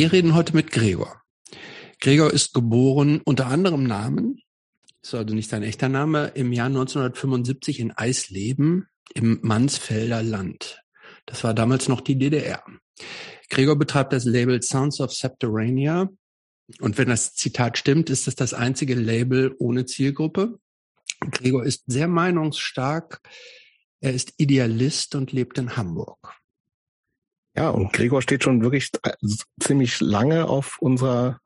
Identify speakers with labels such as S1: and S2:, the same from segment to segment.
S1: Wir reden heute mit Gregor. Gregor ist geboren unter anderem Namen, ist also nicht sein echter Name, im Jahr 1975 in Eisleben im Mansfelder Land. Das war damals noch die DDR. Gregor betreibt das Label Sounds of Subterranea. Und wenn das Zitat stimmt, ist das das einzige Label ohne Zielgruppe. Gregor ist sehr meinungsstark. Er ist Idealist und lebt in Hamburg.
S2: Ja, und Gregor steht schon wirklich äh, ziemlich lange auf unserer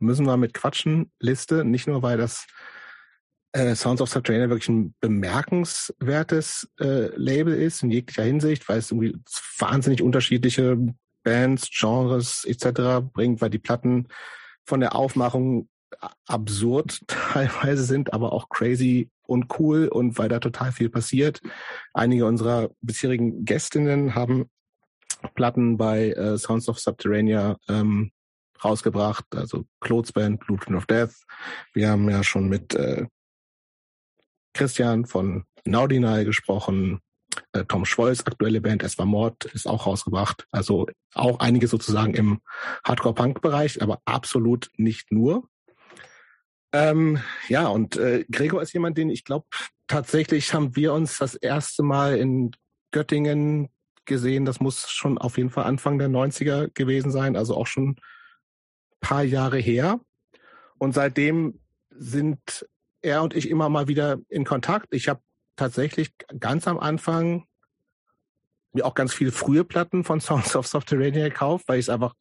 S2: müssen wir mit quatschen Liste. Nicht nur, weil das äh, Sounds of Subterranean wirklich ein bemerkenswertes äh, Label ist in jeglicher Hinsicht, weil es irgendwie wahnsinnig unterschiedliche Bands, Genres etc. bringt, weil die Platten von der Aufmachung absurd teilweise sind, aber auch crazy und cool und weil da total viel passiert. Einige unserer bisherigen Gästinnen haben Platten bei äh, Sounds of Subterranea ähm, rausgebracht, also Clothes Band, Blueprint of Death. Wir haben ja schon mit äh, Christian von Naudinal gesprochen. Äh, Tom Schwolz, aktuelle Band, Es war Mord, ist auch rausgebracht. Also auch einige sozusagen im Hardcore-Punk-Bereich, aber absolut nicht nur. Ähm, ja, und äh, Gregor ist jemand, den ich glaube, tatsächlich haben wir uns das erste Mal in Göttingen gesehen. Das muss schon auf jeden Fall Anfang der 90er gewesen sein, also auch schon paar Jahre her. Und seitdem sind er und ich immer mal wieder in Kontakt. Ich habe tatsächlich ganz am Anfang mir auch ganz viele frühe Platten von Sounds of Subterranean gekauft, weil ich einfach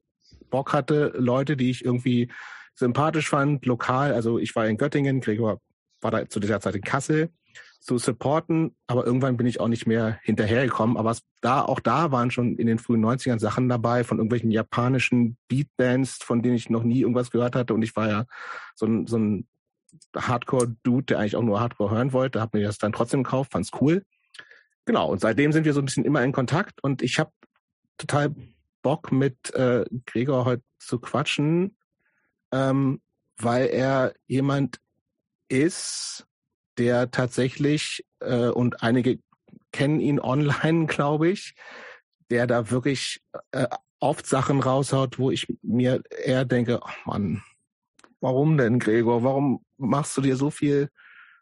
S2: Bock hatte, Leute, die ich irgendwie sympathisch fand, lokal. Also ich war in Göttingen, Gregor war da zu dieser Zeit in Kassel zu supporten, aber irgendwann bin ich auch nicht mehr hinterhergekommen. Aber es, da, auch da waren schon in den frühen 90ern Sachen dabei von irgendwelchen japanischen Beatbands, von denen ich noch nie irgendwas gehört hatte. Und ich war ja so ein, so ein Hardcore-Dude, der eigentlich auch nur Hardcore hören wollte, habe mir das dann trotzdem gekauft, fand's cool. Genau, und seitdem sind wir so ein bisschen immer in Kontakt und ich habe total Bock mit äh, Gregor heute zu quatschen, ähm, weil er jemand ist, der tatsächlich, äh, und einige kennen ihn online, glaube ich, der da wirklich äh, oft Sachen raushaut, wo ich mir eher denke, oh Mann, warum denn, Gregor? Warum machst du dir so viel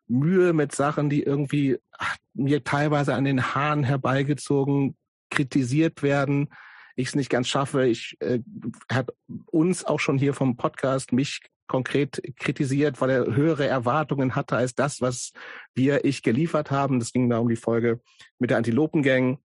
S2: Mühe mit Sachen, die irgendwie ach, mir teilweise an den Haaren herbeigezogen kritisiert werden? Ich es nicht ganz schaffe. Ich äh, hat uns auch schon hier vom Podcast mich konkret kritisiert, weil er höhere Erwartungen hatte als das, was wir ich geliefert haben. Das ging da um die Folge mit der Antilopengang.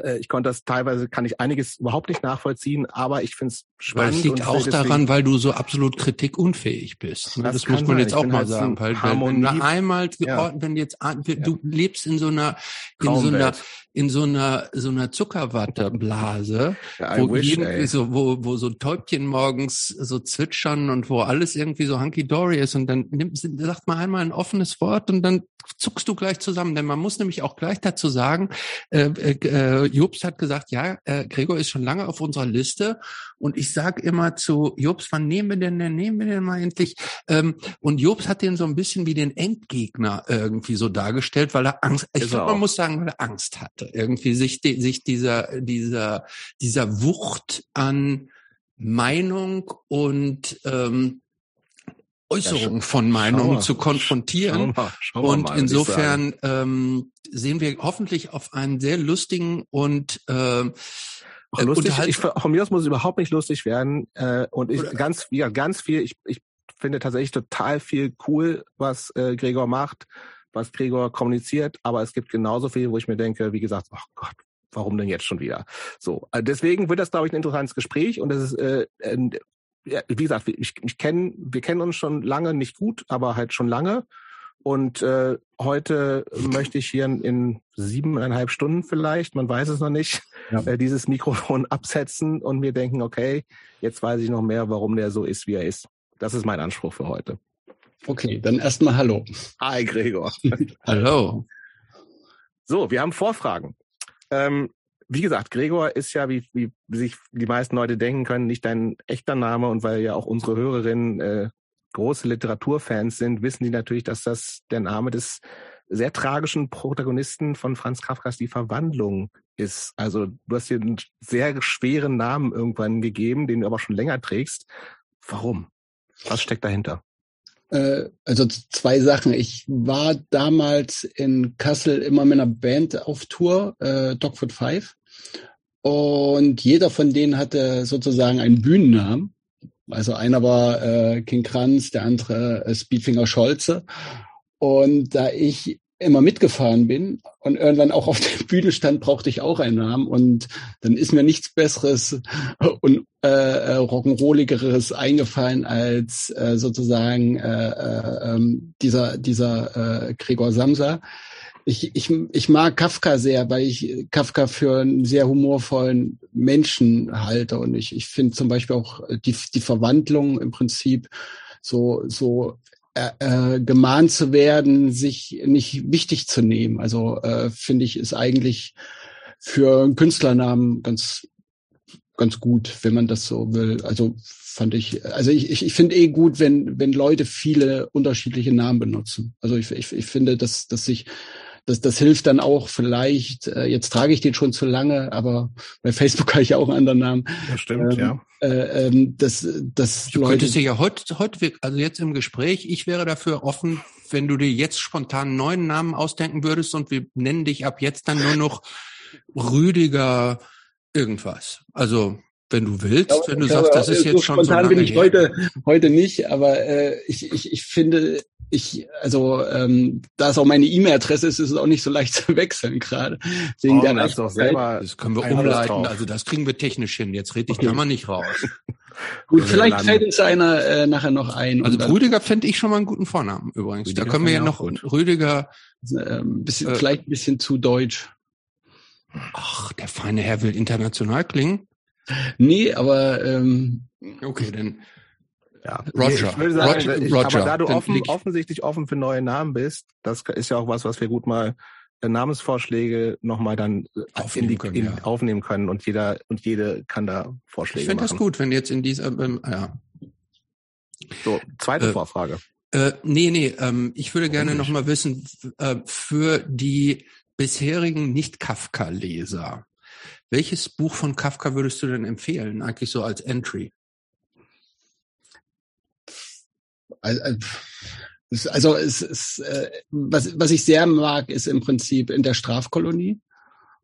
S2: Äh, ich konnte das teilweise, kann ich einiges überhaupt nicht nachvollziehen, aber ich finde es spannend.
S1: Weil es liegt auch daran, weil du so absolut kritikunfähig bist. Das, das muss man sein. jetzt auch mal halt sagen. Weil, wenn du einmal, ja. wenn jetzt, du lebst in so einer, in so einer, in so einer, so einer Zuckerwatteblase, ja, wo, wish, jeden, so, wo, wo so Täubchen morgens so zwitschern und wo alles irgendwie so hunky-dory ist und dann nimmt, sagt man einmal ein offenes Wort und dann zuckst du gleich zusammen, denn man muss nämlich auch gleich dazu sagen, äh, äh, Jobs hat gesagt, ja, äh, Gregor ist schon lange auf unserer Liste. Und ich sag immer zu Jobs, wann nehmen wir denn, denn nehmen wir denn mal endlich? Ähm, und Jobs hat den so ein bisschen wie den Endgegner irgendwie so dargestellt, weil er Angst, ich glaube, man muss sagen, weil er Angst hatte irgendwie sich, sich dieser, dieser, dieser Wucht an Meinung und ähm, Äußerung von Meinungen zu konfrontieren. Schau mal, schau mal, und insofern ähm, sehen wir hoffentlich auf einen sehr lustigen und äh,
S2: Ach, lustig, ich, von mir aus muss es überhaupt nicht lustig werden. Äh, und ich ganz, ja, ganz viel, ich, ich finde tatsächlich total viel cool, was äh, Gregor macht was Gregor kommuniziert, aber es gibt genauso viel, wo ich mir denke, wie gesagt, ach Gott, warum denn jetzt schon wieder? So, äh, deswegen wird das, glaube ich, ein interessantes Gespräch und es ist, äh, äh, wie gesagt, ich, ich kenn, wir kennen uns schon lange, nicht gut, aber halt schon lange. Und äh, heute möchte ich hier in, in siebeneinhalb Stunden vielleicht, man weiß es noch nicht, ja. äh, dieses Mikrofon absetzen und mir denken, okay, jetzt weiß ich noch mehr, warum der so ist, wie er ist. Das ist mein Anspruch für heute.
S1: Okay, dann erstmal Hallo.
S2: Hi, Gregor.
S1: Hallo.
S2: So, wir haben Vorfragen. Ähm, wie gesagt, Gregor ist ja, wie, wie sich die meisten Leute denken können, nicht dein echter Name und weil ja auch unsere Hörerinnen äh, große Literaturfans sind, wissen die natürlich, dass das der Name des sehr tragischen Protagonisten von Franz Kafkas Die Verwandlung ist. Also du hast dir einen sehr schweren Namen irgendwann gegeben, den du aber schon länger trägst. Warum? Was steckt dahinter?
S3: Äh, also zwei Sachen. Ich war damals in Kassel immer mit einer Band auf Tour, äh, Dogfoot Five. Und jeder von denen hatte sozusagen einen Bühnennamen. Also einer war äh, King Kranz, der andere äh, Speedfinger Scholze. Und da ich immer mitgefahren bin und irgendwann auch auf der Bühne stand, brauchte ich auch einen Namen und dann ist mir nichts Besseres und äh, äh Rock'n'Rolligeres eingefallen als äh, sozusagen äh, äh, ähm, dieser dieser äh, Gregor Samsa. Ich, ich, ich mag Kafka sehr, weil ich Kafka für einen sehr humorvollen Menschen halte und ich, ich finde zum Beispiel auch die, die Verwandlung im Prinzip so, so äh, äh, gemahnt zu werden, sich nicht wichtig zu nehmen. Also äh, finde ich, ist eigentlich für einen Künstlernamen ganz ganz gut, wenn man das so will. Also fand ich, also ich, ich, ich finde eh gut, wenn, wenn Leute viele unterschiedliche Namen benutzen. Also ich, ich, ich finde, dass, dass sich das, das hilft dann auch vielleicht, äh, jetzt trage ich den schon zu lange, aber bei Facebook habe ich ja auch einen anderen Namen.
S2: Das stimmt, ähm, ja.
S3: Äh, ähm, das, das
S1: du Leute, könntest dir ja heute, heute, also jetzt im Gespräch, ich wäre dafür offen, wenn du dir jetzt spontan einen neuen Namen ausdenken würdest und wir nennen dich ab jetzt dann nur noch Rüdiger irgendwas. Also wenn du willst, glaube, wenn du sagst, das ist jetzt so schon
S3: so lange bin ich her. heute heute nicht, aber äh, ich, ich, ich finde ich, also ähm, da es auch meine E-Mail-Adresse ist, ist es auch nicht so leicht zu wechseln gerade.
S1: Wegen oh, der das, doch selber das können wir umleiten. Also das kriegen wir technisch hin. Jetzt red ich okay. da mal nicht raus.
S3: Gut, vielleicht fällt uns einer äh, nachher noch ein.
S1: Also Rüdiger fände ich schon mal einen guten Vornamen übrigens. Rüdiger da können wir ja noch gut. Rüdiger.
S3: Äh, bisschen, äh, vielleicht ein bisschen zu deutsch.
S1: Ach, der feine Herr will international klingen.
S3: Nee, aber ähm,
S1: okay, dann
S2: ja, Roger. Ich würde sagen, Roger, ich, Roger. aber da du offen, offensichtlich offen für neue Namen bist, das ist ja auch was, was wir gut mal äh, Namensvorschläge nochmal dann äh, aufnehmen, die, können, in, ja. aufnehmen können und jeder und jede kann da Vorschläge
S1: ich machen. Ich finde das gut, wenn jetzt in dieser, ähm, ja.
S2: So, zweite äh, Vorfrage.
S1: Äh, nee, nee, ähm, ich würde gerne nochmal wissen, äh, für die bisherigen Nicht-Kafka-Leser, welches Buch von Kafka würdest du denn empfehlen, eigentlich so als Entry?
S3: Also es ist, äh, was, was ich sehr mag, ist im Prinzip in der Strafkolonie,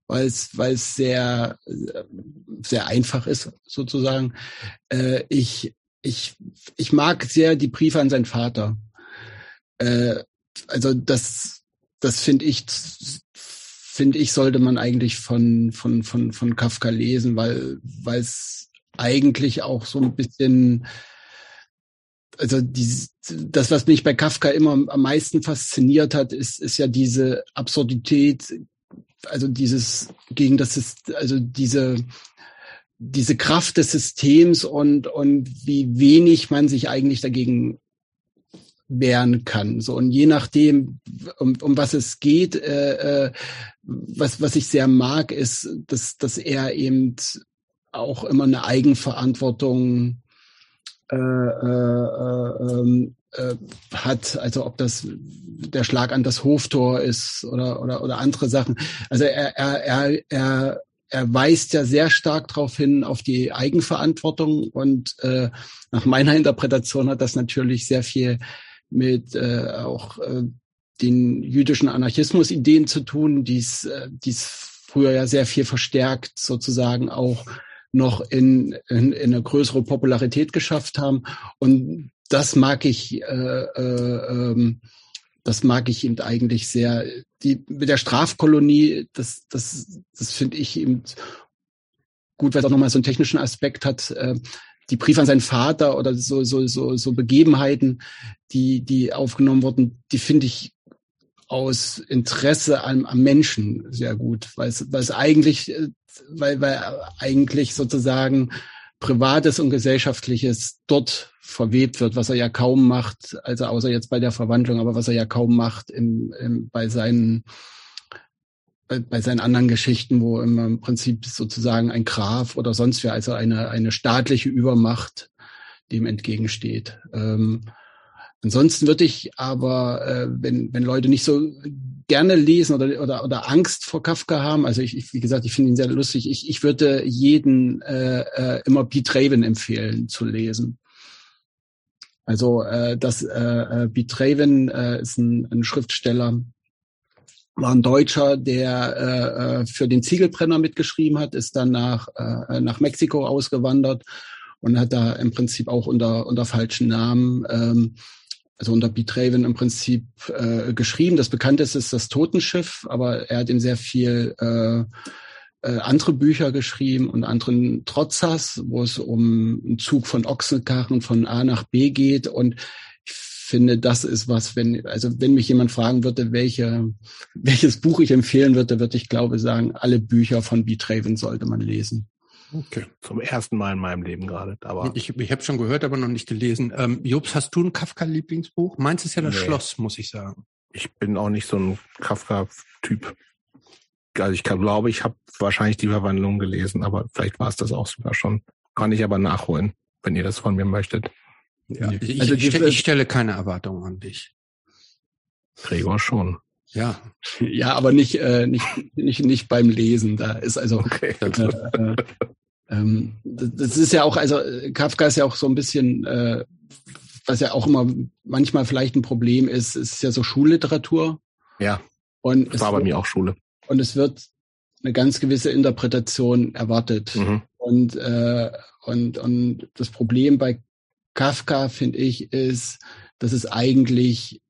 S3: weil es, weil es sehr, sehr einfach ist, sozusagen. Äh, ich, ich, ich mag sehr die Briefe an seinen Vater. Äh, also das, das finde ich, finde ich, sollte man eigentlich von, von, von, von Kafka lesen, weil, es eigentlich auch so ein bisschen also die, das, was mich bei Kafka immer am meisten fasziniert hat, ist, ist ja diese Absurdität, also dieses gegen das also diese diese Kraft des Systems und und wie wenig man sich eigentlich dagegen wehren kann. So und je nachdem, um, um was es geht, äh, äh, was was ich sehr mag, ist, dass dass er eben auch immer eine Eigenverantwortung äh, äh, ähm, äh, hat, also ob das der Schlag an das Hoftor ist oder oder oder andere Sachen. Also er er er er er weist ja sehr stark darauf hin auf die Eigenverantwortung und äh, nach meiner Interpretation hat das natürlich sehr viel mit äh, auch äh, den jüdischen Anarchismus-Ideen zu tun, die es äh, die's früher ja sehr viel verstärkt sozusagen auch noch in, in, in eine größere Popularität geschafft haben. Und das mag ich, äh, äh, ähm, das mag ich eben eigentlich sehr. Die mit der Strafkolonie, das, das, das finde ich eben gut, weil es auch nochmal so einen technischen Aspekt hat. Äh, die Briefe an seinen Vater oder so, so, so, so Begebenheiten, die, die aufgenommen wurden, die finde ich aus Interesse am, am Menschen sehr gut, weil es, weil es eigentlich, äh, weil, weil eigentlich sozusagen Privates und Gesellschaftliches dort verwebt wird, was er ja kaum macht, also außer jetzt bei der Verwandlung, aber was er ja kaum macht im, im, bei seinen bei, seinen anderen Geschichten, wo im Prinzip sozusagen ein Graf oder sonst wer, also eine, eine staatliche Übermacht dem entgegensteht. Ähm, Ansonsten würde ich aber, äh, wenn, wenn Leute nicht so gerne lesen oder, oder, oder Angst vor Kafka haben, also ich, ich wie gesagt, ich finde ihn sehr lustig, ich, ich würde jeden äh, äh, immer Pete Raven empfehlen zu lesen. Also äh, das äh, äh Pete Raven äh, ist ein, ein Schriftsteller, war ein Deutscher, der äh, äh, für den Ziegelbrenner mitgeschrieben hat, ist dann nach, äh, nach Mexiko ausgewandert und hat da im Prinzip auch unter, unter falschen Namen, ähm, also unter Betraven im Prinzip äh, geschrieben. Das bekannteste ist das Totenschiff, aber er hat ihm sehr viel äh, äh, andere Bücher geschrieben und anderen Trotzers, wo es um einen Zug von Ochsenkarren von A nach B geht und finde, das ist was, wenn, also wenn mich jemand fragen würde, welche, welches Buch ich empfehlen würde, würde ich glaube sagen, alle Bücher von Betraven sollte man lesen.
S2: Okay, zum ersten Mal in meinem Leben gerade. Aber
S1: ich, ich habe schon gehört, aber noch nicht gelesen. Ähm, Jobs, hast du ein Kafka-Lieblingsbuch? Meins ist ja das nee. Schloss, muss ich sagen.
S2: Ich bin auch nicht so ein Kafka-Typ. Also ich glaube, ich habe wahrscheinlich die Verwandlung gelesen, aber vielleicht war es das auch sogar schon. Kann ich aber nachholen, wenn ihr das von mir möchtet.
S1: Ja. Ich, also ich, ich, ich stelle keine Erwartungen an dich.
S2: Gregor schon.
S3: Ja. Ja, aber nicht, äh, nicht, nicht, nicht beim Lesen. Da ist also, okay. äh, äh, ähm, das ist ja auch, also Kafka ist ja auch so ein bisschen, äh, was ja auch immer manchmal vielleicht ein Problem ist, ist ja so Schulliteratur.
S2: Ja.
S3: Und
S2: das war bei mir auch Schule.
S3: Und es wird eine ganz gewisse Interpretation erwartet. Mhm. Und, äh, und, und das Problem bei Kafka, finde ich, ist, dass es eigentlich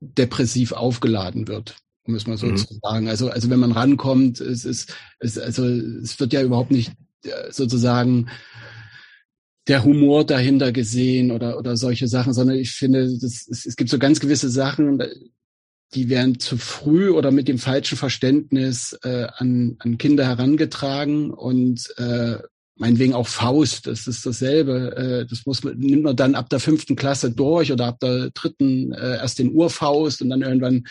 S3: depressiv aufgeladen wird, um es mal so mhm. zu sagen. Also, also wenn man rankommt, es ist, es, also es wird ja überhaupt nicht äh, sozusagen der Humor dahinter gesehen oder, oder solche Sachen, sondern ich finde, das, es, es gibt so ganz gewisse Sachen, die werden zu früh oder mit dem falschen Verständnis äh, an, an Kinder herangetragen und äh, meinetwegen auch Faust, das ist dasselbe. Äh, das muss man, nimmt man dann ab der fünften Klasse durch oder ab der dritten äh, erst den Urfaust und dann irgendwann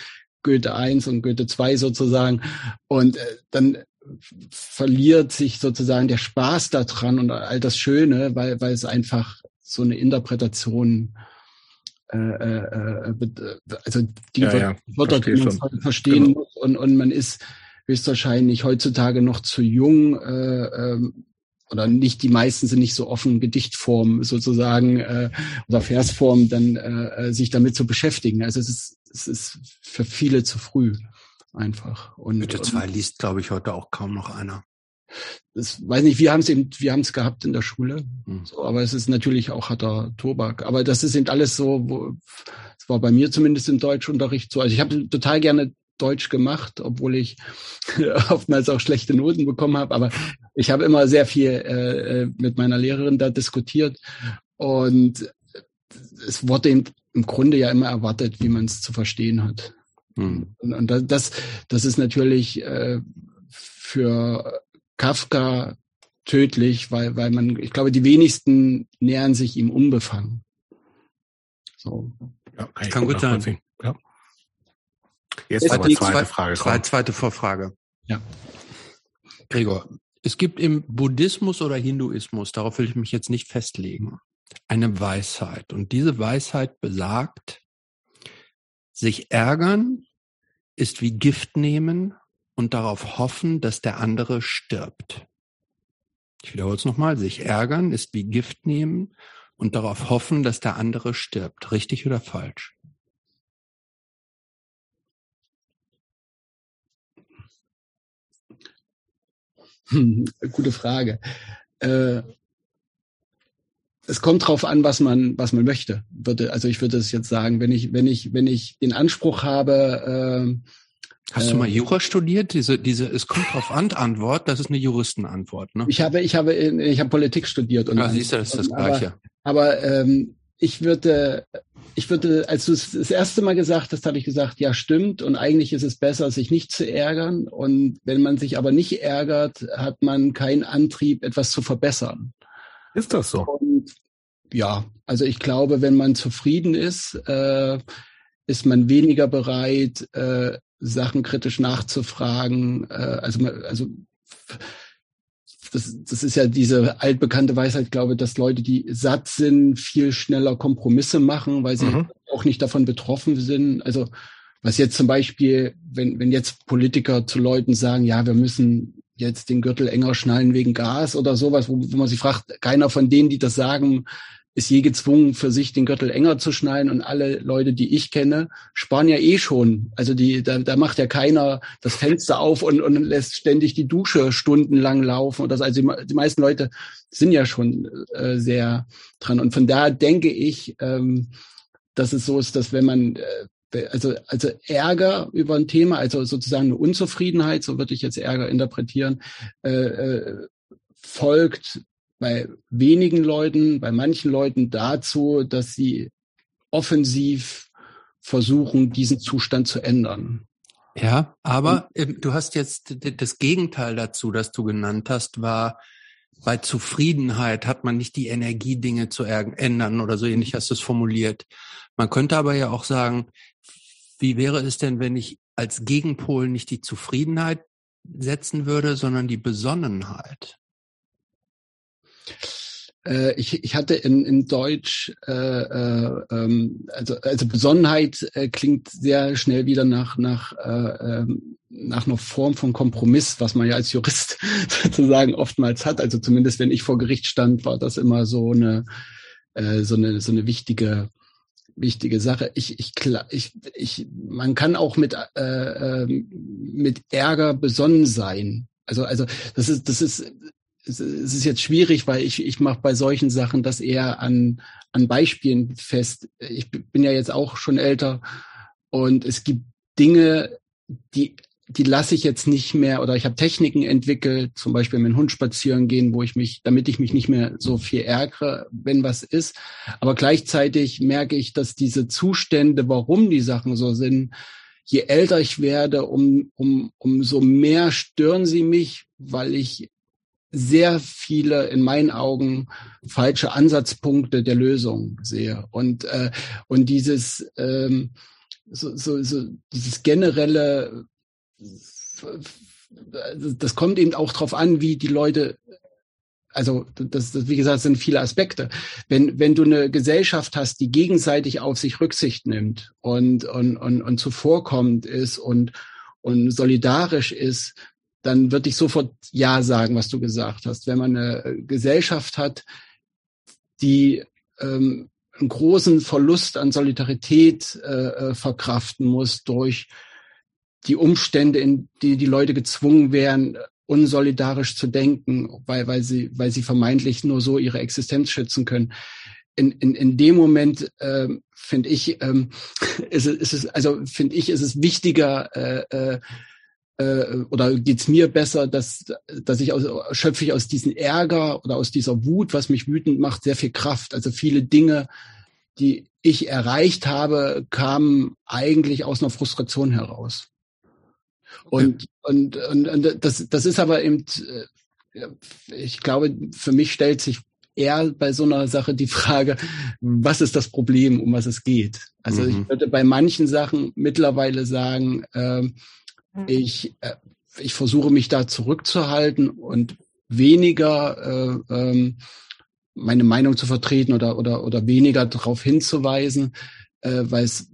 S3: Goethe 1 und Goethe 2 sozusagen. Und äh, dann verliert sich sozusagen der Spaß daran und all das Schöne, weil, weil es einfach so eine Interpretation äh, äh, äh also die ja, ja. Wörter, die man schon. verstehen genau. muss und, und man ist höchstwahrscheinlich heutzutage noch zu jung, äh, ähm, oder nicht die meisten sind nicht so offen, Gedichtform sozusagen äh, oder Versform dann äh, äh, sich damit zu beschäftigen. Also es ist, es ist für viele zu früh einfach.
S1: Und Mitte zwei liest, glaube ich, heute auch kaum noch einer.
S3: Das weiß nicht, wir haben es eben, wir haben es gehabt in der Schule, hm. so, aber es ist natürlich auch harter Tobak. Aber das ist eben alles so, wo, es war bei mir zumindest im Deutschunterricht so. Also ich habe total gerne Deutsch gemacht, obwohl ich oftmals auch schlechte Noten bekommen habe. Aber ich habe immer sehr viel äh, äh, mit meiner Lehrerin da diskutiert und es wurde im Grunde ja immer erwartet, wie man es zu verstehen hat. Hm. Und, und, das, das ist natürlich äh, für Kafka tödlich, weil, weil man, ich glaube, die wenigsten nähern sich ihm unbefangen.
S1: So. Ja, kann, kann gut sein. Ja.
S2: Jetzt aber die zweite Frage.
S1: Zwei, zweite Vorfrage.
S3: Ja.
S1: Gregor, es gibt im Buddhismus oder Hinduismus, darauf will ich mich jetzt nicht festlegen, eine Weisheit. Und diese Weisheit besagt, sich ärgern ist wie Gift nehmen und darauf hoffen, dass der andere stirbt. Ich wiederhole es nochmal. Sich ärgern ist wie Gift nehmen und darauf hoffen, dass der andere stirbt. Richtig oder falsch?
S3: Hm, gute Frage. Äh, es kommt drauf an, was man, was man möchte. Würde, also ich würde es jetzt sagen, wenn ich, wenn ich, wenn ich den Anspruch habe, äh,
S1: Hast du mal äh, Jura studiert? Diese, diese, es kommt drauf an, Antwort, das ist eine Juristenantwort, ne?
S3: Ich habe, ich habe, ich habe Politik studiert
S1: und. Ah, siehst du, das ist das Gleiche.
S3: Aber, aber ähm, ich würde, ich würde, als du es das erste Mal gesagt hast, habe ich gesagt, ja, stimmt. Und eigentlich ist es besser, sich nicht zu ärgern. Und wenn man sich aber nicht ärgert, hat man keinen Antrieb, etwas zu verbessern.
S2: Ist das so?
S3: Und ja, also ich glaube, wenn man zufrieden ist, äh, ist man weniger bereit, äh, Sachen kritisch nachzufragen. Äh, also, also das, das ist ja diese altbekannte Weisheit, glaube dass Leute, die satt sind, viel schneller Kompromisse machen, weil sie mhm. auch nicht davon betroffen sind. Also was jetzt zum Beispiel, wenn, wenn jetzt Politiker zu Leuten sagen, ja, wir müssen jetzt den Gürtel enger schnallen wegen Gas oder sowas, wo, wo man sich fragt, keiner von denen, die das sagen, ist je gezwungen, für sich den Gürtel enger zu schnallen und alle Leute, die ich kenne, sparen ja eh schon. Also die, da, da macht ja keiner das Fenster auf und, und lässt ständig die Dusche stundenlang laufen. Und das, also die, die meisten Leute sind ja schon äh, sehr dran. Und von da denke ich, ähm, dass es so ist, dass wenn man äh, also, also Ärger über ein Thema, also sozusagen eine Unzufriedenheit, so würde ich jetzt Ärger interpretieren, äh, äh, folgt bei wenigen Leuten, bei manchen Leuten dazu, dass sie offensiv versuchen, diesen Zustand zu ändern.
S1: Ja, aber äh, du hast jetzt das Gegenteil dazu, das du genannt hast, war bei Zufriedenheit hat man nicht die Energie, Dinge zu ändern oder so ähnlich hast du es formuliert. Man könnte aber ja auch sagen, wie wäre es denn, wenn ich als Gegenpol nicht die Zufriedenheit setzen würde, sondern die Besonnenheit?
S3: Äh, ich, ich hatte in, in Deutsch, äh, äh, ähm, also, also Besonnenheit äh, klingt sehr schnell wieder nach, nach, äh, ähm, nach einer Form von Kompromiss, was man ja als Jurist sozusagen oftmals hat. Also zumindest wenn ich vor Gericht stand, war das immer so eine, äh, so eine, so eine wichtige wichtige Sache. Ich, ich, ich, ich, man kann auch mit, äh, äh, mit Ärger besonnen sein. Also, also das ist, das ist es ist jetzt schwierig, weil ich, ich mache bei solchen Sachen das eher an, an Beispielen fest. Ich bin ja jetzt auch schon älter und es gibt Dinge, die, die lasse ich jetzt nicht mehr oder ich habe Techniken entwickelt, zum Beispiel mit dem Hund spazieren gehen, wo ich mich, damit ich mich nicht mehr so viel ärgere, wenn was ist. Aber gleichzeitig merke ich, dass diese Zustände, warum die Sachen so sind, je älter ich werde, um, um, umso mehr stören sie mich, weil ich sehr viele in meinen Augen falsche Ansatzpunkte der Lösung sehe und äh, und dieses ähm, so, so, so dieses generelle das kommt eben auch darauf an, wie die Leute also das, das, wie gesagt, sind viele Aspekte. Wenn, wenn du eine Gesellschaft hast, die gegenseitig auf sich Rücksicht nimmt und, und, und, und zuvorkommend ist und, und solidarisch ist, dann würde ich sofort Ja sagen, was du gesagt hast. Wenn man eine äh, Gesellschaft hat, die ähm, einen großen Verlust an Solidarität äh, äh, verkraften muss durch die Umstände, in die die Leute gezwungen wären, unsolidarisch zu denken, weil, weil, sie, weil sie vermeintlich nur so ihre Existenz schützen können. In, in, in dem Moment äh, finde ich, ähm, ist, ist es, also finde ich, ist es wichtiger, äh, äh, äh, oder geht's mir besser, dass, dass ich aus, schöpfe ich aus diesem Ärger oder aus dieser Wut, was mich wütend macht, sehr viel Kraft. Also viele Dinge, die ich erreicht habe, kamen eigentlich aus einer Frustration heraus. Und, ja. und, und, und das, das ist aber eben, äh, ich glaube, für mich stellt sich eher bei so einer Sache die Frage, was ist das Problem, um was es geht? Also mhm. ich würde bei manchen Sachen mittlerweile sagen, äh. Ich, äh, ich versuche mich da zurückzuhalten und weniger äh, ähm, meine Meinung zu vertreten oder oder oder weniger darauf hinzuweisen, äh, weil es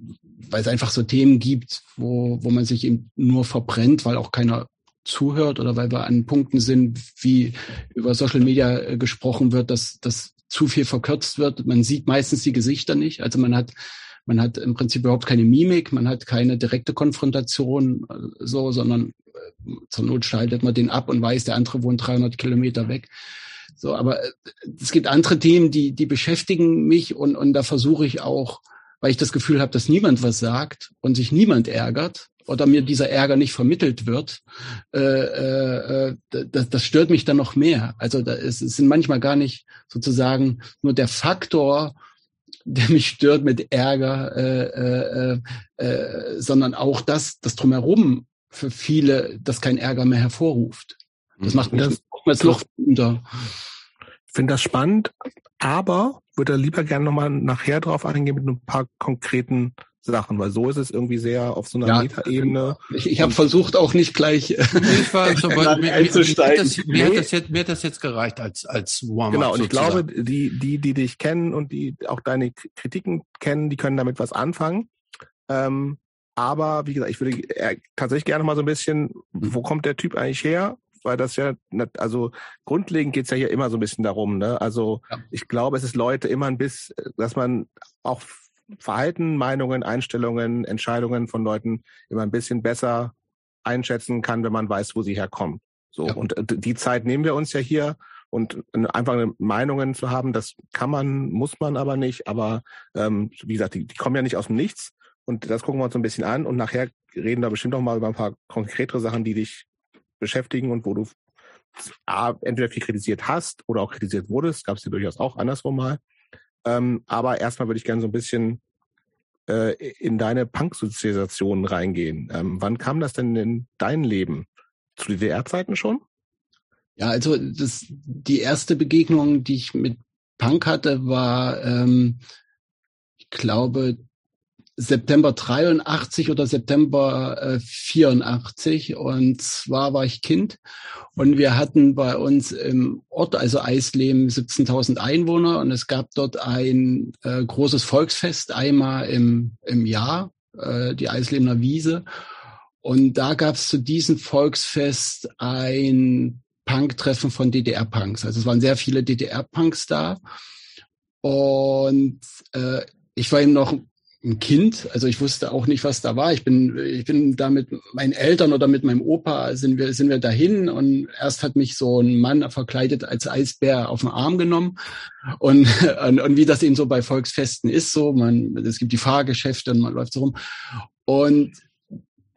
S3: weil es einfach so Themen gibt, wo wo man sich eben nur verbrennt, weil auch keiner zuhört oder weil wir an Punkten sind, wie über Social Media äh, gesprochen wird, dass dass zu viel verkürzt wird. Man sieht meistens die Gesichter nicht. Also man hat man hat im Prinzip überhaupt keine Mimik, man hat keine direkte Konfrontation, äh, so, sondern äh, zur Not schaltet man den ab und weiß, der andere wohnt 300 Kilometer weg. So, aber äh, es gibt andere Themen, die, die beschäftigen mich und, und da versuche ich auch, weil ich das Gefühl habe, dass niemand was sagt und sich niemand ärgert oder mir dieser Ärger nicht vermittelt wird, äh, äh, das, das stört mich dann noch mehr. Also da ist, es sind manchmal gar nicht sozusagen nur der Faktor, der mich stört mit Ärger, äh, äh, äh, sondern auch das, das drumherum für viele, das kein Ärger mehr hervorruft. Das macht mich das,
S2: noch unter. Ich finde das spannend, aber würde lieber gerne nochmal nachher drauf eingehen mit ein paar konkreten Sachen, weil so ist es irgendwie sehr auf so einer ja, Metaebene.
S3: Ich, ich habe versucht auch nicht gleich äh, ich war, so, mir,
S1: mir, einzusteigen. Mir, mir, hat das jetzt, mir hat das jetzt gereicht als als
S2: Warm-up. Genau, und sozusagen. ich glaube, die die die dich kennen und die auch deine Kritiken kennen, die können damit was anfangen. Ähm, aber wie gesagt, ich würde äh, tatsächlich gerne mal so ein bisschen, wo kommt der Typ eigentlich her? Weil das ja, also grundlegend geht's ja hier immer so ein bisschen darum, ne? Also ja. ich glaube, es ist Leute immer ein bisschen, dass man auch Verhalten, Meinungen, Einstellungen, Entscheidungen von Leuten immer ein bisschen besser einschätzen kann, wenn man weiß, wo sie herkommen. So. Ja. Und äh, die Zeit nehmen wir uns ja hier und einfach eine Meinungen zu haben, das kann man, muss man aber nicht. Aber ähm, wie gesagt, die, die kommen ja nicht aus dem Nichts. Und das gucken wir uns ein bisschen an und nachher reden wir bestimmt noch mal über ein paar konkretere Sachen, die dich beschäftigen und wo du A, entweder viel kritisiert hast oder auch kritisiert wurdest. Gab es ja durchaus auch andersrum mal. Ähm, aber erstmal würde ich gerne so ein bisschen äh, in deine Punk-Sozialisation reingehen. Ähm, wann kam das denn in dein Leben? Zu DDR-Zeiten schon?
S3: Ja, also das, die erste Begegnung, die ich mit Punk hatte, war, ähm, ich glaube, September 83 oder September äh, 84 und zwar war ich Kind. Und wir hatten bei uns im Ort, also Eisleben, 17.000 Einwohner. Und es gab dort ein äh, großes Volksfest einmal im, im Jahr, äh, die Eislebener Wiese. Und da gab es zu diesem Volksfest ein Punk-Treffen von DDR-Punks. Also es waren sehr viele DDR-Punks da. Und äh, ich war eben noch ein Kind, also ich wusste auch nicht, was da war. Ich bin, ich bin da mit meinen Eltern oder mit meinem Opa sind wir, sind wir dahin. Und erst hat mich so ein Mann verkleidet als Eisbär auf den Arm genommen. Und, und, und wie das eben so bei Volksfesten ist, so man, es gibt die Fahrgeschäfte und man läuft so rum. Und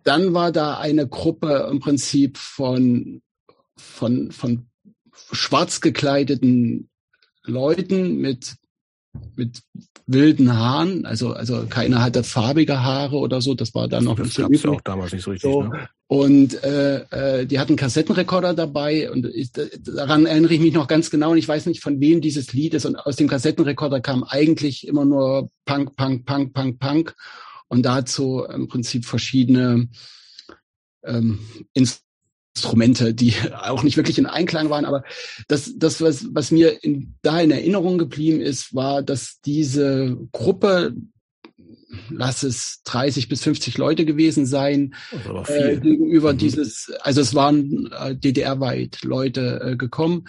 S3: dann war da eine Gruppe im Prinzip von, von, von schwarz gekleideten Leuten mit mit wilden Haaren, also also keiner hatte farbige Haare oder so, das war dann noch
S2: das nicht so auch damals nicht so richtig. So. Ne?
S3: Und äh, äh, die hatten Kassettenrekorder dabei und ich, daran erinnere ich mich noch ganz genau und ich weiß nicht, von wem dieses Lied ist. Und aus dem Kassettenrekorder kam eigentlich immer nur Punk, Punk, Punk, Punk, Punk und dazu im Prinzip verschiedene ähm, Instrumente, die auch nicht wirklich in Einklang waren. Aber das, das was, was mir in, da in Erinnerung geblieben ist, war, dass diese Gruppe, lass es 30 bis 50 Leute gewesen sein, äh, gegenüber mhm. dieses, also es waren äh, DDR-weit Leute äh, gekommen,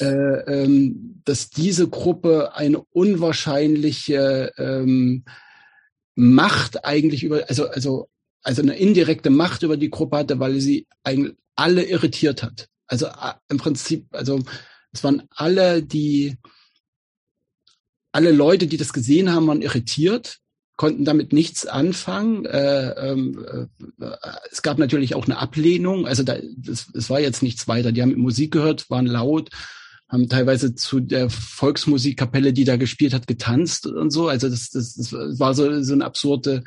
S3: äh, ähm, dass diese Gruppe eine unwahrscheinliche ähm, Macht eigentlich über, also, also also eine indirekte Macht über die Gruppe hatte, weil sie eigentlich alle irritiert hat. Also äh, im Prinzip, also es waren alle, die alle Leute, die das gesehen haben, waren irritiert, konnten damit nichts anfangen. Äh, ähm, äh, es gab natürlich auch eine Ablehnung. Also da, das, das war jetzt nichts weiter. Die haben Musik gehört, waren laut, haben teilweise zu der Volksmusikkapelle, die da gespielt hat, getanzt und so. Also das, das, das war so, so eine absurde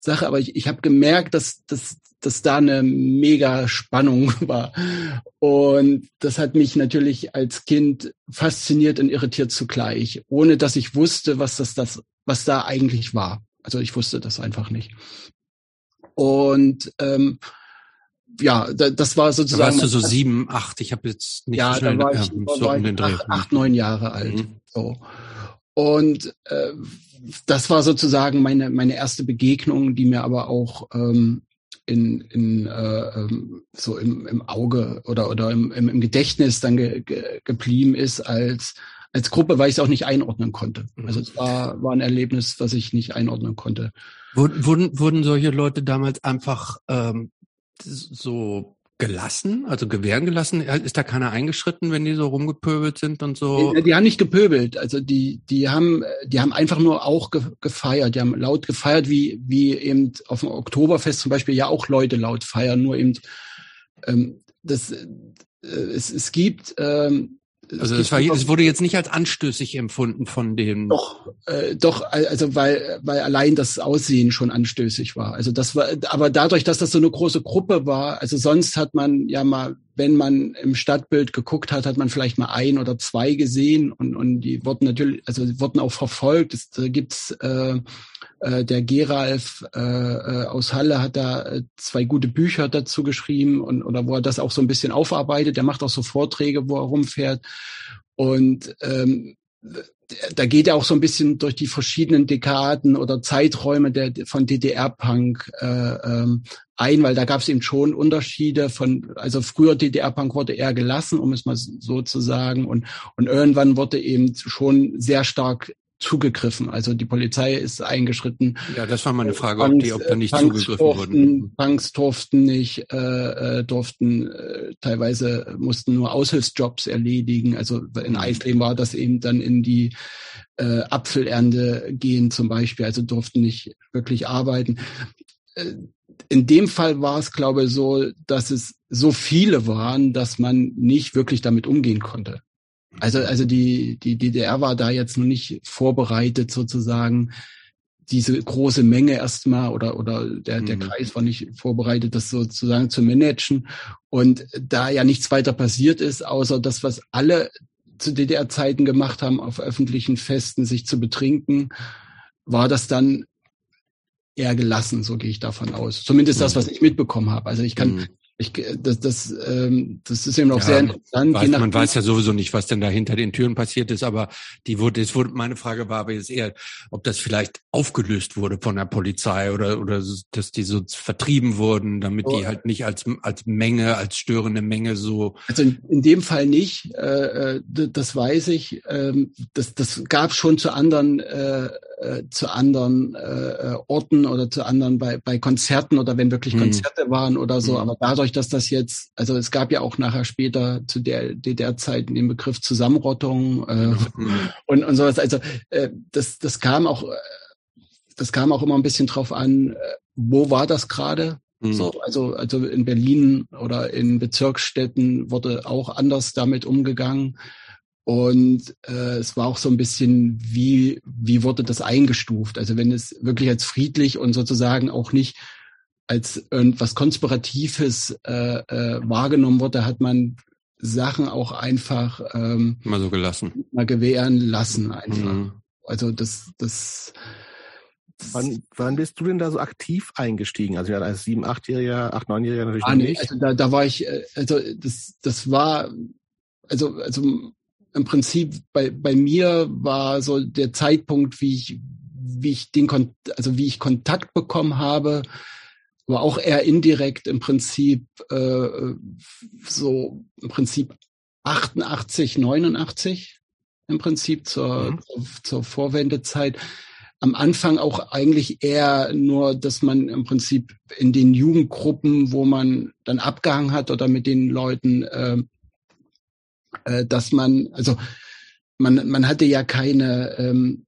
S3: Sache, aber ich, ich habe gemerkt, dass, dass, dass da eine mega Spannung war. Und das hat mich natürlich als Kind fasziniert und irritiert zugleich, ohne dass ich wusste, was das, das, was da eigentlich war. Also ich wusste das einfach nicht. Und ähm, ja, da, das war sozusagen. Da
S1: warst du so sieben, acht, ich habe jetzt nicht
S3: ja, schnell, da war ich, ja, so war um den Dreh. Acht, acht, neun Jahre alt. Mhm. So. Und äh, das war sozusagen meine, meine erste Begegnung, die mir aber auch ähm, in, in äh, ähm, so im, im Auge oder, oder im, im, im Gedächtnis dann ge, ge, geblieben ist als, als Gruppe, weil ich es auch nicht einordnen konnte. Mhm. Also es war, war ein Erlebnis, was ich nicht einordnen konnte.
S1: Wurden, wurden solche Leute damals einfach ähm, so gelassen, also gewähren gelassen? Ist da keiner eingeschritten, wenn die so rumgepöbelt sind und so?
S3: Die, die haben nicht gepöbelt, also die, die haben, die haben einfach nur auch ge gefeiert, die haben laut gefeiert, wie, wie eben auf dem Oktoberfest zum Beispiel ja auch Leute laut feiern, nur eben, ähm, das, äh, es, es gibt, ähm,
S1: also es, war, es wurde jetzt nicht als anstößig empfunden von dem.
S3: Doch, äh, doch, also weil, weil allein das Aussehen schon anstößig war. Also das war, aber dadurch, dass das so eine große Gruppe war, also sonst hat man ja mal, wenn man im Stadtbild geguckt hat, hat man vielleicht mal ein oder zwei gesehen und, und die wurden natürlich, also wurden auch verfolgt. Es, da gibt's äh, Äh, der Geralf äh, äh, aus Halle hat da äh, zwei gute Bücher dazu geschrieben und oder wo er das auch so ein bisschen aufarbeitet. Der macht auch so Vorträge, wo er rumfährt. Und ähm, da geht er auch so ein bisschen durch die verschiedenen Dekaden oder Zeiträume der, von DDR-Punk äh, ähm, ein, weil da gab es eben schon Unterschiede von, also früher DDR-Punk wurde eher gelassen, um es mal so zu sagen, und, und irgendwann wurde eben schon sehr stark zugegriffen. Also die Polizei ist eingeschritten.
S1: Ja, das war meine Frage, Punks, ob, die, ob da nicht Punks zugegriffen
S3: durften, wurden. Punks durften nicht, äh, äh, durften äh, teilweise mussten nur Aushilfsjobs erledigen. Also in mhm. Eisleben war das eben dann in die äh, Apfelernte gehen zum Beispiel, also durften nicht wirklich arbeiten. Äh, in dem Fall war es, glaube ich, so, dass es so viele waren, dass man nicht wirklich damit umgehen konnte. Also, also die, die DDR war da jetzt noch nicht vorbereitet, sozusagen, diese große Menge erstmal oder, oder der, der mhm. Kreis war nicht vorbereitet, das sozusagen zu managen. Und da ja nichts weiter passiert ist, außer das, was alle zu DDR-Zeiten gemacht haben, auf öffentlichen Festen sich zu betrinken, war das dann eher gelassen, so gehe ich davon aus. Zumindest das, was ich mitbekommen habe. Also ich kann, mhm ich, das, das, ähm, das ist eben auch ja, sehr interessant.
S1: Weiß, man weiß ja sowieso nicht, was denn da hinter den Türen passiert ist, aber die wurde, es wurde, meine Frage war aber jetzt eher, ob das vielleicht aufgelöst wurde von der Polizei oder, oder dass die so vertrieben wurden, damit oh. die halt nicht als, als Menge, als störende Menge so.
S3: Also in, in dem Fall nicht, äh, äh das weiß ich. Ähm, das, das gab schon zu anderen, äh, äh, zu anderen äh, Orten oder zu anderen bei, bei Konzerten oder wenn wirklich hm. Konzerte waren oder so, hm. aber dadurch dass das jetzt, also es gab ja auch nachher später zu der DDR-Zeit den Begriff Zusammenrottung äh, mhm. und, und sowas. Also äh, das, das kam auch, äh, das kam auch immer ein bisschen drauf an, äh, wo war das gerade? Mhm. So, also, also in Berlin oder in Bezirksstädten wurde auch anders damit umgegangen. Und äh, es war auch so ein bisschen, wie, wie wurde das eingestuft? Also wenn es wirklich als friedlich und sozusagen auch nicht als irgendwas Konspiratives äh, äh, wahrgenommen wurde, hat man Sachen auch einfach ähm,
S1: mal so gelassen,
S3: mal gewähren lassen einfach. Mhm. Also das, das.
S2: Wann, wann bist du denn da so aktiv eingestiegen? Also ja, als sieben, achtjähriger, acht, neunjähriger natürlich
S3: ah, nee, nicht. Also da, da war ich, äh, also das, das war, also also im Prinzip bei bei mir war so der Zeitpunkt, wie ich wie ich den also wie ich Kontakt bekommen habe aber auch eher indirekt im Prinzip äh, so im Prinzip 88, 89 im Prinzip zur, mhm. zur, zur Vorwendezeit. Am Anfang auch eigentlich eher nur, dass man im Prinzip in den Jugendgruppen, wo man dann abgehangen hat oder mit den Leuten, äh, äh, dass man, also man, man hatte ja keine ähm,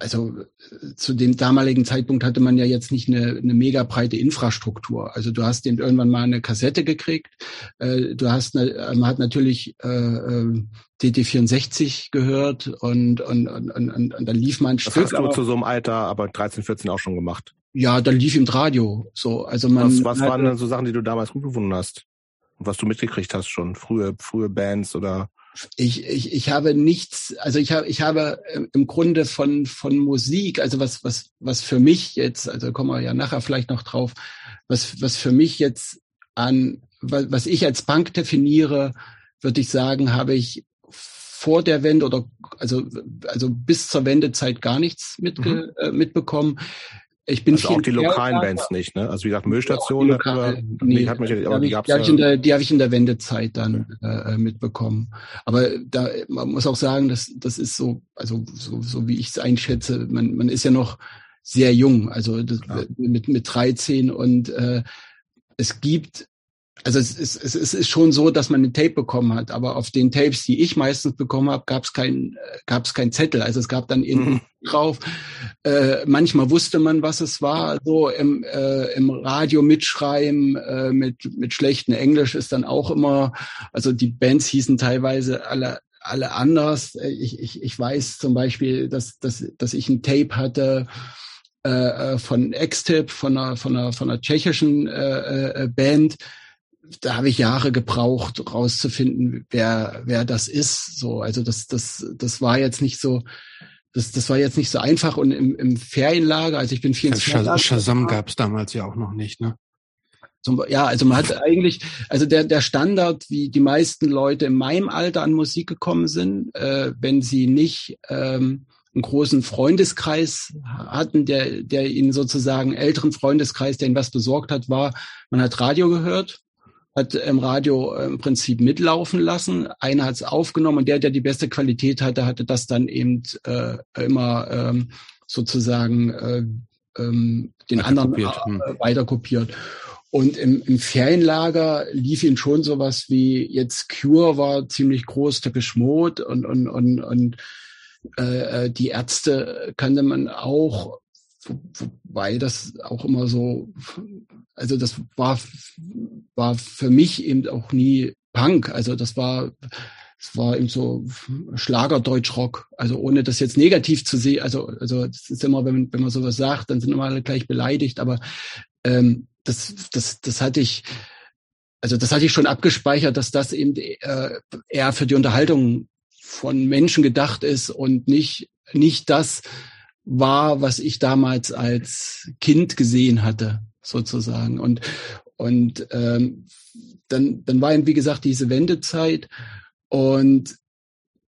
S3: also zu dem damaligen Zeitpunkt hatte man ja jetzt nicht eine, eine mega breite Infrastruktur. Also du hast den irgendwann mal eine Kassette gekriegt. Äh, du hast eine, man hat natürlich äh, DD64 gehört und, und, und, und, und dann lief man ein
S2: das Stück. Das hast du zu so einem Alter, aber 13, 14 auch schon gemacht.
S3: Ja, dann lief im Radio. So, also man.
S2: Was, was waren denn so Sachen, die du damals gut gefunden hast? Was du mitgekriegt hast schon? Frühe, frühe Bands oder?
S3: ich, ich, ich habe nichts, also ich habe, ich habe im Grunde von, von Musik, also was, was, was für mich jetzt, also kommen wir ja nachher vielleicht noch drauf, was, was für mich jetzt an, was, was ich als Punk definiere, würde ich sagen, habe ich vor der Wende oder also also bis zur Wendezeit gar nichts mitge, mhm. äh, mitbekommen. Ich bin
S2: also auch die lokalen Bands nicht, ne? Also wie gesagt, Müllstation,
S3: lokal, nee, die hat aber die, die, ja. in der, die habe ich in der Wendezeit dann äh, mitbekommen. Aber da man muss auch sagen, dass das ist so, also so, so wie ich es einschätze, man, man ist ja noch sehr jung, also das, mit mit 13 und äh, es gibt also es ist, es ist schon so, dass man ein Tape bekommen hat, aber auf den Tapes, die ich meistens bekommen habe, gab es kein, gab's kein Zettel. Also es gab dann irgendwie mhm. drauf. Äh, manchmal wusste man, was es war. So im, äh, im Radio mitschreiben äh, mit mit schlechtem Englisch ist dann auch immer. Also die Bands hießen teilweise alle alle anders. Ich, ich, ich weiß zum Beispiel, dass, dass, dass ich ein Tape hatte äh, äh von X-Tip, von einer, von einer, von einer tschechischen äh, äh, Band da habe ich Jahre gebraucht, rauszufinden, wer, wer das ist. So, also das, das, das war jetzt nicht so, das, das war jetzt nicht so einfach und im, im Ferienlager, also ich bin 24
S1: Sch Shazam gab es damals ja auch noch nicht, ne?
S3: Ja, also man hat eigentlich, also der, der Standard, wie die meisten Leute in meinem Alter an Musik gekommen sind, äh, wenn sie nicht ähm, einen großen Freundeskreis hatten, der, der ihnen sozusagen älteren Freundeskreis, der ihnen was besorgt hat, war, man hat Radio gehört, hat im Radio äh, im Prinzip mitlaufen lassen. Einer hat es aufgenommen und der, der die beste Qualität hatte, hatte das dann eben äh, immer ähm, sozusagen äh, ähm, den weiter anderen kopiert. Hm. Äh, weiter kopiert. Und im, im Ferienlager lief ihn schon sowas wie jetzt Cure war ziemlich groß, Teppich Mode und, und, und, und äh, äh die Ärzte kannte man auch wobei das auch immer so, also das war, war für mich eben auch nie Punk. Also das war, es war eben so Schlagerdeutschrock. Also ohne das jetzt negativ zu sehen, also, also das ist immer, wenn, wenn man sowas sagt, dann sind immer alle gleich beleidigt, aber ähm, das, das, das hatte ich, also das hatte ich schon abgespeichert, dass das eben äh, eher für die Unterhaltung von Menschen gedacht ist und nicht, nicht das, war, was ich damals als Kind gesehen hatte, sozusagen. Und, und ähm, dann, dann war eben, wie gesagt, diese Wendezeit und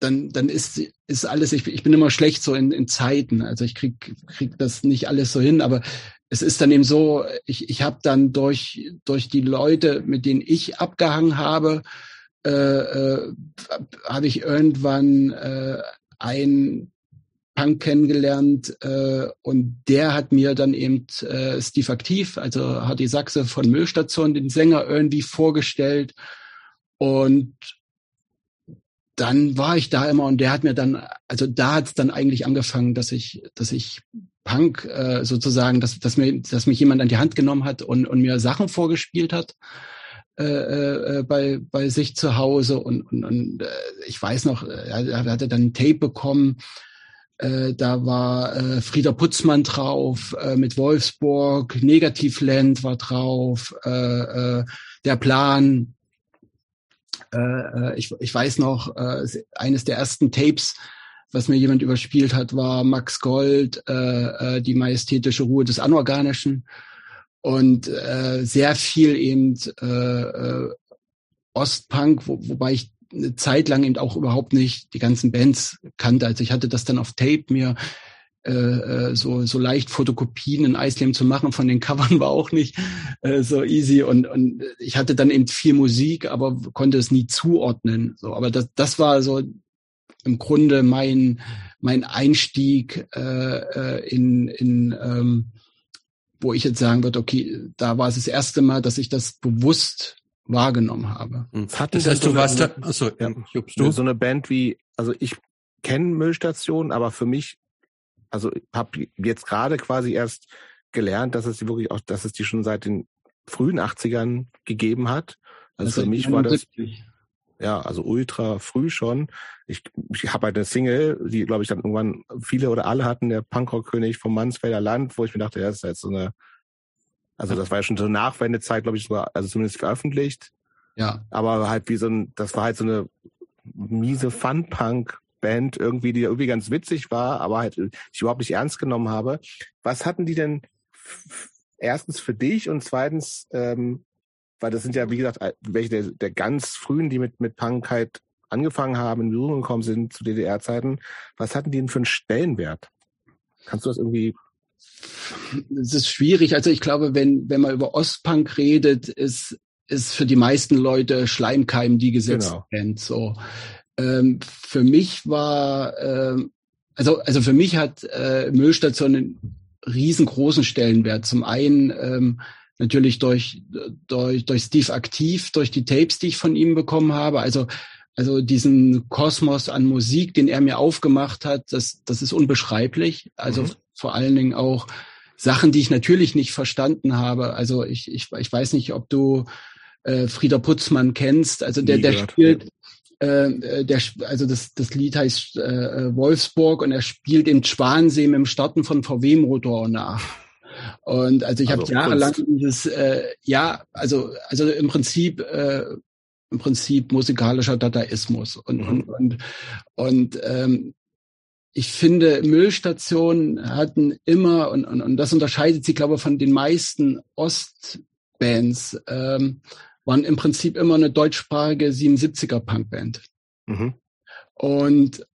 S3: dann, dann ist, ist alles, ich, ich bin immer schlecht so in, in Zeiten. Also ich krieg, krieg das nicht alles so hin, aber es ist dann eben so, ich, ich habe dann durch, durch die Leute, mit denen ich abgehangen habe, äh, äh, habe ich irgendwann äh, ein Punk kennengelernt äh, und der hat mir dann eben äh, Steve Aktiv, also Hardy Sachse von Müllstation, den Sänger irgendwie vorgestellt. Und dann war ich da immer und der hat mir dann, also da hat es dann eigentlich angefangen, dass ich, dass ich Punk äh, sozusagen, dass, dass mir, dass mich jemand an die Hand genommen hat und, und mir Sachen vorgespielt hat äh, äh, bei, bei sich zu Hause. Und, und, und äh, ich weiß noch, er, er hatte dann ein Tape bekommen, äh, da war äh, Frieder Putzmann drauf, äh, mit Wolfsburg, Negativland war drauf, äh, äh, der Plan. Äh, äh, ich, ich weiß noch, eines der ersten Tapes, was mir jemand überspielt hat, war Max Gold, die majestätische Ruhe des Anorganischen und sehr viel eben Ostpunk, wo, wobei ich eine Zeit lang eben auch überhaupt nicht die ganzen Bands kannte. Also ich hatte das dann auf Tape mir äh, äh so, so leicht Fotokopien in Iceland zu machen von den Covern war auch nicht äh, so easy und, und ich hatte dann eben viel Musik, aber konnte es nie zuordnen. So, aber das, das war so im Grunde mein mein Einstieg äh, äh in, in ähm, wo ich jetzt sagen würde, okay, da war es das erste Mal, dass ich das bewusst wahrgenommen habe.
S2: Hm. Hatten das heißt, so du warst da, achso, ja, Jobst, du? so eine Band wie, also ich kenne Müllstationen, aber für mich, also habe jetzt gerade quasi erst gelernt, dass es die wirklich auch, dass es die schon seit den frühen 80ern gegeben hat. Also, also für mich war das ja, also ultra früh schon. Ich, ich habe halt eine Single, die, glaube ich, dann irgendwann viele oder alle hatten, der Punkrock-König vom Mansfelder Land, wo ich mir dachte, ja, das ist jetzt so eine also das war ja schon so Nachwendezeit, glaube ich, sogar, also zumindest veröffentlicht. Ja. Aber halt wie so ein, das war halt so eine miese Fun-Punk-Band irgendwie, die irgendwie ganz witzig war, aber halt ich überhaupt nicht ernst genommen habe. Was hatten die denn erstens für dich und zweitens, ähm, weil das sind ja, wie gesagt, welche der, der ganz frühen, die mit, mit Punk halt angefangen haben, in Berührung gekommen sind zu DDR-Zeiten, was hatten die denn für einen Stellenwert? Kannst du das irgendwie
S3: es ist schwierig. Also ich glaube, wenn, wenn man über Ostpunk redet, ist, ist für die meisten Leute Schleimkeim die gesetzte genau. So. Ähm, für mich war, ähm, also, also für mich hat äh, Müllstation einen riesengroßen Stellenwert. Zum einen ähm, natürlich durch, durch, durch Steve aktiv, durch die Tapes, die ich von ihm bekommen habe. Also, also diesen Kosmos an Musik, den er mir aufgemacht hat, das, das ist unbeschreiblich. Also mhm vor allen Dingen auch Sachen, die ich natürlich nicht verstanden habe. Also ich, ich, ich weiß nicht, ob du äh, Frieder Putzmann kennst. Also der, der spielt, äh, äh, der, also das, das Lied heißt äh, Wolfsburg und er spielt im Schwansee mit dem Starten von VW-Motor nach. Und also ich also habe jahrelang dieses, äh, ja, also also im Prinzip äh, im Prinzip musikalischer Dadaismus und mhm. und und, und ähm, ich finde, Müllstationen hatten immer, und, und, und das unterscheidet sie, glaube ich, von den meisten Ostbands, ähm, waren im Prinzip immer eine deutschsprachige 77er Punkband. Mhm. Und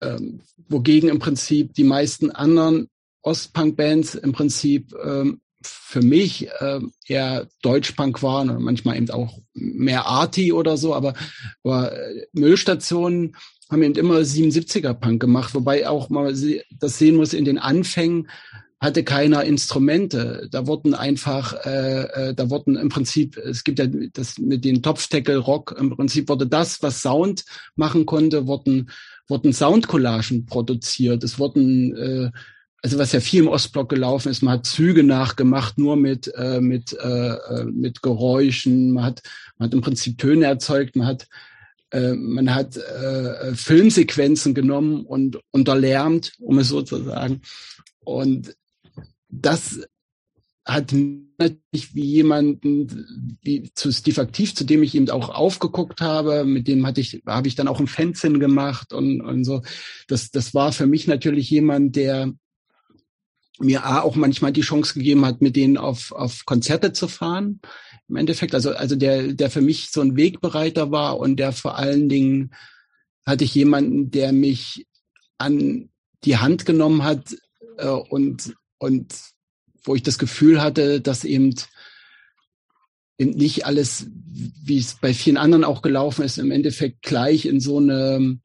S3: ähm, wogegen im Prinzip die meisten anderen Ostpunk-Bands im Prinzip ähm, für mich äh, eher Deutschpunk waren und manchmal eben auch mehr Arty oder so, aber, aber äh, Müllstationen haben eben immer 77er Punk gemacht, wobei auch mal das sehen muss in den Anfängen hatte keiner Instrumente. Da wurden einfach, äh, äh, da wurden im Prinzip, es gibt ja das mit den Topfdeckel Rock, im Prinzip wurde das, was Sound machen konnte, wurden, wurden Soundcollagen produziert. Es wurden äh, also was ja viel im Ostblock gelaufen ist, man hat Züge nachgemacht, nur mit, äh, mit, äh, äh, mit Geräuschen, man hat, man hat im Prinzip Töne erzeugt, man hat, äh, man hat äh, Filmsequenzen genommen und unterlärmt, um es so zu sagen. Und das hat natürlich wie jemanden wie zu Steve Aktiv, zu dem ich eben auch aufgeguckt habe, mit dem hatte ich, habe ich dann auch ein Fanzine gemacht und, und so. Das, das war für mich natürlich jemand, der mir A, auch manchmal die Chance gegeben hat, mit denen auf, auf Konzerte zu fahren. Im Endeffekt, also, also der, der für mich so ein Wegbereiter war und der vor allen Dingen hatte ich jemanden, der mich an die Hand genommen hat äh, und, und wo ich das Gefühl hatte, dass eben, eben nicht alles, wie es bei vielen anderen auch gelaufen ist, im Endeffekt gleich in so eine,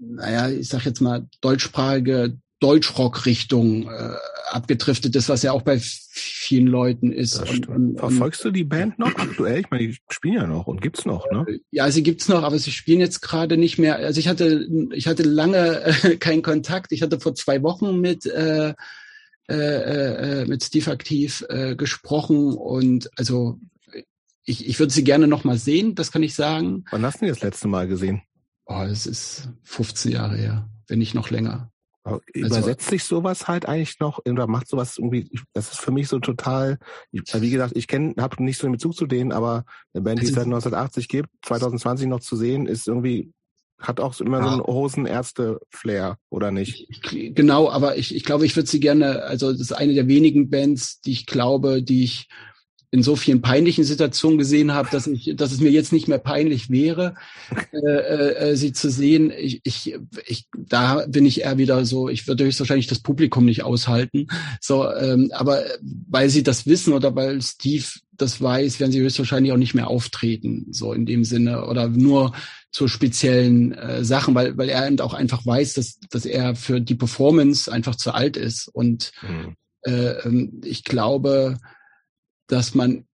S3: naja, ich sag jetzt mal, deutschsprachige Deutschrock-Richtung äh, abgedriftet ist, was ja auch bei vielen Leuten ist.
S2: Und, und, Verfolgst du die Band noch aktuell? Ich meine, die spielen ja noch und gibt's noch, ne? Äh,
S3: ja, sie gibt's noch, aber sie spielen jetzt gerade nicht mehr. Also ich hatte, ich hatte lange äh, keinen Kontakt. Ich hatte vor zwei Wochen mit äh, äh, äh, mit Steve aktiv äh, gesprochen und also ich, ich würde sie gerne noch mal sehen, das kann ich sagen.
S2: Wann hast du die das letzte Mal gesehen?
S3: Oh, das ist 15 Jahre her, wenn nicht noch länger.
S2: Also übersetzt also, sich sowas halt eigentlich noch oder macht sowas irgendwie, das ist für mich so total, wie gesagt, ich kenne, habe nicht so einen Bezug zu denen, aber eine Band, die es seit 1980 gibt, 2020 noch zu sehen, ist irgendwie, hat auch immer ja. so einen Hosenärzte-Flair, oder nicht?
S3: Ich, genau, aber ich, ich glaube, ich würde sie gerne, also das ist eine der wenigen Bands, die ich glaube, die ich in so vielen peinlichen Situationen gesehen habe, dass ich, dass es mir jetzt nicht mehr peinlich wäre, äh, äh, sie zu sehen. Ich, ich, ich, da bin ich eher wieder so, ich würde höchstwahrscheinlich das Publikum nicht aushalten. So, ähm, aber weil sie das wissen oder weil Steve das weiß, werden sie höchstwahrscheinlich auch nicht mehr auftreten, so in dem Sinne oder nur zu speziellen äh, Sachen, weil weil er eben auch einfach weiß, dass dass er für die Performance einfach zu alt ist und mhm. äh, ähm, ich glaube dass man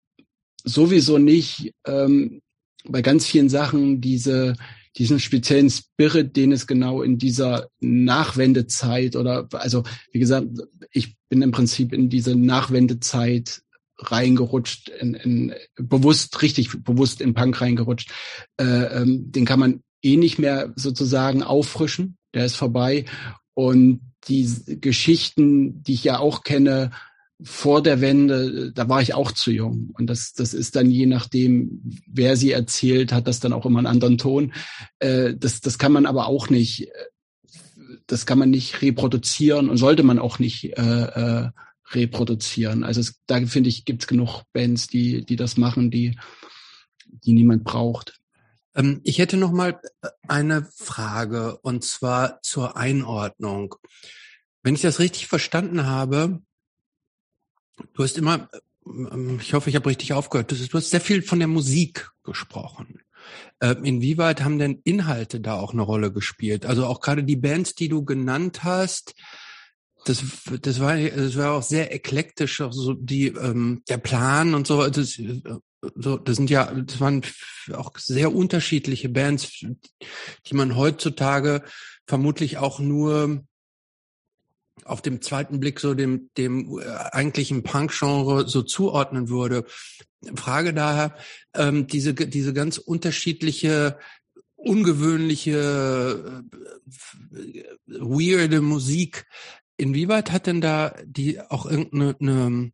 S3: sowieso nicht ähm, bei ganz vielen Sachen diese diesen speziellen Spirit, den es genau in dieser Nachwendezeit oder also wie gesagt, ich bin im Prinzip in diese Nachwendezeit reingerutscht, in, in, bewusst, richtig bewusst in Punk reingerutscht. Äh, ähm, den kann man eh nicht mehr sozusagen auffrischen, der ist vorbei. Und die Geschichten, die ich ja auch kenne, vor der Wende, da war ich auch zu jung. Und das, das ist dann je nachdem, wer sie erzählt, hat das dann auch immer einen anderen Ton. Äh, das, das kann man aber auch nicht, das kann man nicht reproduzieren und sollte man auch nicht äh, äh, reproduzieren. Also es, da finde ich, gibt es genug Bands, die, die das machen, die, die niemand braucht.
S1: Ähm, ich hätte noch mal eine Frage und zwar zur Einordnung. Wenn ich das richtig verstanden habe, Du hast immer, ähm, ich hoffe, ich habe richtig aufgehört, du hast sehr viel von der Musik gesprochen. Ähm, inwieweit haben denn Inhalte da auch eine Rolle gespielt? Also auch gerade die Bands, die du genannt hast, das, das war, das war auch sehr eklektisch, auch so die, ähm, der Plan und so. Das, so, das sind ja, das waren auch sehr unterschiedliche Bands, die man heutzutage vermutlich auch nur auf dem zweiten Blick so dem, dem äh, eigentlichen Punk-Genre so zuordnen würde. Frage daher, ähm, diese, diese ganz unterschiedliche, ungewöhnliche, äh, weirde Musik, inwieweit hat denn da die auch irgendeine eine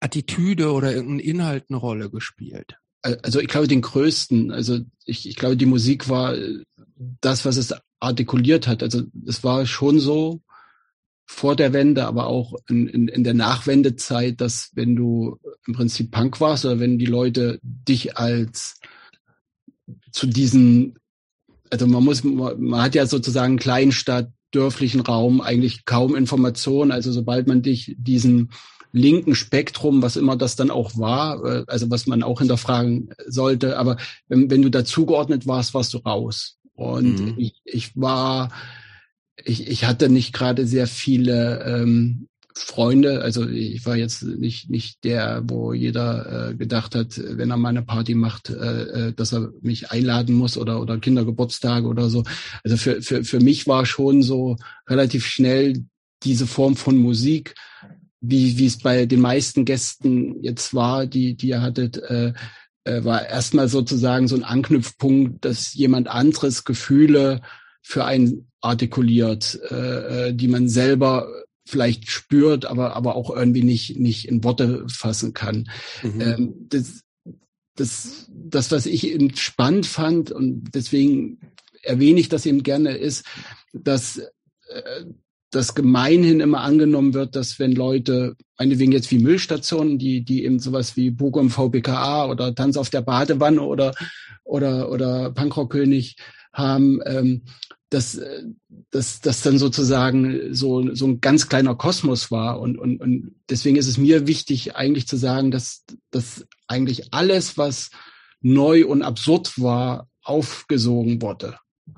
S1: Attitüde oder irgendein Inhalt eine Rolle gespielt?
S3: Also ich glaube den größten, also ich, ich glaube die Musik war das, was es artikuliert hat. Also es war schon so vor der Wende, aber auch in, in, in der Nachwendezeit, dass wenn du im Prinzip Punk warst oder wenn die Leute dich als zu diesen, also man muss, man hat ja sozusagen Kleinstadt, dörflichen Raum eigentlich kaum Informationen. Also sobald man dich diesen linken Spektrum, was immer das dann auch war, äh, also was man auch hinterfragen sollte. Aber wenn, wenn du dazugeordnet warst, warst du raus. Und mhm. ich, ich war, ich, ich hatte nicht gerade sehr viele ähm, Freunde, also ich war jetzt nicht nicht der, wo jeder äh, gedacht hat, wenn er mal eine Party macht, äh, äh dass er mich einladen muss oder oder Kindergeburtstage oder so. Also für für für mich war schon so relativ schnell diese Form von Musik wie wie es bei den meisten Gästen jetzt war, die die ihr hattet, äh, äh, war erstmal sozusagen so ein Anknüpfpunkt, dass jemand anderes Gefühle für einen artikuliert, äh, äh, die man selber vielleicht spürt, aber aber auch irgendwie nicht nicht in Worte fassen kann. Mhm. Ähm, das, das das was ich eben spannend fand und deswegen erwähne ich das eben gerne ist, dass äh, das gemeinhin immer angenommen wird, dass wenn Leute, meinetwegen jetzt wie Müllstationen, die, die eben sowas wie Bogo im VBKA oder Tanz auf der Badewanne oder, oder, oder Punkrock-König haben, ähm, dass, dass das dann sozusagen so, so ein ganz kleiner Kosmos war. Und, und, und deswegen ist es mir wichtig, eigentlich zu sagen, dass, dass eigentlich alles, was neu und absurd war, aufgesogen wurde.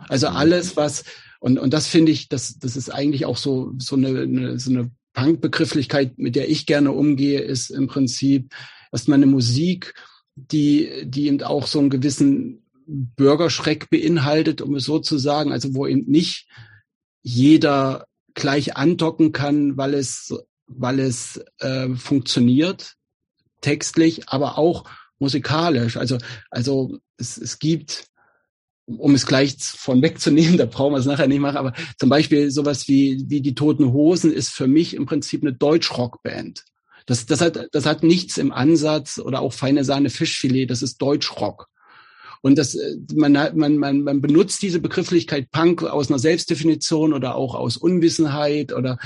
S3: Also mhm. alles, was und, und das finde ich, das, das ist eigentlich auch so, so eine, eine, so eine Punk-Begrifflichkeit, mit der ich gerne umgehe, ist im Prinzip erstmal eine Musik, die, die eben auch so einen gewissen Bürgerschreck beinhaltet, um es so zu sagen, also wo eben nicht jeder gleich andocken kann, weil es, weil es äh, funktioniert, textlich, aber auch musikalisch. Also, also es, es gibt um es gleich von wegzunehmen, da brauchen wir es nachher nicht machen, aber zum Beispiel sowas wie, wie die Toten Hosen ist für mich im Prinzip eine Deutschrockband. Das, das, hat, das hat nichts im Ansatz oder auch feine Sahne Fischfilet, das ist Deutschrock. Und das, man, man, man, man benutzt diese Begrifflichkeit Punk aus einer Selbstdefinition oder auch aus Unwissenheit oder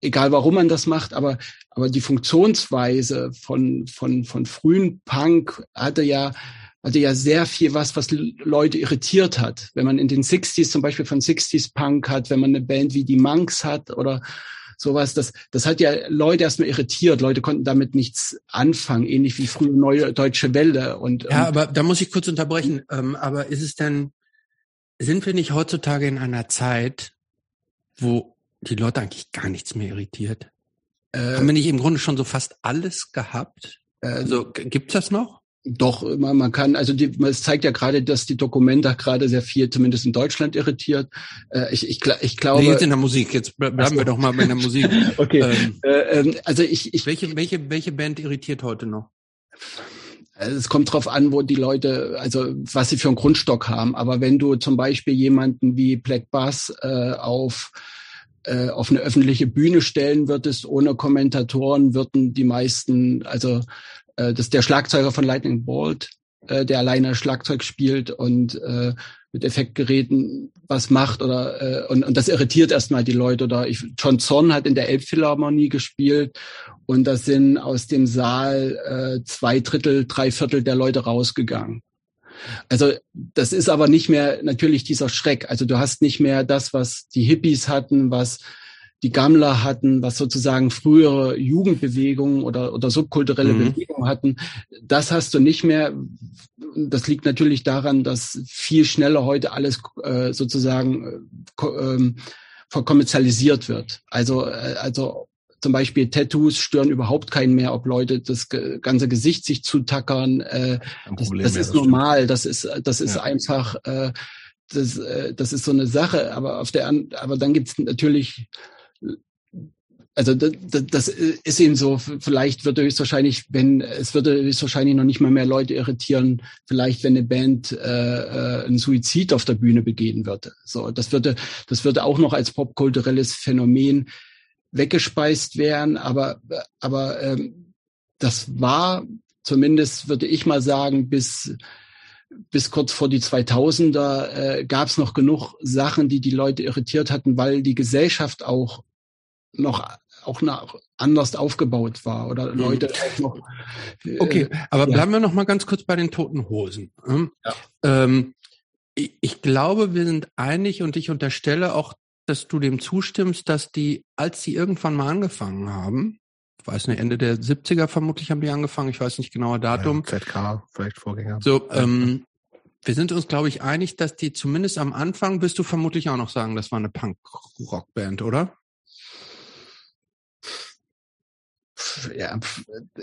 S3: egal warum man das macht, aber, aber die Funktionsweise von, von, von frühen Punk hatte ja hatte ja sehr viel was, was Leute irritiert hat. Wenn man in den 60s zum Beispiel von 60s Punk hat, wenn man eine Band wie die Monks hat oder sowas, das, das hat ja Leute erstmal irritiert. Leute konnten damit nichts anfangen, ähnlich wie früher Neue Deutsche Welle. Und,
S1: ja, und, aber da muss ich kurz unterbrechen. Ähm, aber ist es denn, sind wir nicht heutzutage in einer Zeit, wo die Leute eigentlich gar nichts mehr irritiert? Äh, Haben wir nicht im Grunde schon so fast alles gehabt? Äh, also gibt's das noch?
S3: Doch, man, man kann, also die, es zeigt ja gerade, dass die Dokumente gerade sehr viel, zumindest in Deutschland, irritiert. Äh, ich, ich, ich glaube. Nee,
S1: jetzt in der Musik, jetzt bleiben also, wir doch mal bei der Musik.
S3: okay. Ähm, äh, ähm, also ich, ich.
S1: Welche, welche, welche Band irritiert heute noch?
S3: Also es kommt drauf an, wo die Leute, also was sie für einen Grundstock haben. Aber wenn du zum Beispiel jemanden wie Black Bass äh, auf äh, auf eine öffentliche Bühne stellen würdest, ohne Kommentatoren, würden die meisten, also äh, das ist der Schlagzeuger von Lightning Bolt, äh, der alleine Schlagzeug spielt und äh, mit Effektgeräten was macht oder äh, und, und das irritiert erstmal die Leute oder ich, John Zorn hat in der Elbphilharmonie gespielt und da sind aus dem Saal äh, zwei Drittel, drei Viertel der Leute rausgegangen. Also das ist aber nicht mehr natürlich dieser Schreck. Also du hast nicht mehr das, was die Hippies hatten, was die Gammler hatten, was sozusagen frühere Jugendbewegungen oder, oder subkulturelle mhm. Bewegungen hatten. Das hast du nicht mehr. Das liegt natürlich daran, dass viel schneller heute alles äh, sozusagen äh, ähm, verkommerzialisiert wird. Also, äh, also zum Beispiel Tattoos stören überhaupt keinen mehr, ob Leute das ganze Gesicht sich zutackern. Äh, das, das ist normal, das ist, das ist ja. einfach, äh, das, äh, das ist so eine Sache. Aber auf der, aber dann gibt's natürlich also das, das ist eben so, vielleicht würde höchstwahrscheinlich, wenn, es würde höchstwahrscheinlich noch nicht mal mehr Leute irritieren, vielleicht wenn eine Band äh, äh, einen Suizid auf der Bühne begehen würde. So, das würde, das würde auch noch als popkulturelles Phänomen weggespeist werden, aber, aber ähm, das war zumindest, würde ich mal sagen, bis bis kurz vor die 2000er äh, gab es noch genug Sachen, die die Leute irritiert hatten, weil die Gesellschaft auch noch auch nach, anders aufgebaut war oder mhm. Leute auch noch.
S1: Äh, okay, aber ja. bleiben wir noch mal ganz kurz bei den toten Hosen. Hm? Ja. Ähm, ich, ich glaube, wir sind einig und ich unterstelle auch, dass du dem zustimmst, dass die, als sie irgendwann mal angefangen haben, ich weiß nicht, Ende der 70er vermutlich haben die angefangen, ich weiß nicht genauer Datum.
S2: Ja, ZK, vielleicht Vorgänger.
S1: So, ähm, wir sind uns, glaube ich, einig, dass die zumindest am Anfang, wirst du vermutlich auch noch sagen, das war eine Punk-Rock-Band, oder?
S3: Ja,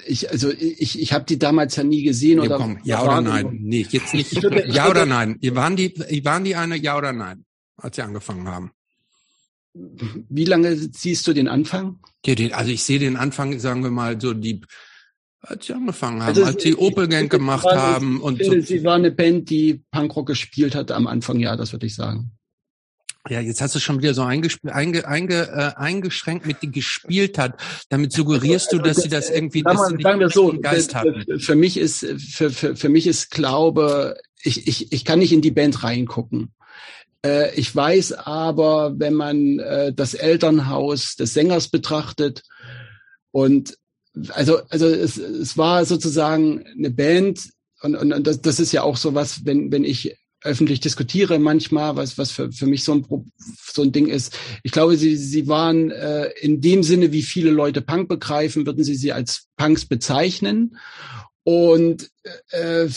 S3: ich, also ich, ich habe die damals ja nie gesehen nee, oder. Komm,
S1: ja oder nein? Nee, jetzt nicht. ja oder nein? Waren die, waren die eine Ja oder Nein, als sie angefangen haben?
S3: Wie lange siehst du den Anfang?
S1: Ja, den, also ich sehe den Anfang, sagen wir mal, so die, als sie angefangen haben, also, als sie Opel Gang gemacht haben und
S3: finde, so. Sie war eine Band, die Punkrock gespielt hat am Anfang, ja, das würde ich sagen.
S1: Ja, jetzt hast du schon wieder so einge, einge, einge, äh, eingeschränkt mit die gespielt hat. Damit suggerierst du, dass sie das irgendwie
S3: dass sie sagen wir so, Geist hatten. Für mich ist für, für, für mich ist Glaube, ich, ich, ich kann nicht in die Band reingucken. Äh, ich weiß aber, wenn man äh, das Elternhaus des Sängers betrachtet und also also es, es war sozusagen eine Band und, und, und das, das ist ja auch so was, wenn wenn ich öffentlich diskutiere manchmal, was, was für, für mich so ein, so ein Ding ist. Ich glaube, sie, sie waren äh, in dem Sinne, wie viele Leute Punk begreifen, würden sie sie als Punks bezeichnen. Und äh, äh,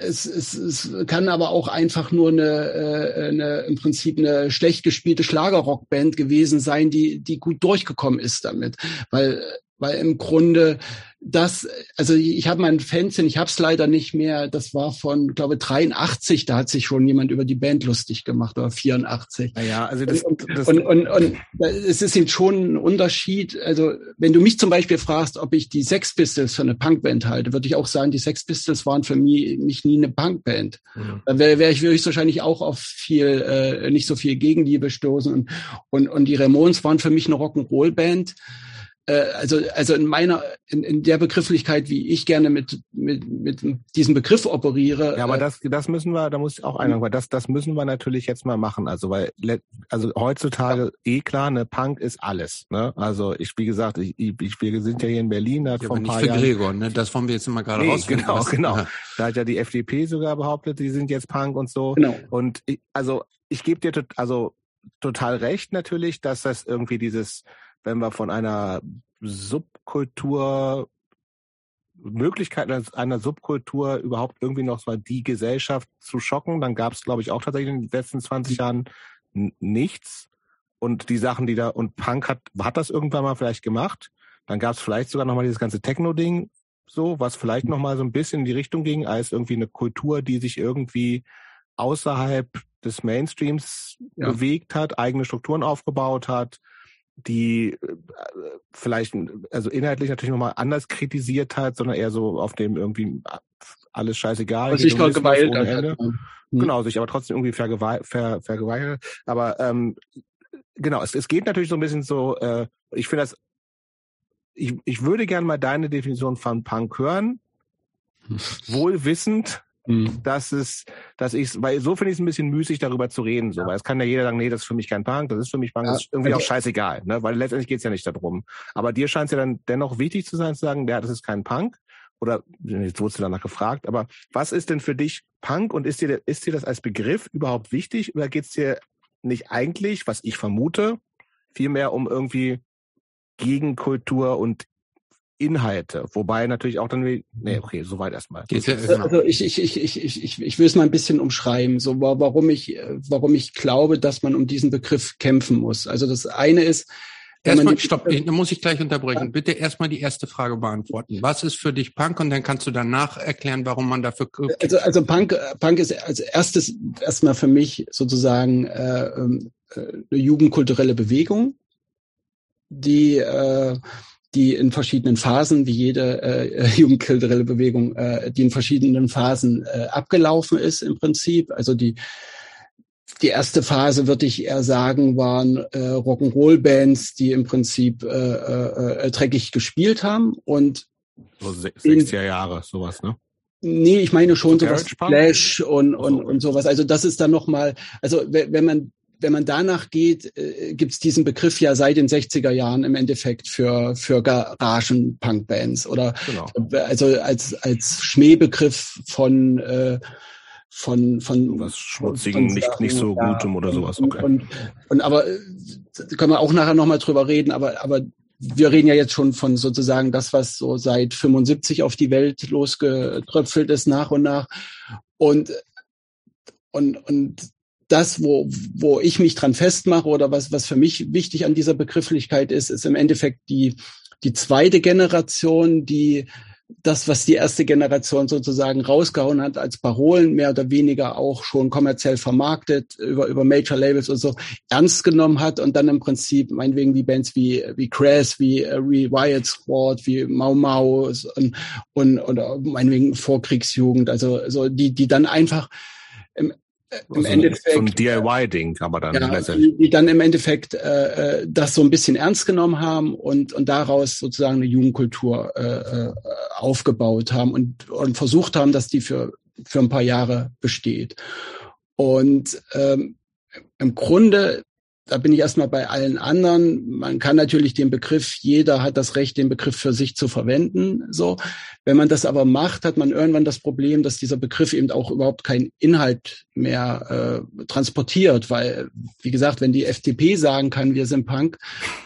S3: es, es, es kann aber auch einfach nur eine, äh, eine im Prinzip eine schlecht gespielte Schlagerrockband gewesen sein, die die gut durchgekommen ist damit, weil weil im Grunde das, also ich habe mein Fanzine, ich habe es leider nicht mehr, das war von, glaube 83, da hat sich schon jemand über die Band lustig gemacht, oder 84.
S2: Naja, also das,
S3: und, das und, und, und, und es ist eben schon ein Unterschied, also wenn du mich zum Beispiel fragst, ob ich die Sex Pistols für eine Punkband halte, würde ich auch sagen, die Sex Pistols waren für mich, mich nie eine Punkband. Mhm. Da wäre wär ich höchstwahrscheinlich auch auf viel, äh, nicht so viel Gegenliebe stoßen und, und, und die Ramones waren für mich eine Rock'n'Roll-Band also also in meiner in, in der Begrifflichkeit, wie ich gerne mit mit mit diesem Begriff operiere.
S2: Ja, aber äh, das das müssen wir, da muss ich auch einhaken, weil das das müssen wir natürlich jetzt mal machen. Also weil also heutzutage ja. eh klar, ne Punk ist alles. Ne? Also ich wie gesagt, ich, ich wir sind ja hier in Berlin, da
S1: ja, vor ein paar nicht für Gregor, ne? Das wollen wir jetzt mal gerade nee, rausfinden.
S2: Genau, genau. Ja. Da hat ja die FDP sogar behauptet, die sind jetzt Punk und so. Genau. Und ich, also ich gebe dir also total recht natürlich, dass das irgendwie dieses wenn wir von einer Subkultur, Möglichkeit einer Subkultur überhaupt irgendwie noch mal die Gesellschaft zu schocken, dann gab es, glaube ich, auch tatsächlich in den letzten 20 Jahren nichts. Und die Sachen, die da, und Punk hat, hat das irgendwann mal vielleicht gemacht. Dann gab es vielleicht sogar noch mal dieses ganze Techno-Ding, so, was vielleicht noch mal so ein bisschen in die Richtung ging, als irgendwie eine Kultur, die sich irgendwie außerhalb des Mainstreams ja. bewegt hat, eigene Strukturen aufgebaut hat, die äh, vielleicht, also inhaltlich natürlich nochmal anders kritisiert hat, sondern eher so auf dem irgendwie alles scheißegal.
S3: Was sich geweilt hat.
S2: Mhm. Genau, sich aber trotzdem irgendwie vergeweigert. Ver, vergeweigert. Aber ähm, genau, es, es geht natürlich so ein bisschen so, äh, ich finde das, ich, ich würde gerne mal deine Definition von Punk hören, wohl wissend, Mhm. dass es, dass ich, weil so finde ich es ein bisschen müßig, darüber zu reden, so, weil es kann ja jeder sagen, nee, das ist für mich kein Punk, das ist für mich Punk, ja. das ist irgendwie okay. auch scheißegal, ne, weil letztendlich geht es ja nicht darum. Aber dir scheint es ja dann dennoch wichtig zu sein, zu sagen, ja, das ist kein Punk, oder jetzt wurdest du danach gefragt, aber was ist denn für dich Punk und ist dir, ist dir das als Begriff überhaupt wichtig oder geht es dir nicht eigentlich, was ich vermute, vielmehr um irgendwie Gegenkultur und Inhalte, wobei natürlich auch dann, nee, okay, soweit erstmal.
S3: Also ich, ich, ich, ich, ich, ich will es mal ein bisschen umschreiben, so warum ich, warum ich glaube, dass man um diesen Begriff kämpfen muss. Also das eine ist,
S1: Erstmal, stopp, da muss ich gleich unterbrechen. Bitte erstmal die erste Frage beantworten. Was ist für dich Punk? Und dann kannst du danach erklären, warum man dafür.
S3: Also, also Punk, Punk ist als erstes erstmal für mich sozusagen äh, ähm, äh, eine jugendkulturelle Bewegung, die äh, die in verschiedenen Phasen, wie jede äh, jugendkulturelle Bewegung, äh, die in verschiedenen Phasen äh, abgelaufen ist im Prinzip. Also die die erste Phase, würde ich eher sagen, waren äh, Rock'n'Roll-Bands, die im Prinzip äh, äh, äh dreckig gespielt haben und
S2: so 60er Jahre, sowas, ne?
S3: Nee, ich meine schon so sowas Flash und, und, und sowas. Also das ist dann nochmal, also wenn man wenn man danach geht, äh, gibt es diesen Begriff ja seit den 60er Jahren im Endeffekt für, für Garagen-Punk-Bands oder genau. also als, als Schmähbegriff von äh, von von
S2: was schmutzigen, von nicht nicht so ja, gutem oder sowas.
S3: Okay. Und, und, und aber äh, können wir auch nachher nochmal drüber reden, aber aber wir reden ja jetzt schon von sozusagen das, was so seit 75 auf die Welt losgetröpfelt ist nach und nach. Und, und, und das, wo, wo ich mich dran festmache oder was, was für mich wichtig an dieser Begrifflichkeit ist, ist im Endeffekt die, die zweite Generation, die das, was die erste Generation sozusagen rausgehauen hat als Parolen, mehr oder weniger auch schon kommerziell vermarktet, über, über Major Labels und so, ernst genommen hat und dann im Prinzip, meinetwegen wie Bands wie, wie Crash, wie, äh, wie Riot Squad, wie Mau Mau und, und, oder meinetwegen Vorkriegsjugend, also, also die, die dann einfach im,
S2: im also Endeffekt so ein DIY-Ding, aber dann
S3: ja, die, die, dann im Endeffekt äh, äh, das so ein bisschen ernst genommen haben und und daraus sozusagen eine Jugendkultur äh, äh, aufgebaut haben und und versucht haben, dass die für für ein paar Jahre besteht. Und ähm, im Grunde da bin ich erstmal bei allen anderen. Man kann natürlich den Begriff, jeder hat das Recht, den Begriff für sich zu verwenden. So. Wenn man das aber macht, hat man irgendwann das Problem, dass dieser Begriff eben auch überhaupt keinen Inhalt mehr äh, transportiert, weil, wie gesagt, wenn die FDP sagen kann, wir sind Punk,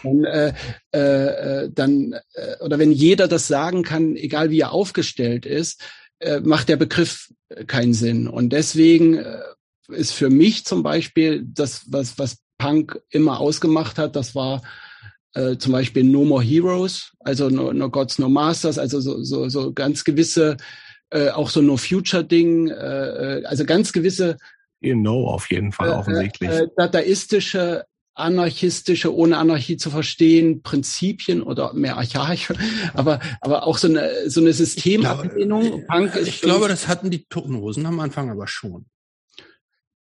S3: dann, äh, äh, dann äh, oder wenn jeder das sagen kann, egal wie er aufgestellt ist, äh, macht der Begriff keinen Sinn. Und deswegen äh, ist für mich zum Beispiel das, was, was Punk immer ausgemacht hat, das war äh, zum Beispiel No More Heroes, also No, no Gods, No Masters, also so, so, so ganz gewisse, äh, auch so No Future Ding, äh, äh also ganz gewisse
S2: You know, auf jeden Fall, äh, offensichtlich. Äh,
S3: dadaistische, anarchistische, ohne Anarchie zu verstehen, Prinzipien oder mehr archaische, aber, aber auch so eine, so eine Systemablehnung.
S1: Ich, glaube, ich glaube, das hatten die Toten Hosen am Anfang aber schon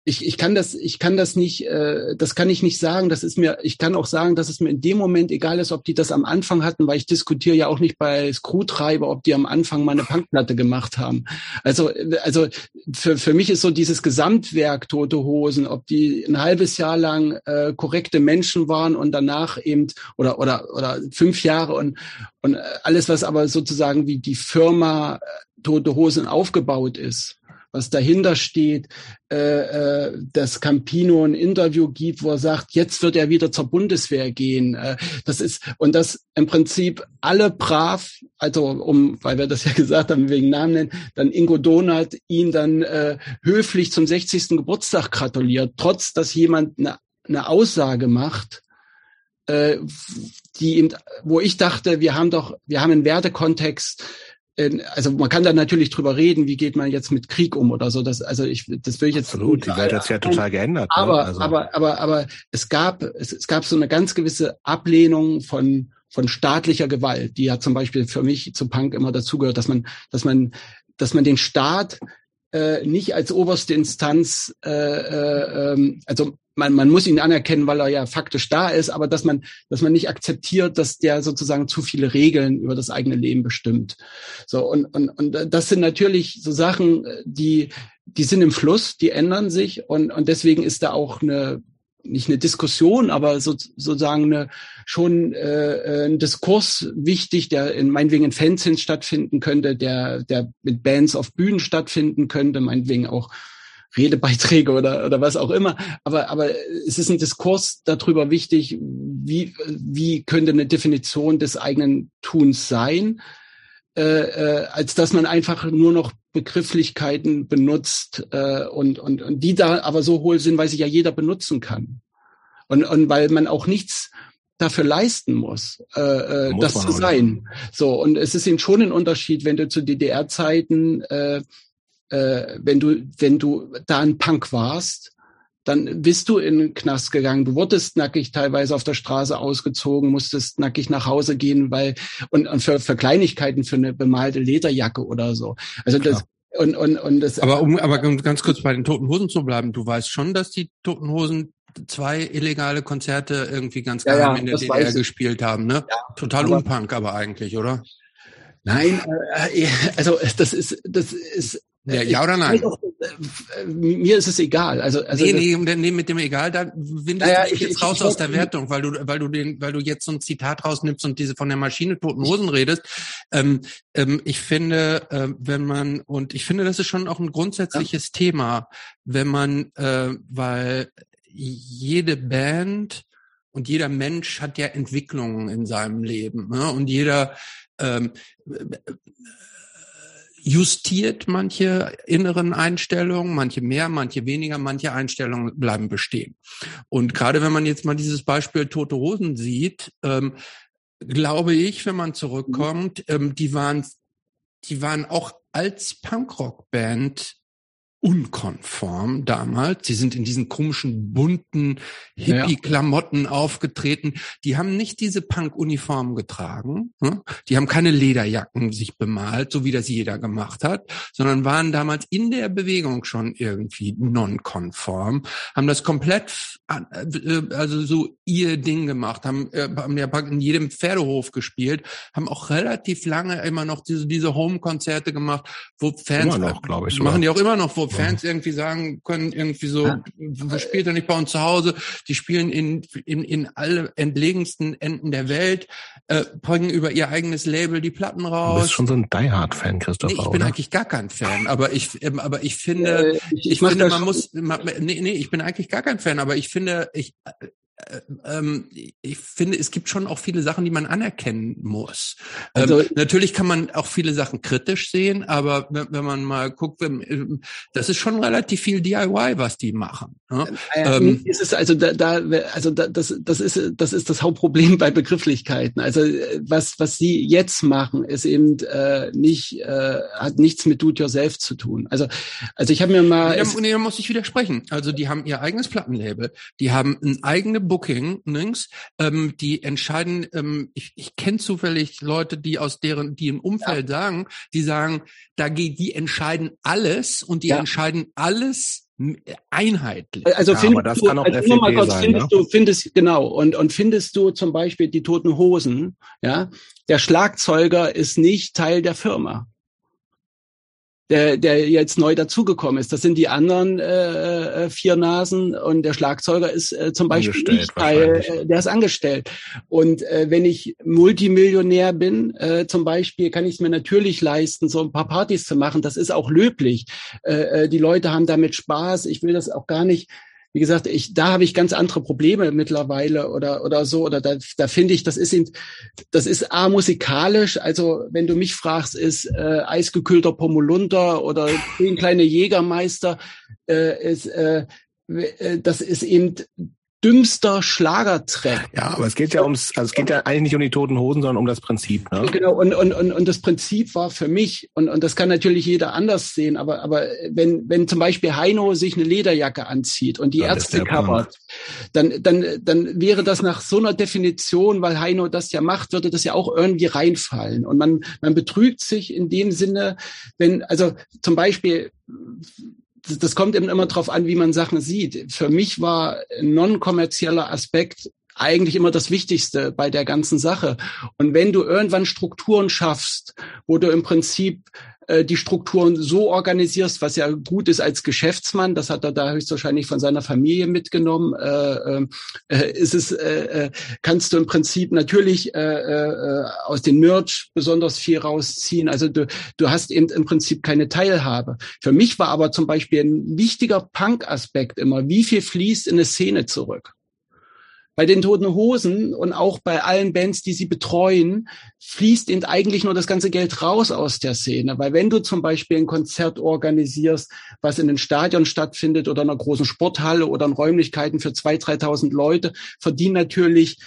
S3: ich, ich kann das, ich kann das nicht, äh, das kann ich nicht sagen. Das ist mir, ich kann auch sagen, dass es mir in dem Moment egal ist, ob die das am Anfang hatten, weil ich diskutiere ja auch nicht bei Screwtreiber, ob die am Anfang mal eine Punkplatte gemacht haben. Also, also für, für mich ist so dieses Gesamtwerk Tote Hosen, ob die ein halbes Jahr lang äh, korrekte Menschen waren und danach eben oder oder oder fünf Jahre und und alles, was aber sozusagen wie die Firma äh, Tote Hosen aufgebaut ist was dahinter steht, äh, äh, dass Campino ein Interview gibt, wo er sagt, jetzt wird er wieder zur Bundeswehr gehen. Äh, das ist und das im Prinzip alle brav, also um, weil wir das ja gesagt haben wegen Namen nennen, dann Ingo Donat ihn dann äh, höflich zum 60. Geburtstag gratuliert, trotz dass jemand eine, eine Aussage macht, äh, die eben, wo ich dachte, wir haben doch, wir haben einen Wertekontext, also man kann da natürlich drüber reden, wie geht man jetzt mit Krieg um oder so. Das, also ich, das will ich jetzt.
S2: Absolut, die Welt hat sich ja total geändert.
S3: Ne? Aber, ne? also. aber, aber, aber es gab, es, es gab so eine ganz gewisse Ablehnung von von staatlicher Gewalt, die hat zum Beispiel für mich zu Punk immer dazugehört, dass man, dass man, dass man den Staat äh, nicht als oberste Instanz, äh, äh, ähm, also man, man muss ihn anerkennen, weil er ja faktisch da ist, aber dass man, dass man nicht akzeptiert, dass der sozusagen zu viele Regeln über das eigene Leben bestimmt. So und und und das sind natürlich so Sachen, die die sind im Fluss, die ändern sich und und deswegen ist da auch eine nicht eine Diskussion, aber so, sozusagen eine, schon äh, ein Diskurs wichtig, der in meinetwegen in Fanzines stattfinden könnte, der der mit Bands auf Bühnen stattfinden könnte, meinetwegen auch Redebeiträge oder, oder was auch immer. Aber, aber es ist ein Diskurs darüber wichtig, wie, wie könnte eine Definition des eigenen Tuns sein, äh, äh, als dass man einfach nur noch Begrifflichkeiten benutzt äh, und, und, und die da aber so hohl sind, weil sie ja jeder benutzen kann. Und, und weil man auch nichts dafür leisten muss, äh, äh muss das zu sein. So, und es ist eben schon ein Unterschied, wenn du zu DDR-Zeiten äh, äh, wenn du, wenn du da ein Punk warst, dann bist du in den Knast gegangen. Du wurdest nackig teilweise auf der Straße ausgezogen, musstest nackig nach Hause gehen, weil und, und für, für Kleinigkeiten für eine bemalte Lederjacke oder so. Also das und und und das.
S1: Aber um aber ganz kurz bei den Toten Hosen zu bleiben, du weißt schon, dass die Toten Hosen zwei illegale Konzerte irgendwie ganz geheim ja, ja, in der DDR gespielt haben, ne? Ja, Total aber, unpunk aber eigentlich, oder?
S3: Nein, äh, also das ist, das ist
S1: ja, ja oder nein? Auch,
S3: äh, mir ist es egal. Also, also
S1: nee, nee, nee, mit dem egal, da windest naja, du dich jetzt ich, raus ich, aus der Wertung, weil du, weil du den, weil du jetzt so ein Zitat rausnimmst und diese von der Maschine toten Hosen redest. Ähm, ähm, ich finde, äh, wenn man, und ich finde, das ist schon auch ein grundsätzliches ja. Thema, wenn man, äh, weil jede Band und jeder Mensch hat ja Entwicklungen in seinem Leben. Ne? Und jeder ähm, justiert manche inneren Einstellungen, manche mehr, manche weniger, manche Einstellungen bleiben bestehen. Und gerade wenn man jetzt mal dieses Beispiel Tote Hosen sieht, ähm, glaube ich, wenn man zurückkommt, ähm, die waren, die waren auch als Punkrock-Band unkonform damals. Sie sind in diesen komischen bunten Hippie-Klamotten ja. aufgetreten. Die haben nicht diese Punk-Uniform getragen. Ne? Die haben keine Lederjacken sich bemalt, so wie das jeder gemacht hat, sondern waren damals in der Bewegung schon irgendwie nonkonform, haben das komplett, äh, also so ihr Ding gemacht, haben, äh, haben ja in jedem Pferdehof gespielt, haben auch relativ lange immer noch diese, diese Home-Konzerte gemacht, wo Fans,
S2: immer noch, glaube ich,
S1: machen die auch immer noch, wo Fans irgendwie sagen können, irgendwie so, ja. spielt er nicht bei uns zu Hause? Die spielen in, in, in alle entlegensten Enden der Welt, äh, bringen über ihr eigenes Label die Platten raus. Du bist
S2: schon so ein Die Hard Fan, Christopher.
S1: Nee, ich bin
S2: oder?
S1: eigentlich gar kein Fan, aber ich, ähm, aber ich finde, äh, ich, ich, finde, man muss, man, nee, nee, ich bin eigentlich gar kein Fan, aber ich finde, ich, ähm, ich finde, es gibt schon auch viele Sachen, die man anerkennen muss. Ähm, also, ähm, natürlich kann man auch viele Sachen kritisch sehen, aber wenn, wenn man mal guckt, wenn, ähm, das ist schon relativ viel DIY, was die machen.
S3: Ne? Äh, ähm, ist es also da, da also da, das, das ist das ist das Hauptproblem bei Begrifflichkeiten. Also äh, was was sie jetzt machen, ist eben äh, nicht äh, hat nichts mit Do It Yourself zu tun. Also also ich habe mir mal.
S1: Nee, da muss ich widersprechen. Also die haben ihr eigenes Plattenlabel, die haben ein eigene Bookings, ähm, die entscheiden, ähm, ich, ich kenne zufällig Leute, die aus deren, die im Umfeld ja. sagen, die sagen, da geht, die entscheiden alles und die ja. entscheiden alles einheitlich.
S3: Also ja, findest du, also nur mal kurz, sein, findest ne? du, findest, genau, und, und findest du zum Beispiel die Toten Hosen, ja, der Schlagzeuger ist nicht Teil der Firma der, der jetzt neu dazugekommen ist. Das sind die anderen äh, äh, vier Nasen und der Schlagzeuger ist äh, zum Beispiel nicht Teil, äh, der ist angestellt. Und äh, wenn ich Multimillionär bin, äh, zum Beispiel, kann ich es mir natürlich leisten, so ein paar Partys zu machen. Das ist auch löblich. Äh, äh die Leute haben damit Spaß. Ich will das auch gar nicht wie gesagt, ich, da habe ich ganz andere Probleme mittlerweile oder, oder so, oder da, da finde ich, das ist das ist a musikalisch, also wenn du mich fragst, ist äh, eisgekühlter Pomolunder oder zehn kleine Jägermeister, äh, ist, äh, äh das ist eben dümmster Schlagertrack.
S2: Ja, aber es geht ja ums, also es geht ja eigentlich nicht um die toten Hosen, sondern um das Prinzip. Ne?
S3: Genau, und, und, und, und das Prinzip war für mich, und, und das kann natürlich jeder anders sehen, aber, aber wenn, wenn zum Beispiel Heino sich eine Lederjacke anzieht und die ja, Ärzte covert, dann, dann, dann wäre das nach so einer Definition, weil Heino das ja macht, würde das ja auch irgendwie reinfallen. Und man, man betrügt sich in dem Sinne, wenn, also zum Beispiel, das kommt eben immer darauf an, wie man Sachen sieht. Für mich war non-kommerzieller Aspekt eigentlich immer das Wichtigste bei der ganzen Sache. Und wenn du irgendwann Strukturen schaffst, wo du im Prinzip die Strukturen so organisierst, was ja gut ist als Geschäftsmann, das hat er da höchstwahrscheinlich von seiner Familie mitgenommen, äh, äh, äh ist es, äh, äh, kannst du im Prinzip natürlich äh, äh, aus den Merch besonders viel rausziehen. Also du, du hast eben im Prinzip keine Teilhabe. Für mich war aber zum Beispiel ein wichtiger Punk-Aspekt immer, wie viel fließt in eine Szene zurück. Bei den Toten Hosen und auch bei allen Bands, die sie betreuen, fließt ihnen eigentlich nur das ganze Geld raus aus der Szene. Weil wenn du zum Beispiel ein Konzert organisierst, was in einem Stadion stattfindet oder in einer großen Sporthalle oder in Räumlichkeiten für 2.000, 3.000 Leute, verdienen natürlich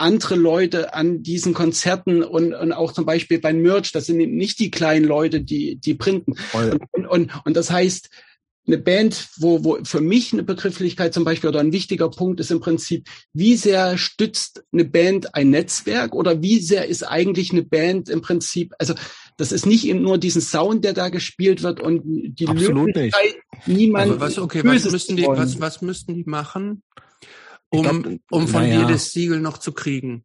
S3: andere Leute an diesen Konzerten und, und auch zum Beispiel beim Merch, das sind nicht die kleinen Leute, die, die printen. Und, und, und das heißt, eine Band, wo, wo für mich eine Begrifflichkeit zum Beispiel oder ein wichtiger Punkt ist im Prinzip, wie sehr stützt eine Band ein Netzwerk oder wie sehr ist eigentlich eine Band im Prinzip, also das ist nicht nur diesen Sound, der da gespielt wird und die
S2: Absolut Möglichkeit,
S1: nicht. niemand. Also was, okay, was müssten die, was, was müssten die machen, um, glaub, um von ja. dir das Siegel noch zu kriegen?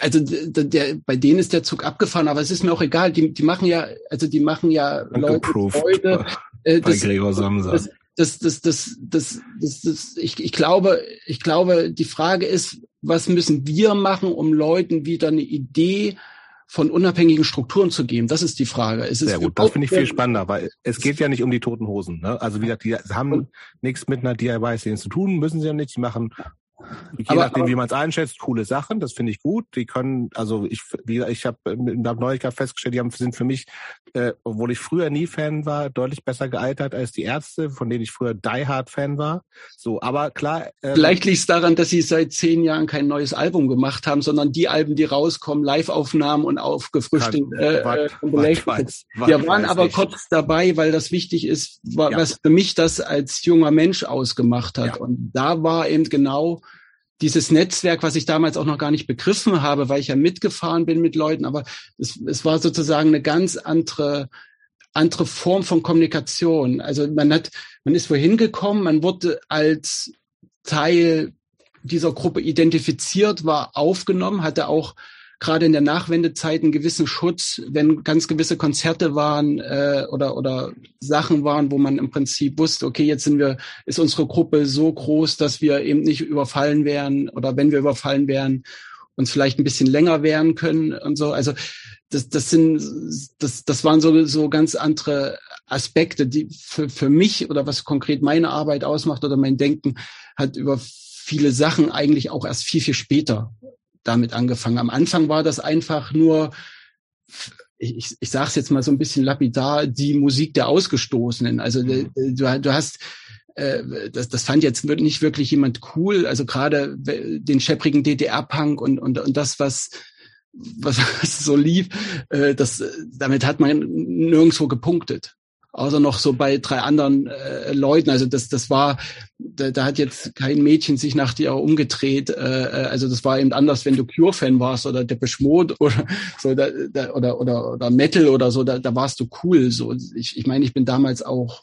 S3: Also der, bei denen ist der Zug abgefahren, aber es ist mir auch egal. Die, die machen ja, also die machen ja Leute Freude.
S2: Äh, bei Gregor Samsa.
S3: Das, das, das, das, das, das, das, ich, ich glaube, ich glaube, die Frage ist, was müssen wir machen, um Leuten wieder eine Idee von unabhängigen Strukturen zu geben? Das ist die Frage.
S2: Ist Sehr gut, das finde ich viel spannender, weil es geht ja nicht um die toten Hosen. Ne? Also wie gesagt, die haben nichts mit einer DIY-Szene zu tun, müssen sie ja nicht. Die machen Je aber, nachdem, aber, wie man es einschätzt, coole Sachen, das finde ich gut. Die können, also ich, wie ich habe hab neulich festgestellt, die haben, sind für mich, äh, obwohl ich früher nie Fan war, deutlich besser gealtert als die Ärzte, von denen ich früher Die Hard Fan war. So, aber klar.
S3: Äh, Vielleicht liegt es daran, dass sie seit zehn Jahren kein neues Album gemacht haben, sondern die Alben, die rauskommen, Live-Aufnahmen und aufgefrischte äh, wat, wat, wat, Wir waren aber ich. kurz dabei, weil das wichtig ist, wa, ja. was für mich das als junger Mensch ausgemacht hat. Ja. Und da war eben genau dieses Netzwerk, was ich damals auch noch gar nicht begriffen habe, weil ich ja mitgefahren bin mit Leuten, aber es, es war sozusagen eine ganz andere andere Form von Kommunikation. Also man hat, man ist wohin gekommen, man wurde als Teil dieser Gruppe identifiziert, war aufgenommen, hatte auch gerade in der Nachwendezeit einen gewissen Schutz, wenn ganz gewisse Konzerte waren äh, oder oder Sachen waren, wo man im Prinzip wusste, okay, jetzt sind wir, ist unsere Gruppe so groß, dass wir eben nicht überfallen wären oder wenn wir überfallen wären, uns vielleicht ein bisschen länger wehren können und so. Also das, das sind, das, das waren so, so ganz andere Aspekte, die für, für mich oder was konkret meine Arbeit ausmacht oder mein Denken hat über viele Sachen eigentlich auch erst viel, viel später damit angefangen. Am Anfang war das einfach nur, ich, ich sage es jetzt mal so ein bisschen lapidar, die Musik der Ausgestoßenen. Also mhm. du, du hast äh, das, das fand jetzt nicht wirklich jemand cool. Also gerade den schepprigen DDR-Punk und, und, und das, was, was, so lief, äh, das, damit hat man nirgendwo gepunktet außer noch so bei drei anderen äh, Leuten. Also das, das war, da, da hat jetzt kein Mädchen sich nach dir umgedreht. Äh, äh, also das war eben anders, wenn du Cure-Fan warst oder Depeche Mode oder so da, da, oder, oder oder Metal oder so, da, da warst du cool. So ich, ich meine, ich bin damals auch.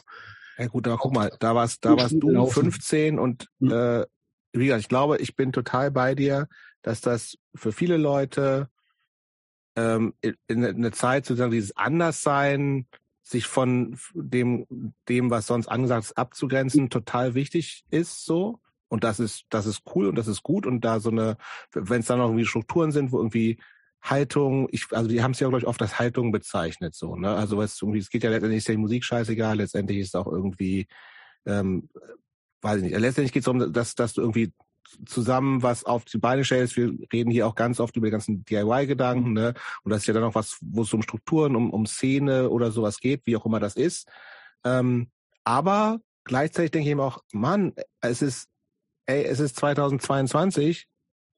S2: Ja gut, aber guck mal, da warst, da warst du gelaufen. 15 und hm. äh, wie gesagt, ich glaube, ich bin total bei dir, dass das für viele Leute ähm, in, in eine Zeit sozusagen dieses Anderssein sich von dem, dem, was sonst angesagt ist, abzugrenzen, total wichtig ist so. Und das ist, das ist cool und das ist gut. Und da so eine, wenn es dann noch irgendwie Strukturen sind, wo irgendwie Haltung, ich, also die haben es ja, glaube ich, oft als Haltung bezeichnet, so, ne? Also was irgendwie, es geht ja letztendlich ist ja die Musik scheißegal, letztendlich ist es auch irgendwie, ähm, weiß ich nicht, letztendlich geht es darum, dass, dass du irgendwie zusammen was auf die Beine stellst. Wir reden hier auch ganz oft über die ganzen DIY-Gedanken, ne? Und das ist ja dann auch was, wo es um Strukturen, um, um Szene oder sowas geht, wie auch immer das ist. Ähm, aber gleichzeitig denke ich eben auch, Mann, es ist, ey, es ist 2022,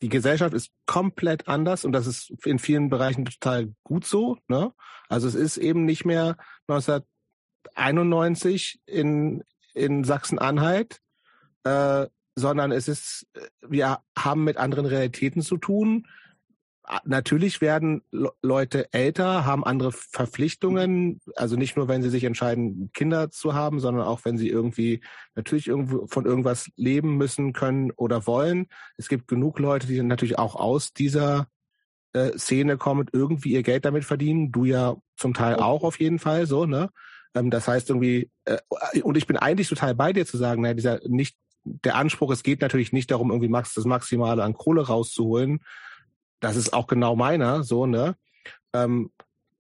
S2: die Gesellschaft ist komplett anders und das ist in vielen Bereichen total gut so. Ne? Also es ist eben nicht mehr 1991 in, in Sachsen-Anhalt, äh, sondern es ist, wir haben mit anderen Realitäten zu tun. Natürlich werden Leute älter, haben andere Verpflichtungen, also nicht nur, wenn sie sich entscheiden, Kinder zu haben, sondern auch, wenn sie irgendwie natürlich irgendwo von irgendwas leben müssen, können oder wollen. Es gibt genug Leute, die natürlich auch aus dieser äh, Szene kommen, irgendwie ihr Geld damit verdienen. Du ja zum Teil auch auf jeden Fall, so, ne? Ähm, das heißt irgendwie, äh, und ich bin eigentlich total bei dir zu sagen, naja, dieser nicht der Anspruch, es geht natürlich nicht darum, irgendwie Max das Maximale an Kohle rauszuholen. Das ist auch genau meiner, so, ne? Ähm,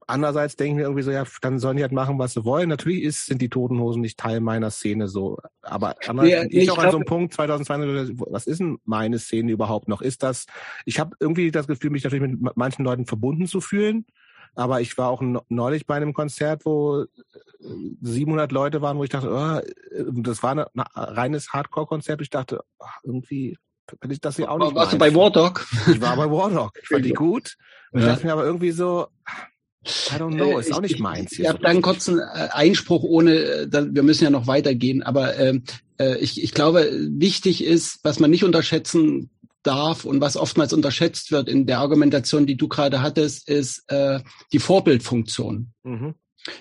S2: andererseits denken wir irgendwie so, ja, dann sollen die halt machen, was sie wollen. Natürlich ist, sind die Toten Hosen nicht Teil meiner Szene so. Aber ja, ich, ich auch an so einem Punkt 2020, was ist denn meine Szene überhaupt noch? Ist das, ich habe irgendwie das Gefühl, mich natürlich mit manchen Leuten verbunden zu fühlen. Aber ich war auch neulich bei einem Konzert, wo 700 Leute waren, wo ich dachte, oh, das war ein reines Hardcore-Konzert. Ich dachte, ach, irgendwie will ich das hier auch nicht.
S3: Warst du bei Wardog?
S2: Ich war bei Wardog. Ich fand die gut. Und ja. dachte mir aber irgendwie so, I don't know, ist auch nicht meins.
S3: Ich, ich habe da einen kurzen äh, Einspruch, ohne, äh, wir müssen ja noch weitergehen, aber ähm, äh, ich, ich glaube, wichtig ist, was man nicht unterschätzen darf und was oftmals unterschätzt wird in der Argumentation, die du gerade hattest, ist äh, die Vorbildfunktion. Mhm.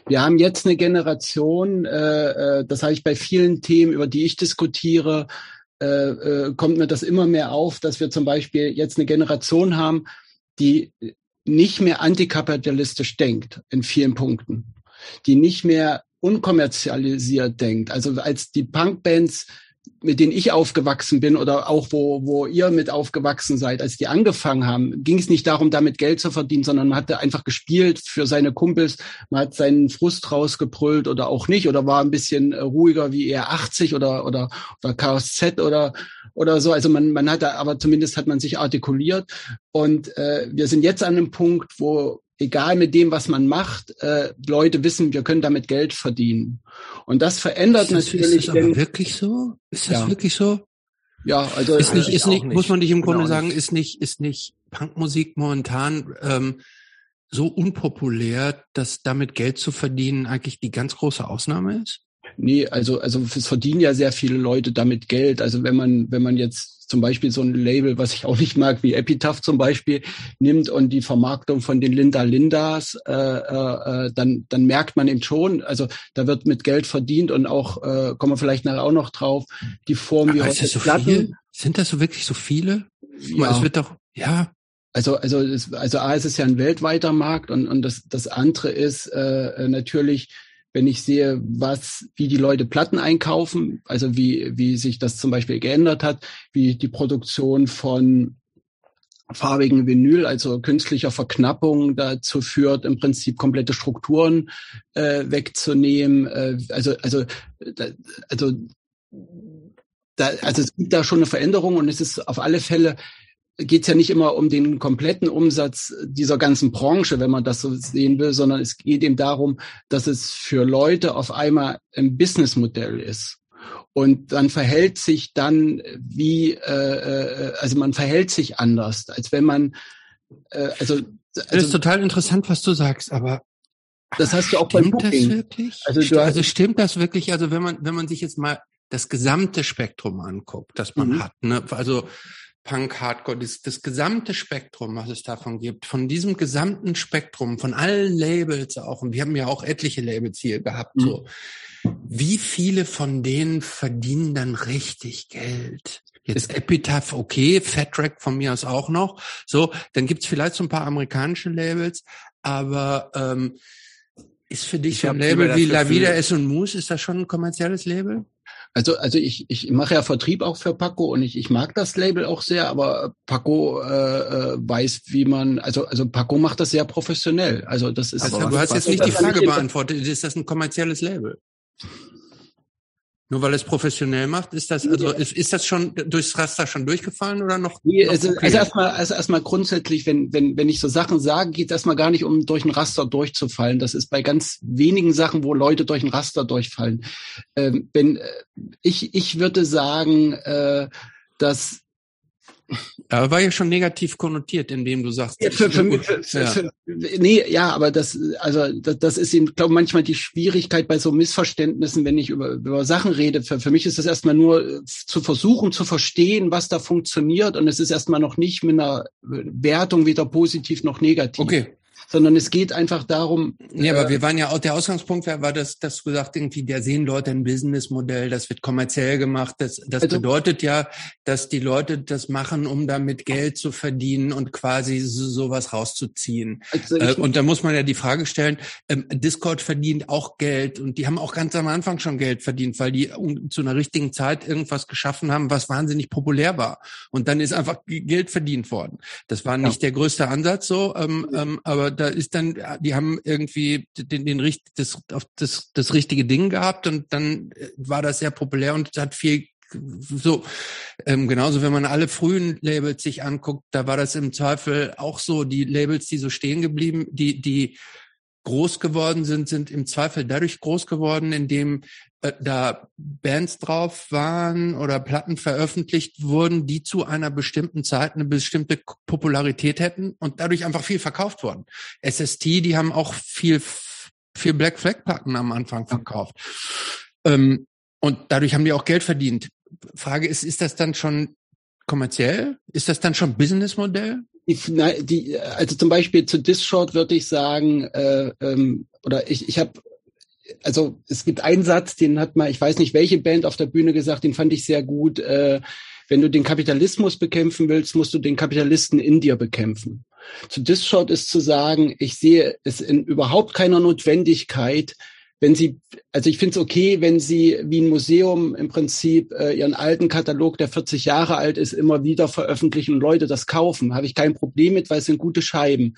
S3: Wir haben jetzt eine Generation, äh, äh, das habe ich bei vielen Themen, über die ich diskutiere, äh, äh, kommt mir das immer mehr auf, dass wir zum Beispiel jetzt eine Generation haben, die nicht mehr antikapitalistisch denkt in vielen Punkten, die nicht mehr unkommerzialisiert denkt. Also als die Punkbands mit denen ich aufgewachsen bin oder auch wo, wo ihr mit aufgewachsen seid, als die angefangen haben, ging es nicht darum, damit Geld zu verdienen, sondern man hatte einfach gespielt für seine Kumpels, man hat seinen Frust rausgebrüllt oder auch nicht oder war ein bisschen ruhiger wie eher 80 oder, oder, oder Chaos Z oder, oder so. Also man, man hatte, aber zumindest hat man sich artikuliert und äh, wir sind jetzt an einem Punkt, wo egal mit dem, was man macht, äh, Leute wissen, wir können damit Geld verdienen. Und das verändert
S1: ist das,
S3: natürlich.
S1: Ist das aber wirklich so? Ist das ja. wirklich so?
S3: Ja, also
S1: ist nicht, ist nicht, nicht, muss man nicht im Grunde genau sagen, ist nicht, ist nicht Punkmusik momentan ähm, so unpopulär, dass damit Geld zu verdienen eigentlich die ganz große Ausnahme ist?
S3: Nee, also, also es verdienen ja sehr viele Leute damit Geld. Also wenn man, wenn man jetzt zum Beispiel so ein Label, was ich auch nicht mag, wie Epitaph zum Beispiel, nimmt und die Vermarktung von den Linda Lindas, äh, äh, dann, dann merkt man eben schon, also da wird mit Geld verdient und auch, äh, kommen wir vielleicht nachher auch noch drauf, die Form wie
S1: heute so Platten. Viel? Sind das so wirklich so viele? Ja. Es wird doch, ja,
S3: also, also, also A, ist es ja ein weltweiter Markt und, und das, das andere ist äh, natürlich, wenn ich sehe, was, wie die Leute Platten einkaufen, also wie, wie sich das zum Beispiel geändert hat, wie die Produktion von farbigen Vinyl, also künstlicher Verknappung dazu führt, im Prinzip komplette Strukturen äh, wegzunehmen. Äh, also, also, da, also, da, also es gibt da schon eine Veränderung und es ist auf alle Fälle geht es ja nicht immer um den kompletten Umsatz dieser ganzen Branche, wenn man das so sehen will, sondern es geht eben darum, dass es für Leute auf einmal ein Businessmodell ist. Und dann verhält sich dann wie, äh, äh, also man verhält sich anders, als wenn man, äh, also, also
S1: das ist total interessant, was du sagst, aber
S3: das hast du auch beim
S1: Booking. Das wirklich? Also, du also stimmt das wirklich? Also wenn man wenn man sich jetzt mal das gesamte Spektrum anguckt, das man mhm. hat, ne? also Punk, Hardcore, das, das gesamte Spektrum, was es davon gibt, von diesem gesamten Spektrum, von allen Labels auch, und wir haben ja auch etliche Labels hier gehabt, mhm. so, wie viele von denen verdienen dann richtig Geld? Jetzt Epitaph, okay, Fat Track von mir aus auch noch. So, dann gibt's vielleicht so ein paar amerikanische Labels, aber ähm, ist für dich so ein Label wie La Vida S und Moose, ist das schon ein kommerzielles Label?
S3: Also, also ich, ich mache ja Vertrieb auch für Paco und ich, ich mag das Label auch sehr, aber Paco äh, äh, weiß, wie man, also, also Paco macht das sehr professionell. Also das ist.
S1: Also, du hast jetzt nicht die Frage beantwortet. Ist das ein kommerzielles Label? Nur weil es professionell macht, ist das also ist, ist das schon durchs Raster schon durchgefallen oder noch?
S3: Nee, noch also, okay? also erstmal also erstmal grundsätzlich, wenn wenn wenn ich so Sachen sage, geht es erstmal gar nicht um durch ein Raster durchzufallen. Das ist bei ganz wenigen Sachen, wo Leute durch ein Raster durchfallen. Ähm, wenn äh, ich ich würde sagen, äh, dass
S1: aber war ja schon negativ konnotiert, indem du sagst.
S3: Ja, für, für, für, ja. Für, nee, ja, aber das, also das, das ist eben, glaube manchmal die Schwierigkeit bei so Missverständnissen, wenn ich über, über Sachen rede. Für, für mich ist das erstmal nur äh, zu versuchen zu verstehen, was da funktioniert, und es ist erstmal noch nicht mit einer Wertung weder positiv noch negativ.
S1: Okay
S3: sondern es geht einfach darum.
S1: Ja, aber äh, wir waren ja auch, der Ausgangspunkt war, war das, dass du gesagt irgendwie, der sehen Leute ein Businessmodell, das wird kommerziell gemacht. Das, das also, bedeutet ja, dass die Leute das machen, um damit Geld zu verdienen und quasi so, sowas rauszuziehen. Also äh, und da muss man ja die Frage stellen, ähm, Discord verdient auch Geld und die haben auch ganz am Anfang schon Geld verdient, weil die um, zu einer richtigen Zeit irgendwas geschaffen haben, was wahnsinnig populär war. Und dann ist einfach Geld verdient worden. Das war nicht ja. der größte Ansatz so, ähm, ähm, aber da ist dann, die haben irgendwie den, den das, das, das richtige Ding gehabt und dann war das sehr populär und hat viel so ähm, genauso wenn man alle frühen Labels sich anguckt, da war das im Zweifel auch so die Labels, die so stehen geblieben, die die groß geworden sind, sind im Zweifel dadurch groß geworden, indem äh, da Bands drauf waren oder Platten veröffentlicht wurden, die zu einer bestimmten Zeit eine bestimmte Popularität hätten und dadurch einfach viel verkauft wurden. SST, die haben auch viel, viel Black Flag Platten am Anfang verkauft. Ähm, und dadurch haben die auch Geld verdient. Frage ist, ist das dann schon kommerziell? Ist das dann schon Businessmodell?
S3: Die, die, also zum Beispiel zu Discord würde ich sagen, äh, ähm, oder ich, ich habe also es gibt einen Satz, den hat mal, ich weiß nicht welche Band auf der Bühne gesagt, den fand ich sehr gut. Äh, wenn du den Kapitalismus bekämpfen willst, musst du den Kapitalisten in dir bekämpfen. Zu Disshot ist zu sagen, ich sehe es in überhaupt keiner Notwendigkeit, wenn Sie, also ich finde es okay, wenn Sie wie ein Museum im Prinzip äh, Ihren alten Katalog, der 40 Jahre alt ist, immer wieder veröffentlichen und Leute das kaufen. Habe ich kein Problem mit, weil es sind gute Scheiben.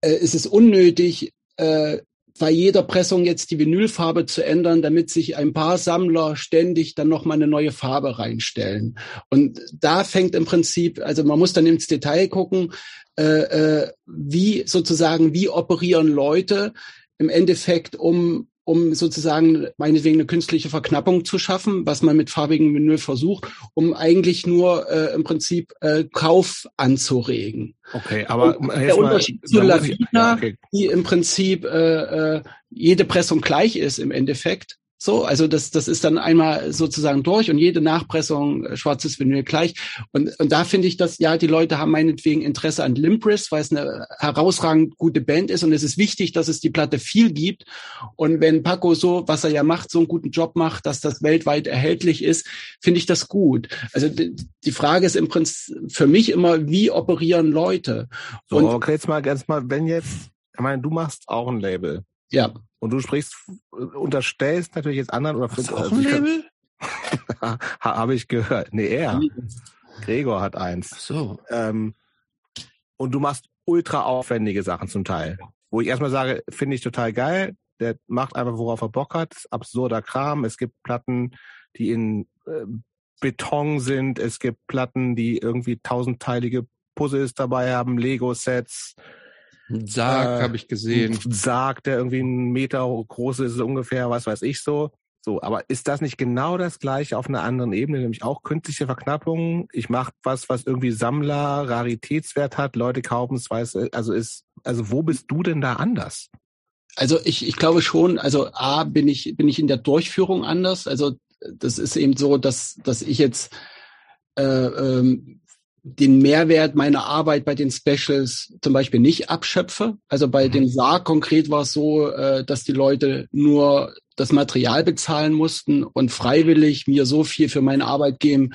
S3: Äh, es ist unnötig, äh, bei jeder Pressung jetzt die Vinylfarbe zu ändern, damit sich ein paar Sammler ständig dann noch mal eine neue Farbe reinstellen. Und da fängt im Prinzip, also man muss dann ins Detail gucken, äh, äh, wie sozusagen, wie operieren Leute, im Endeffekt, um, um sozusagen meinetwegen eine künstliche Verknappung zu schaffen, was man mit farbigem Vinyl versucht, um eigentlich nur äh, im Prinzip äh, Kauf anzuregen.
S2: Okay, aber
S3: Und der Unterschied mal, zu Lavina, ja, okay. die im Prinzip äh, äh, jede Pressung gleich ist im Endeffekt, so, also das, das ist dann einmal sozusagen durch und jede Nachpressung äh, schwarzes Vinyl gleich. Und, und da finde ich, dass ja die Leute haben meinetwegen Interesse an Limbris, weil es eine herausragend gute Band ist und es ist wichtig, dass es die Platte viel gibt. Und wenn Paco so, was er ja macht, so einen guten Job macht, dass das weltweit erhältlich ist, finde ich das gut. Also die, die Frage ist im Prinzip für mich immer, wie operieren Leute?
S2: So, und, okay, jetzt mal ganz mal, wenn jetzt, ich meine, du machst auch ein Label.
S3: Ja.
S2: Und du sprichst, unterstellst natürlich jetzt anderen oder
S1: Hast du auch ein Label?
S2: Habe ich gehört. Nee, er. Gregor hat eins.
S1: Ach so.
S2: Ähm, und du machst ultra aufwendige Sachen zum Teil. Wo ich erstmal sage, finde ich total geil. Der macht einfach, worauf er Bock hat. Absurder Kram. Es gibt Platten, die in äh, Beton sind. Es gibt Platten, die irgendwie tausendteilige Puzzles dabei haben, Lego-Sets.
S1: Ein Sarg äh, habe ich gesehen.
S2: Ein Sarg, der irgendwie einen Meter groß ist, ungefähr, was weiß ich so. So, aber ist das nicht genau das gleiche auf einer anderen Ebene, nämlich auch künstliche Verknappung? Ich mache was, was irgendwie Sammler, Raritätswert hat, Leute kaufen es, weiß, also ist, also wo bist du denn da anders?
S3: Also ich, ich glaube schon, also A, bin ich, bin ich in der Durchführung anders. Also das ist eben so, dass, dass ich jetzt äh, ähm, den Mehrwert meiner Arbeit bei den Specials zum Beispiel nicht abschöpfe. Also bei mhm. dem Sarg konkret war es so, äh, dass die Leute nur das Material bezahlen mussten und freiwillig mir so viel für meine Arbeit geben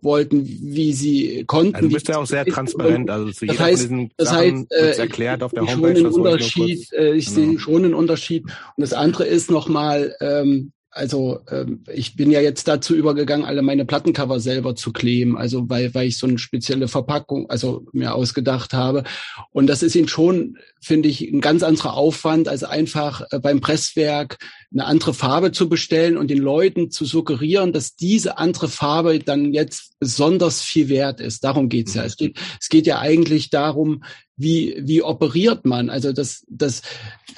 S3: wollten, wie sie konnten. Also
S2: du bist ja auch sehr transparent. Also zu
S3: das heißt, das heißt, äh,
S2: erklärt auf der
S3: ich Homepage. Schon einen Unterschied, äh, ich genau. sehe schon einen Unterschied. Und das andere ist nochmal, ähm, also ähm, ich bin ja jetzt dazu übergegangen, alle meine Plattencover selber zu kleben, also weil, weil ich so eine spezielle Verpackung, also mir ausgedacht habe. Und das ist eben schon, finde ich, ein ganz anderer Aufwand, als einfach äh, beim Presswerk eine andere Farbe zu bestellen und den Leuten zu suggerieren, dass diese andere Farbe dann jetzt besonders viel wert ist. Darum geht's ja. Mhm. Es geht, es geht ja eigentlich darum, wie, wie operiert man? Also das, das,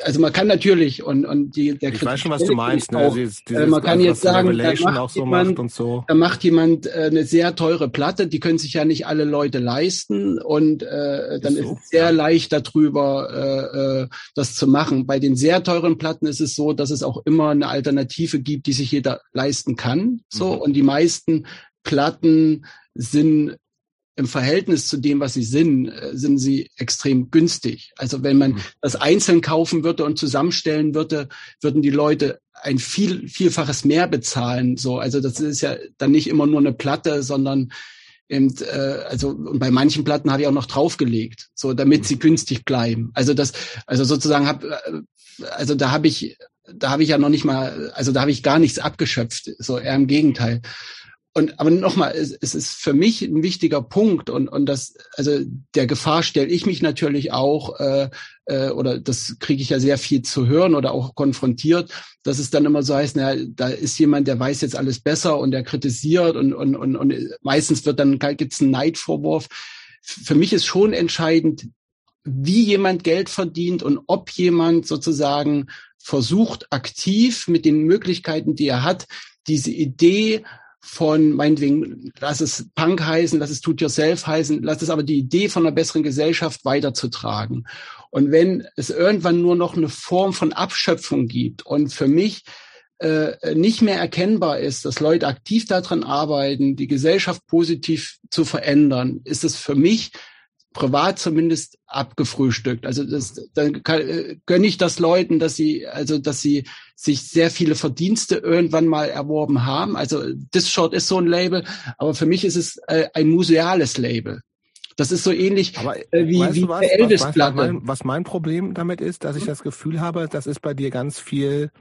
S3: also man kann natürlich und, und die,
S2: der Ich weiß schon, was du meinst. Ne?
S3: Auch, dieses, dieses, man kann jetzt sagen, da macht, so jemand, macht so. da macht jemand äh, eine sehr teure Platte, die können sich ja nicht alle Leute leisten und äh, dann ist, so? ist es sehr leicht darüber, äh, äh, das zu machen. Bei den sehr teuren Platten ist es so, dass es auch immer eine Alternative gibt, die sich jeder leisten kann. So mhm. und die meisten Platten sind im Verhältnis zu dem, was sie sind, äh, sind sie extrem günstig. Also wenn man mhm. das einzeln kaufen würde und zusammenstellen würde, würden die Leute ein viel, vielfaches mehr bezahlen. So, also das ist ja dann nicht immer nur eine Platte, sondern eben, äh, also und bei manchen Platten habe ich auch noch draufgelegt, so damit sie mhm. günstig bleiben. Also das, also sozusagen habe, äh, also da habe ich, da habe ich ja noch nicht mal, also da habe ich gar nichts abgeschöpft. So eher im Gegenteil. Und aber nochmal, es, es ist für mich ein wichtiger Punkt und und das also der Gefahr stelle ich mich natürlich auch äh, äh, oder das kriege ich ja sehr viel zu hören oder auch konfrontiert, dass es dann immer so heißt, na da ist jemand, der weiß jetzt alles besser und der kritisiert und und und, und meistens wird dann gibt's einen Neidvorwurf. Für mich ist schon entscheidend, wie jemand Geld verdient und ob jemand sozusagen versucht aktiv mit den Möglichkeiten, die er hat, diese Idee von meinetwegen, lass es Punk heißen, lass es Tut Yourself heißen, lass es aber die Idee von einer besseren Gesellschaft weiterzutragen. Und wenn es irgendwann nur noch eine Form von Abschöpfung gibt und für mich äh, nicht mehr erkennbar ist, dass Leute aktiv daran arbeiten, die Gesellschaft positiv zu verändern, ist es für mich privat zumindest abgefrühstückt. Also das, dann kann, äh, gönne ich das Leuten, dass sie, also dass sie sich sehr viele Verdienste irgendwann mal erworben haben. Also Disshort ist so ein Label, aber für mich ist es äh, ein museales Label. Das ist so ähnlich
S2: aber, äh, wie, wie was, Elvis-Platte. Was, was, was mein Problem damit ist, dass ich das Gefühl habe, das ist bei dir ganz viel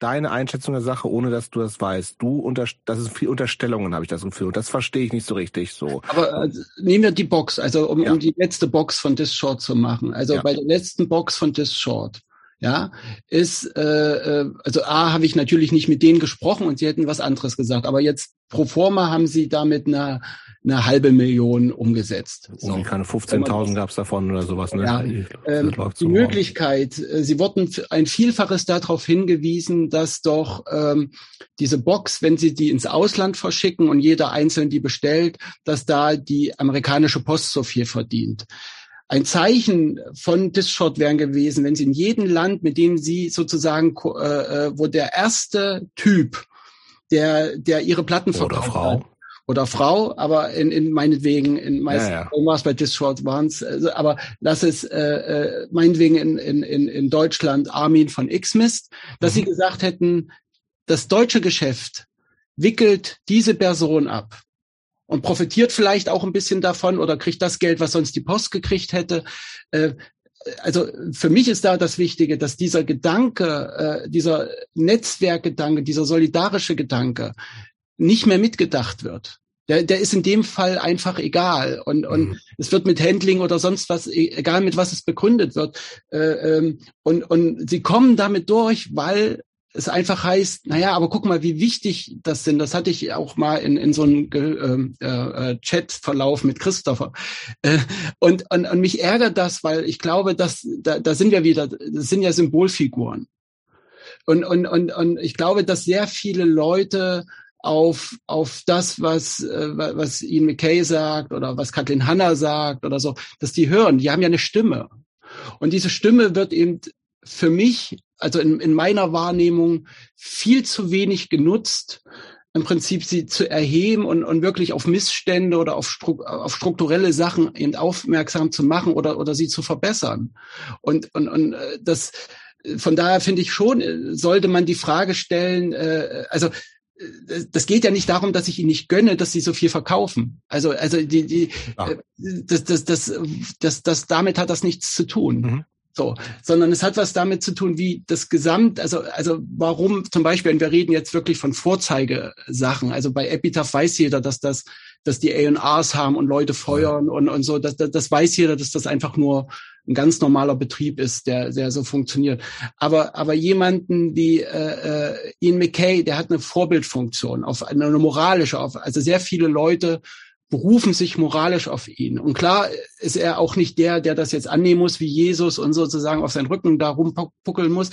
S2: deine Einschätzung der Sache, ohne dass du das weißt. Du unter, das ist viel Unterstellungen, habe ich das Gefühl. Und das verstehe ich nicht so richtig so.
S3: Aber äh, nehmen wir die Box, also um, ja. um die letzte Box von This Short zu machen. Also ja. bei der letzten Box von This Short, ja, ist, äh, äh, also A, habe ich natürlich nicht mit denen gesprochen und sie hätten was anderes gesagt. Aber jetzt pro forma haben sie damit eine eine halbe Million umgesetzt.
S2: So. Und keine 15.000 gab es davon oder sowas. Ne?
S3: Ja, ähm, die Möglichkeit, äh, sie wurden ein Vielfaches darauf hingewiesen, dass doch ähm, diese Box, wenn sie die ins Ausland verschicken und jeder einzeln die bestellt, dass da die amerikanische Post so viel verdient. Ein Zeichen von Dischot wären gewesen, wenn sie in jedem Land, mit dem sie sozusagen, äh, äh wo der erste Typ, der, der ihre Platten verkauft
S2: Oder Frau. Hat,
S3: oder Frau, aber in, in meinetwegen, in meisten ja, ja. bei Discord waren es, also, aber lass es äh, äh, meinetwegen in, in, in, in Deutschland Armin von Xmist, dass mhm. sie gesagt hätten, das deutsche Geschäft wickelt diese Person ab und profitiert vielleicht auch ein bisschen davon oder kriegt das Geld, was sonst die Post gekriegt hätte. Äh, also für mich ist da das Wichtige, dass dieser Gedanke, äh, dieser Netzwerkgedanke, dieser solidarische Gedanke nicht mehr mitgedacht wird. Der, der ist in dem Fall einfach egal. Und, und mhm. es wird mit Handling oder sonst was, e, egal mit was es begründet wird. Äh, ähm, und, und sie kommen damit durch, weil es einfach heißt, naja, aber guck mal, wie wichtig das sind. Das hatte ich auch mal in, in so einem ähm, äh, äh, Chat-Verlauf mit Christopher. Äh, und, und, und mich ärgert das, weil ich glaube, dass da, da sind wir wieder, das sind ja Symbolfiguren. Und, und, und, und ich glaube, dass sehr viele Leute auf, auf das, was, äh, was Ian McKay sagt oder was Kathleen Hanna sagt oder so, dass die hören. Die haben ja eine Stimme. Und diese Stimme wird eben für mich, also in, in meiner Wahrnehmung, viel zu wenig genutzt, im Prinzip sie zu erheben und, und wirklich auf Missstände oder auf, Stru auf strukturelle Sachen eben aufmerksam zu machen oder, oder sie zu verbessern. Und, und, und äh, das, von daher finde ich schon, äh, sollte man die Frage stellen, äh, also das geht ja nicht darum, dass ich ihnen nicht gönne, dass sie so viel verkaufen. Also, also die, die, ah. das, das, das, das, das, damit hat das nichts zu tun. Mhm. So, sondern es hat was damit zu tun, wie das Gesamt, also, also warum zum Beispiel, wenn wir reden jetzt wirklich von Vorzeigesachen, also bei Epitaph weiß jeder, dass das, dass die A&Rs haben und Leute feuern und, und so, das, das, das weiß jeder, dass das einfach nur ein ganz normaler Betrieb ist, der, der so funktioniert. Aber, aber jemanden wie äh, äh, Ian McKay, der hat eine Vorbildfunktion, auf eine moralische, auf, also sehr viele Leute berufen sich moralisch auf ihn. Und klar ist er auch nicht der, der das jetzt annehmen muss wie Jesus und sozusagen auf seinen Rücken da rumpuckeln muss.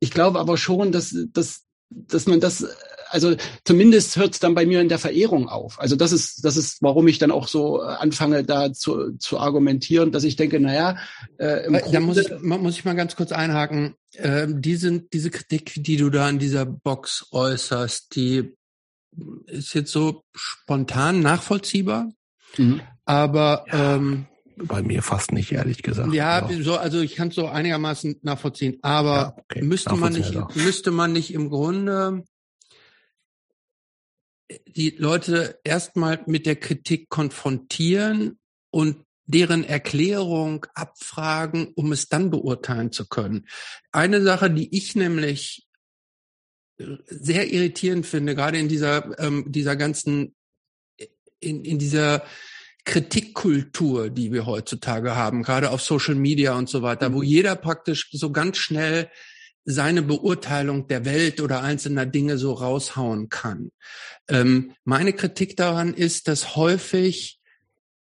S3: Ich glaube aber schon, dass, dass, dass man das, also zumindest hört es dann bei mir in der Verehrung auf. Also das ist, das ist, warum ich dann auch so anfange, da zu, zu argumentieren, dass ich denke, naja,
S1: äh, im da muss ich, muss ich mal ganz kurz einhaken. Äh, diese, diese Kritik, die du da in dieser Box äußerst, die ist jetzt so spontan nachvollziehbar, mhm. aber ja, ähm,
S2: bei mir fast nicht, ehrlich gesagt.
S1: Ja, genau. so, also ich kann es so einigermaßen nachvollziehen, aber ja, okay. müsste man nicht, müsste man nicht im Grunde die Leute erstmal mit der Kritik konfrontieren und deren Erklärung abfragen, um es dann beurteilen zu können. Eine Sache, die ich nämlich sehr irritierend finde, gerade in dieser, ähm, dieser ganzen, in, in dieser Kritikkultur, die wir heutzutage haben, gerade auf Social Media und so weiter, wo mhm. jeder praktisch so ganz schnell seine Beurteilung der Welt oder einzelner Dinge so raushauen kann. Ähm, meine Kritik daran ist, dass häufig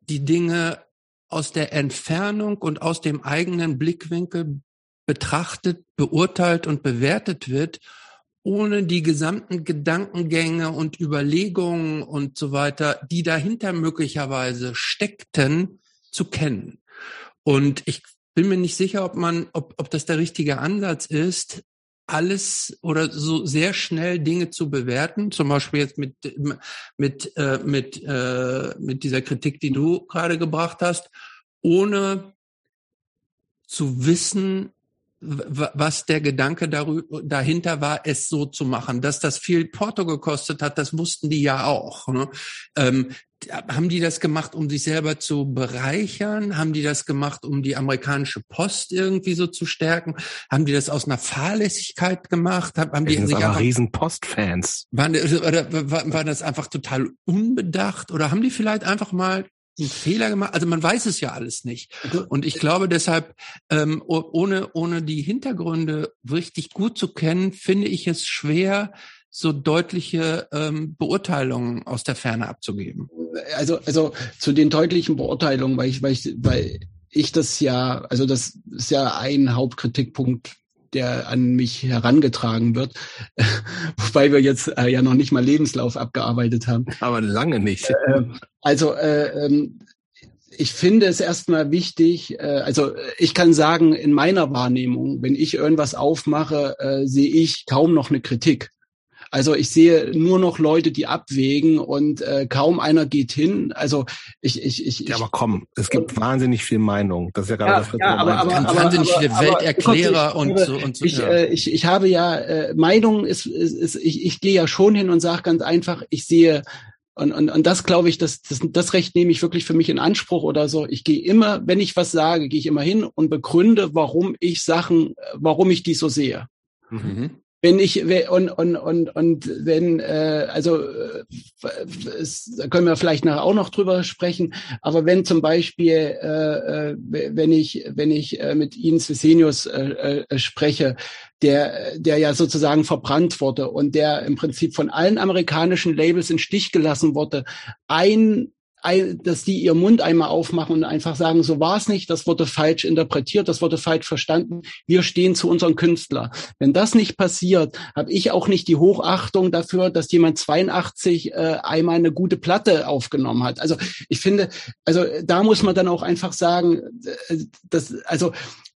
S1: die Dinge aus der Entfernung und aus dem eigenen Blickwinkel betrachtet, beurteilt und bewertet wird ohne die gesamten Gedankengänge und Überlegungen und so weiter, die dahinter möglicherweise steckten, zu kennen. Und ich bin mir nicht sicher, ob man, ob, ob das der richtige Ansatz ist, alles oder so sehr schnell Dinge zu bewerten, zum Beispiel jetzt mit mit äh, mit äh, mit dieser Kritik, die du gerade gebracht hast, ohne zu wissen, was der Gedanke dahinter war, es so zu machen. Dass das viel Porto gekostet hat, das wussten die ja auch. Ne? Ähm, haben die das gemacht, um sich selber zu bereichern? Haben die das gemacht, um die amerikanische Post irgendwie so zu stärken? Haben die das aus einer Fahrlässigkeit gemacht? Haben die
S2: sich aber riesen Postfans.
S1: Waren, oder war das einfach total unbedacht? Oder haben die vielleicht einfach mal einen Fehler gemacht? Also man weiß es ja alles nicht. Also, Und ich glaube deshalb, ähm, ohne, ohne die Hintergründe richtig gut zu kennen, finde ich es schwer, so deutliche ähm, Beurteilungen aus der Ferne abzugeben.
S3: Also, also zu den deutlichen Beurteilungen, weil ich, weil ich, weil ich das ja, also das ist ja ein Hauptkritikpunkt der an mich herangetragen wird, wobei wir jetzt äh, ja noch nicht mal Lebenslauf abgearbeitet haben.
S2: Aber lange nicht.
S3: Äh, also äh, ähm, ich finde es erstmal wichtig, äh, also ich kann sagen, in meiner Wahrnehmung, wenn ich irgendwas aufmache, äh, sehe ich kaum noch eine Kritik. Also ich sehe nur noch Leute, die abwägen und äh, kaum einer geht hin. Also ich, ich, ich.
S2: Ja, aber komm, es gibt wahnsinnig viel Meinung. Das ist ja gerade
S3: ja,
S2: das, was
S3: ja, aber, aber, aber,
S1: wahnsinnig viele Welterklärer und so und so.
S3: Ich, ja. äh, ich, ich habe ja äh, Meinung ist, ist, ist ich, ich gehe ja schon hin und sage ganz einfach, ich sehe und, und, und das glaube ich, das, das, das Recht nehme ich wirklich für mich in Anspruch oder so. Ich gehe immer, wenn ich was sage, gehe ich immer hin und begründe, warum ich Sachen, warum ich die so sehe. Mhm wenn ich und und und und wenn äh, also äh, es, da können wir vielleicht nachher auch noch drüber sprechen aber wenn zum Beispiel äh, äh wenn ich wenn ich äh, mit Ihnen Svesenius äh, äh, spreche der der ja sozusagen verbrannt wurde und der im Prinzip von allen amerikanischen Labels in Stich gelassen wurde ein dass die ihr Mund einmal aufmachen und einfach sagen, so war es nicht, das wurde falsch interpretiert, das wurde falsch verstanden, wir stehen zu unserem Künstler. Wenn das nicht passiert, habe ich auch nicht die Hochachtung dafür, dass jemand 82 äh, einmal eine gute Platte aufgenommen hat. Also ich finde, also da muss man dann auch einfach sagen, äh, dass, also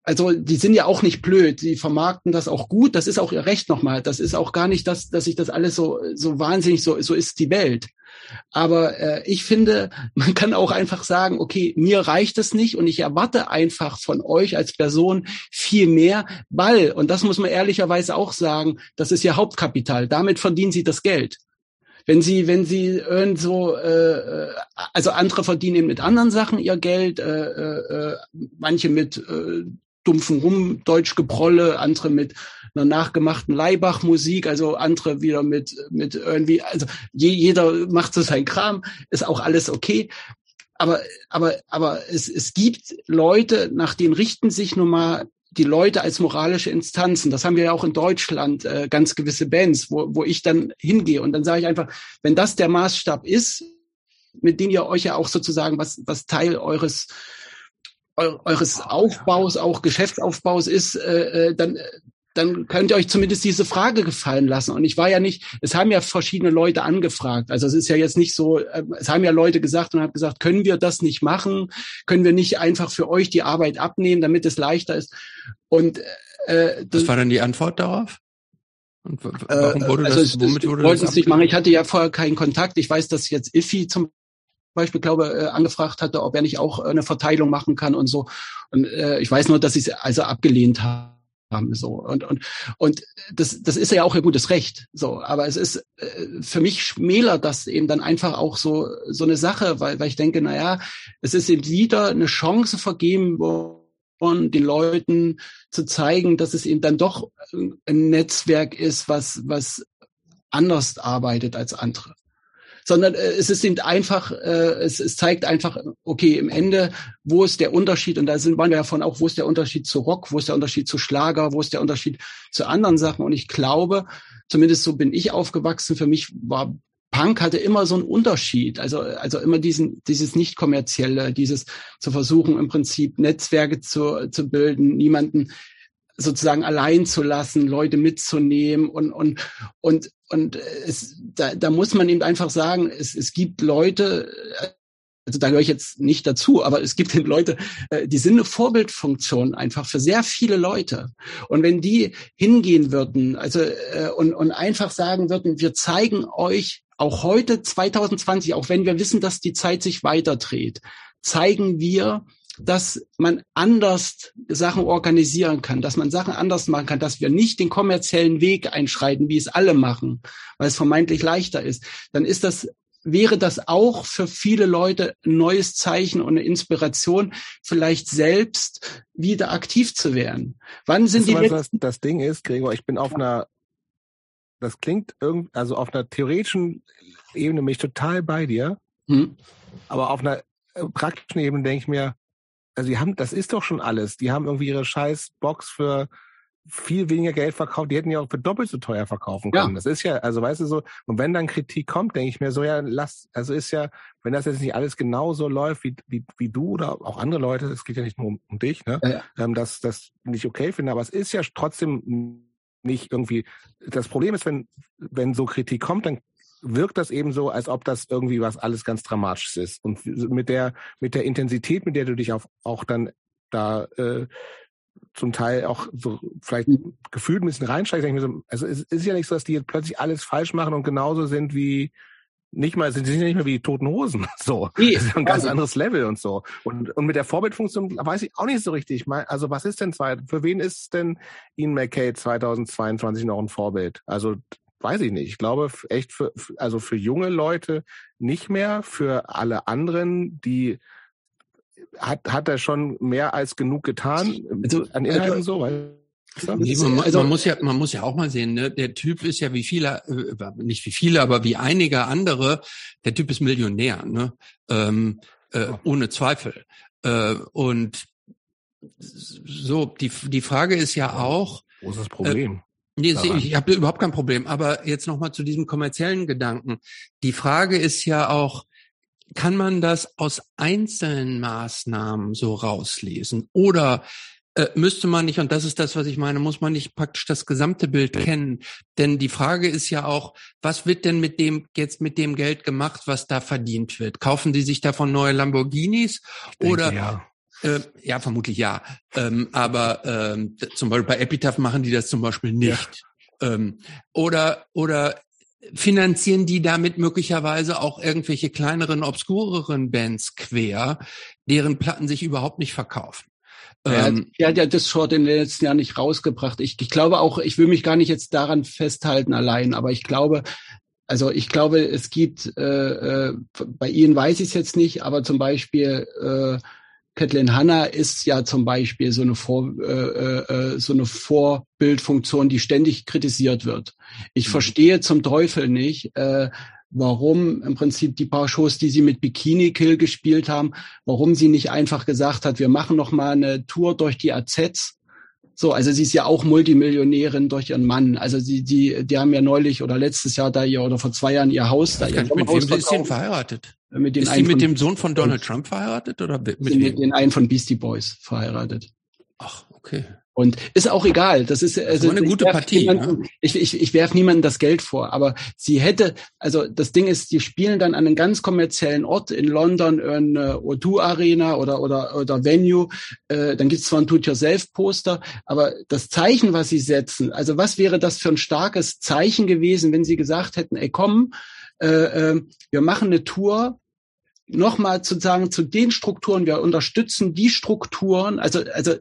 S3: also die sind ja auch nicht blöd, die vermarkten das auch gut, das ist auch ihr Recht nochmal. Das ist auch gar nicht das, dass ich das alles so so wahnsinnig so so ist die Welt. Aber äh, ich finde, man kann auch einfach sagen, okay, mir reicht es nicht und ich erwarte einfach von euch als Person viel mehr, weil, und das muss man ehrlicherweise auch sagen, das ist ja Hauptkapital. Damit verdienen sie das Geld wenn sie, wenn sie irgend so, äh, äh, also andere verdienen mit anderen Sachen ihr Geld, äh, äh, äh manche mit äh, dumpfen Rum, Deutschgeprolle, andere mit einer nachgemachten Leibach-Musik, also andere wieder mit, mit irgendwie, also je, jeder macht so sein Kram, ist auch alles okay. Aber, aber, aber es, es gibt Leute, nach denen richten sich nun mal die Leute als moralische Instanzen. Das haben wir ja auch in Deutschland, äh, ganz gewisse Bands, wo, wo ich dann hingehe. Und dann sage ich einfach, wenn das der Maßstab ist, mit dem ihr euch ja auch sozusagen was, was Teil eures eures Aufbaus, auch Geschäftsaufbaus ist, äh, äh, dann dann könnt ihr euch zumindest diese Frage gefallen lassen. Und ich war ja nicht, es haben ja verschiedene Leute angefragt. Also es ist ja jetzt nicht so, äh, es haben ja Leute gesagt und haben gesagt, können wir das nicht machen? Können wir nicht einfach für euch die Arbeit abnehmen, damit es leichter ist? Und
S1: äh, das, das war dann die Antwort darauf?
S3: Und warum wurde also das, womit wurde das? Nicht machen. Ich hatte ja vorher keinen Kontakt. Ich weiß, dass jetzt IFI zum Beispiel, glaube äh, angefragt hatte, ob er nicht auch äh, eine Verteilung machen kann und so. Und äh, ich weiß nur, dass sie es also abgelehnt haben so. Und und und das das ist ja auch ihr gutes Recht so. Aber es ist äh, für mich schmälert das eben dann einfach auch so so eine Sache weil weil ich denke na ja es ist eben wieder eine Chance vergeben von den Leuten zu zeigen dass es eben dann doch ein Netzwerk ist was was anders arbeitet als andere sondern äh, es ist eben einfach, äh, es, es zeigt einfach, okay, im Ende, wo ist der Unterschied? Und da sind waren wir davon auch, wo ist der Unterschied zu Rock, wo ist der Unterschied zu Schlager, wo ist der Unterschied zu anderen Sachen? Und ich glaube, zumindest so bin ich aufgewachsen, für mich war Punk hatte immer so einen Unterschied, also also immer diesen dieses nicht kommerzielle, dieses zu versuchen im Prinzip Netzwerke zu zu bilden, niemanden sozusagen allein zu lassen, Leute mitzunehmen und und und und es, da, da muss man eben einfach sagen, es, es gibt Leute, also da gehöre ich jetzt nicht dazu, aber es gibt eben Leute, äh, die sind eine Vorbildfunktion einfach für sehr viele Leute. Und wenn die hingehen würden, also äh, und, und einfach sagen würden, wir zeigen euch auch heute 2020, auch wenn wir wissen, dass die Zeit sich weiter dreht, zeigen wir, dass man anders Sachen organisieren kann, dass man Sachen anders machen kann, dass wir nicht den kommerziellen Weg einschreiten, wie es alle machen, weil es vermeintlich leichter ist, dann ist das wäre das auch für viele Leute ein neues Zeichen und eine Inspiration, vielleicht selbst wieder aktiv zu werden. Wann sind
S2: weißt die was, das Ding ist, Gregor, ich bin auf einer das klingt irgend, also auf einer theoretischen Ebene mich total bei dir, hm. aber auf einer äh, praktischen Ebene denke ich mir, also die haben, das ist doch schon alles. Die haben irgendwie ihre scheiß Box für viel weniger Geld verkauft. Die hätten ja auch für doppelt so teuer verkaufen können. Ja. Das ist ja, also weißt du so, und wenn dann Kritik kommt, denke ich mir so, ja, lass, also ist ja, wenn das jetzt nicht alles genauso läuft, wie, wie, wie du oder auch andere Leute, es geht ja nicht nur um, um dich, ne, ja, ja. Ähm, dass das nicht okay finde, aber es ist ja trotzdem nicht irgendwie, das Problem ist, wenn, wenn so Kritik kommt, dann wirkt das eben so, als ob das irgendwie was alles ganz Dramatisches ist. Und mit der, mit der Intensität, mit der du dich auf, auch dann da äh, zum Teil auch so vielleicht gefühlt ein bisschen reinsteigst, denke ich mir so, also es ist ja nicht so, dass die jetzt plötzlich alles falsch machen und genauso sind wie nicht mal, sie sind ja nicht mehr wie die toten Hosen. So. Nee, das ist ein ganz anderes Level und so. Und, und mit der Vorbildfunktion weiß ich auch nicht so richtig. Also was ist denn zwei, für wen ist denn Ian McKay 2022 noch ein Vorbild? Also weiß ich nicht. Ich glaube echt für, also für junge Leute nicht mehr, für alle anderen, die hat, hat er schon mehr als genug getan also, an Inhalten also, so, weil
S1: Nee, man, also, man, muss ja, man muss ja auch mal sehen, ne? der Typ ist ja wie viele, äh, nicht wie viele, aber wie einige andere, der Typ ist Millionär, ne? ähm, äh, ohne Zweifel. Äh, und so, die, die Frage ist ja auch.
S2: Wo ist das Problem?
S1: Äh, nee, daran? ich habe überhaupt kein Problem. Aber jetzt nochmal zu diesem kommerziellen Gedanken. Die Frage ist ja auch, kann man das aus einzelnen Maßnahmen so rauslesen? Oder äh, müsste man nicht, und das ist das, was ich meine, muss man nicht praktisch das gesamte Bild kennen. Denn die Frage ist ja auch, was wird denn mit dem jetzt mit dem Geld gemacht, was da verdient wird? Kaufen die sich davon neue Lamborghinis? Denke, oder ja. Äh, ja, vermutlich ja. Ähm, aber ähm, zum Beispiel bei Epitaph machen die das zum Beispiel nicht. Ja. Ähm, oder oder finanzieren die damit möglicherweise auch irgendwelche kleineren, obskureren Bands quer, deren Platten sich überhaupt nicht verkaufen.
S3: Ähm, er hat ja das Short in den letzten Jahren nicht rausgebracht. Ich, ich glaube auch, ich will mich gar nicht jetzt daran festhalten allein, aber ich glaube, also ich glaube, es gibt, äh, äh, bei Ihnen weiß ich es jetzt nicht, aber zum Beispiel äh, Kathleen Hanna ist ja zum Beispiel so eine, Vor, äh, äh, äh, so eine Vorbildfunktion, die ständig kritisiert wird. Ich mhm. verstehe zum Teufel nicht, äh, warum im Prinzip die paar Shows, die sie mit Bikini Kill gespielt haben, warum sie nicht einfach gesagt hat, wir machen noch mal eine Tour durch die AZs. So, also sie ist ja auch Multimillionärin durch ihren Mann. Also sie, die, die haben ja neulich oder letztes Jahr da ihr oder vor zwei Jahren ihr Haus da. Ihr
S1: mit wem ist sie denn verheiratet? Mit den ist sie mit dem Sohn von Donald Trump verheiratet oder mit,
S3: mit, den einen von Beastie Boys verheiratet?
S1: Ach, okay.
S3: Und ist auch egal. Das ist,
S1: also, das eine gute Partie.
S3: Niemanden, ne? Ich, ich, ich werfe niemandem das Geld vor, aber sie hätte, also das Ding ist, die spielen dann an einem ganz kommerziellen Ort in London, in uh, O2 Arena oder oder oder Venue. Äh, dann gibt's zwar ein Do-it-yourself-Poster, aber das Zeichen, was sie setzen, also was wäre das für ein starkes Zeichen gewesen, wenn sie gesagt hätten, ey komm, äh, äh, wir machen eine Tour. Nochmal zu sagen, zu den Strukturen, wir unterstützen die Strukturen, also, also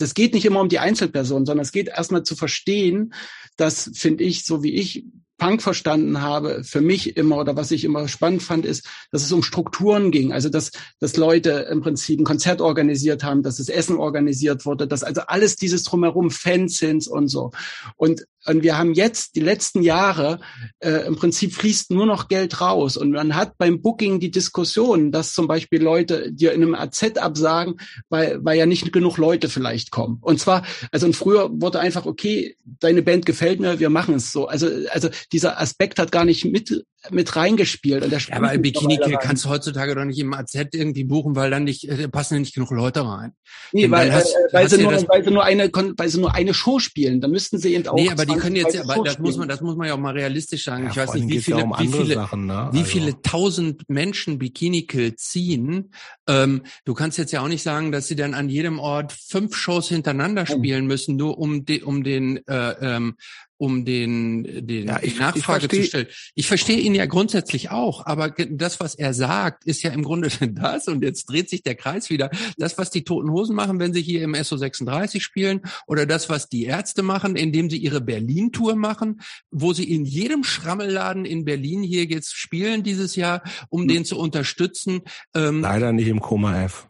S3: das geht nicht immer um die Einzelperson, sondern es geht erstmal zu verstehen, dass, finde ich, so wie ich Punk verstanden habe, für mich immer oder was ich immer spannend fand, ist, dass es um Strukturen ging. Also dass, dass Leute im Prinzip ein Konzert organisiert haben, dass das Essen organisiert wurde, dass also alles dieses drumherum Fans sind und so. Und und wir haben jetzt die letzten Jahre äh, im Prinzip fließt nur noch Geld raus. Und man hat beim Booking die Diskussion, dass zum Beispiel Leute dir in einem AZ absagen, weil, weil ja nicht genug Leute vielleicht kommen. Und zwar, also und früher wurde einfach, okay, deine Band gefällt mir, wir machen es so. Also, also dieser Aspekt hat gar nicht mit mit reingespielt. Und der
S1: ja, aber Bikini Kill kannst du heutzutage doch nicht im AZ irgendwie buchen, weil dann nicht äh, passen nicht genug Leute rein.
S3: Nee, weil, hast, äh, weil, sie nur, weil sie nur eine weil sie nur eine Show spielen, dann müssten sie eben auch.
S1: Nee, aber die können jetzt, aber das muss man, das muss man ja auch mal realistisch sagen. Ja, ich weiß nicht, wie viele, um wie viele, Sachen, ne? wie also. viele tausend Menschen Bikini Kill ziehen. Ähm, du kannst jetzt ja auch nicht sagen, dass sie dann an jedem Ort fünf Shows hintereinander spielen müssen, nur um, de, um den äh, ähm, um den, den ja, ich, Nachfrage ich zu stellen. Ich verstehe ihn ja grundsätzlich auch, aber das, was er sagt, ist ja im Grunde das, und jetzt dreht sich der Kreis wieder, das, was die Toten Hosen machen, wenn sie hier im SO36 spielen, oder das, was die Ärzte machen, indem sie ihre Berlin-Tour machen, wo sie in jedem Schrammelladen in Berlin hier jetzt spielen dieses Jahr, um hm. den zu unterstützen.
S2: Ähm, Leider nicht im Koma F.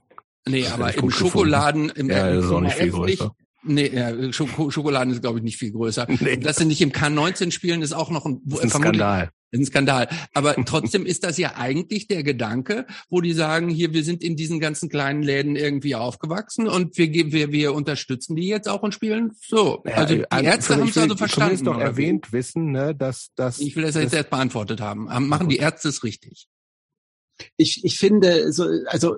S1: Nee, aber im Schokoladen, im,
S2: ja, im viel größer. Nicht,
S1: Nee, ja, Schok Schokoladen ist, glaube ich, nicht viel größer. Nee. Dass sie nicht im K19 spielen, ist auch noch ein,
S2: ein Skandal.
S1: Ein Skandal. Aber trotzdem ist das ja eigentlich der Gedanke, wo die sagen, hier, wir sind in diesen ganzen kleinen Läden irgendwie aufgewachsen und wir, wir, wir unterstützen die jetzt auch und spielen so. Also die
S2: also Ärzte haben es also verstanden. Ich will noch erwähnt wissen, ne, dass, dass
S1: Ich will das, das jetzt erst beantwortet haben. Machen die Ärzte es richtig?
S3: Ich, ich finde, so, also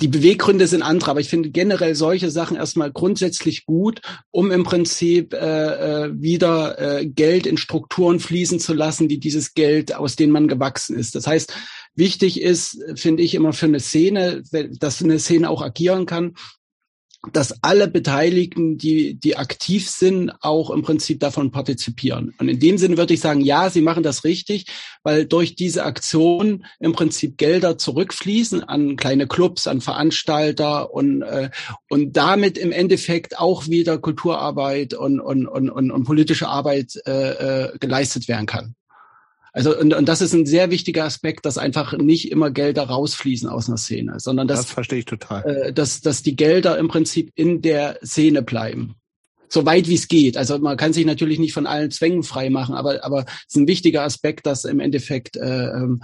S3: die Beweggründe sind andere, aber ich finde generell solche Sachen erstmal grundsätzlich gut, um im Prinzip äh, äh, wieder äh, Geld in Strukturen fließen zu lassen, die dieses Geld, aus denen man gewachsen ist. Das heißt, wichtig ist, finde ich immer für eine Szene, dass eine Szene auch agieren kann, dass alle Beteiligten, die, die aktiv sind, auch im Prinzip davon partizipieren. Und in dem Sinne würde ich sagen, ja, sie machen das richtig, weil durch diese Aktion im Prinzip Gelder zurückfließen an kleine Clubs, an Veranstalter und, äh, und damit im Endeffekt auch wieder Kulturarbeit und, und, und, und, und politische Arbeit äh, äh, geleistet werden kann. Also und, und das ist ein sehr wichtiger Aspekt, dass einfach nicht immer Gelder rausfließen aus einer Szene, sondern dass
S2: das verstehe ich total,
S3: äh, dass dass die Gelder im Prinzip in der Szene bleiben, so weit wie es geht. Also man kann sich natürlich nicht von allen Zwängen frei machen, aber aber es ist ein wichtiger Aspekt, dass im Endeffekt äh, ähm,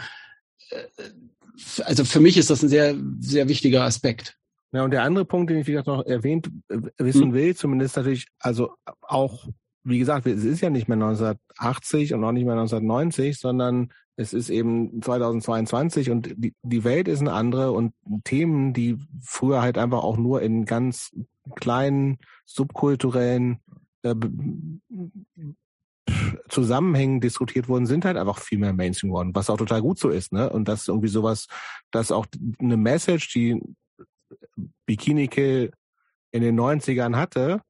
S3: äh, also für mich ist das ein sehr sehr wichtiger Aspekt.
S2: Ja, und der andere Punkt, den ich wie gesagt noch erwähnt äh, wissen hm. will, zumindest natürlich, also auch wie gesagt, es ist ja nicht mehr 1980 und auch nicht mehr 1990, sondern es ist eben 2022 und die, die Welt ist eine andere und Themen, die früher halt einfach auch nur in ganz kleinen subkulturellen äh, Zusammenhängen diskutiert wurden, sind halt einfach viel mehr Mainstream geworden, was auch total gut so ist, ne? Und das ist irgendwie sowas, dass auch eine Message, die Bikini Kill in den 90ern hatte,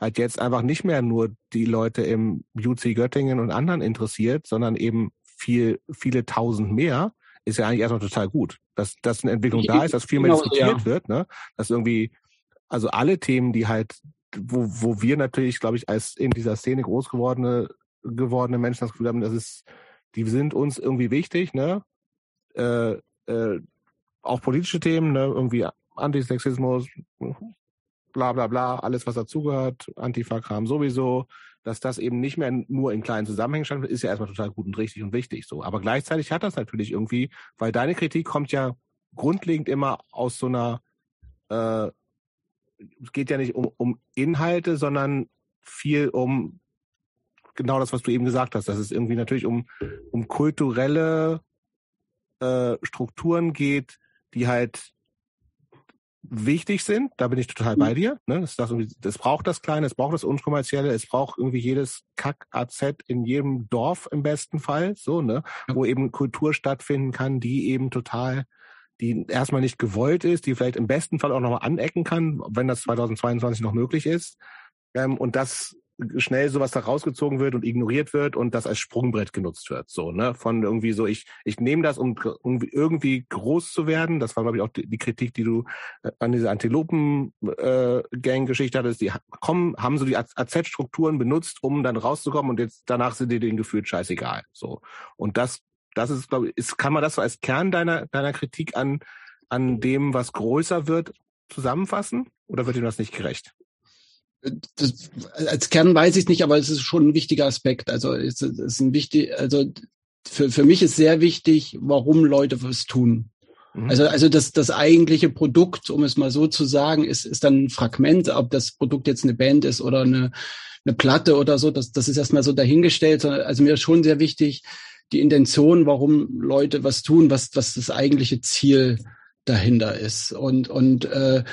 S2: halt jetzt einfach nicht mehr nur die Leute im UC Göttingen und anderen interessiert, sondern eben viel, viele tausend mehr, ist ja eigentlich erstmal total gut. Dass, dass eine Entwicklung da ist, dass viel mehr genau, diskutiert ja. wird, ne? Dass irgendwie, also alle Themen, die halt, wo, wo wir natürlich, glaube ich, als in dieser Szene groß gewordene, gewordene Menschen das Gefühl haben, das ist, die sind uns irgendwie wichtig, ne? Äh, äh, auch politische Themen, ne? Irgendwie Antisexismus, bla bla bla, alles was dazugehört, Antifa-Kram sowieso, dass das eben nicht mehr nur in kleinen Zusammenhängen stattfindet, ist ja erstmal total gut und richtig und wichtig so. Aber gleichzeitig hat das natürlich irgendwie, weil deine Kritik kommt ja grundlegend immer aus so einer, äh, es geht ja nicht um, um Inhalte, sondern viel um genau das, was du eben gesagt hast, dass es irgendwie natürlich um, um kulturelle äh, Strukturen geht, die halt wichtig sind, da bin ich total bei mhm. dir. Ne? Das, das, das braucht das Kleine, es braucht das Unkommerzielle, es braucht irgendwie jedes Kack-AZ in jedem Dorf im besten Fall, so, ne, wo eben Kultur stattfinden kann, die eben total, die erstmal nicht gewollt ist, die vielleicht im besten Fall auch nochmal anecken kann, wenn das 2022 noch möglich ist. Ähm, und das schnell sowas da rausgezogen wird und ignoriert wird und das als Sprungbrett genutzt wird. So, ne? Von irgendwie so, ich, ich nehme das, um, irgendwie groß zu werden. Das war, glaube ich, auch die, die Kritik, die du äh, an diese Antilopen-Gang-Geschichte äh, hattest. Die kommen, haben so die AZ-Strukturen benutzt, um dann rauszukommen und jetzt danach sind die denen gefühlt scheißegal. So. Und das, das ist, glaube ich, ist, kann man das so als Kern deiner, deiner Kritik an, an dem, was größer wird, zusammenfassen? Oder wird dir das nicht gerecht?
S3: Das, als Kern weiß ich es nicht, aber es ist schon ein wichtiger Aspekt. Also es ist ein wichtig, also für, für mich ist sehr wichtig, warum Leute was tun. Mhm. Also, also das, das eigentliche Produkt, um es mal so zu sagen, ist, ist dann ein Fragment, ob das Produkt jetzt eine Band ist oder eine, eine Platte oder so, das, das ist erstmal so dahingestellt. Also mir ist schon sehr wichtig, die Intention, warum Leute was tun, was, was das eigentliche Ziel dahinter ist. Und, und äh,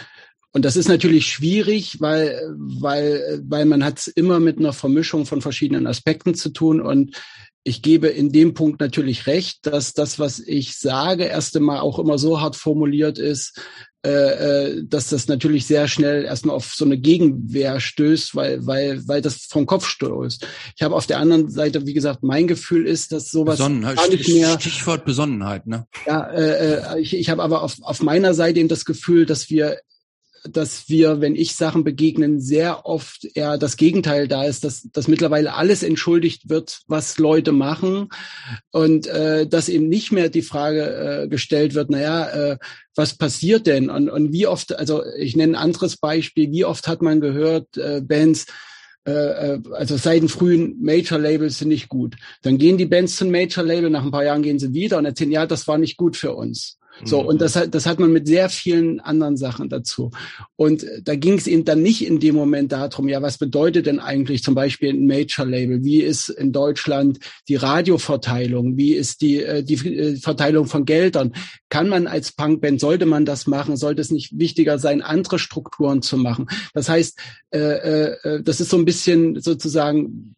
S3: und das ist natürlich schwierig, weil, weil, weil man hat es immer mit einer Vermischung von verschiedenen Aspekten zu tun. Und ich gebe in dem Punkt natürlich recht, dass das, was ich sage, erst einmal auch immer so hart formuliert ist, äh, äh, dass das natürlich sehr schnell erstmal auf so eine Gegenwehr stößt, weil, weil, weil das vom Kopf stößt. Ich habe auf der anderen Seite, wie gesagt, mein Gefühl ist, dass sowas gar
S1: nicht mehr. Stichwort Besonnenheit, ne?
S3: Ja, äh, äh ich, ich habe aber auf, auf meiner Seite eben das Gefühl, dass wir dass wir, wenn ich Sachen begegnen, sehr oft eher das Gegenteil da ist, dass, dass mittlerweile alles entschuldigt wird, was Leute machen und äh, dass eben nicht mehr die Frage äh, gestellt wird, naja, äh, was passiert denn? Und, und wie oft, also ich nenne ein anderes Beispiel, wie oft hat man gehört, äh, Bands, äh, äh, also seit den frühen Major-Labels sind nicht gut. Dann gehen die Bands zum Major-Label, nach ein paar Jahren gehen sie wieder und erzählen, ja, das war nicht gut für uns. So, und das hat, das hat man mit sehr vielen anderen Sachen dazu. Und da ging es eben dann nicht in dem Moment darum, ja, was bedeutet denn eigentlich zum Beispiel ein Major-Label? Wie ist in Deutschland die Radioverteilung? Wie ist die, äh, die äh, Verteilung von Geldern? Kann man als Punkband, sollte man das machen? Sollte es nicht wichtiger sein, andere Strukturen zu machen? Das heißt, äh, äh, das ist so ein bisschen sozusagen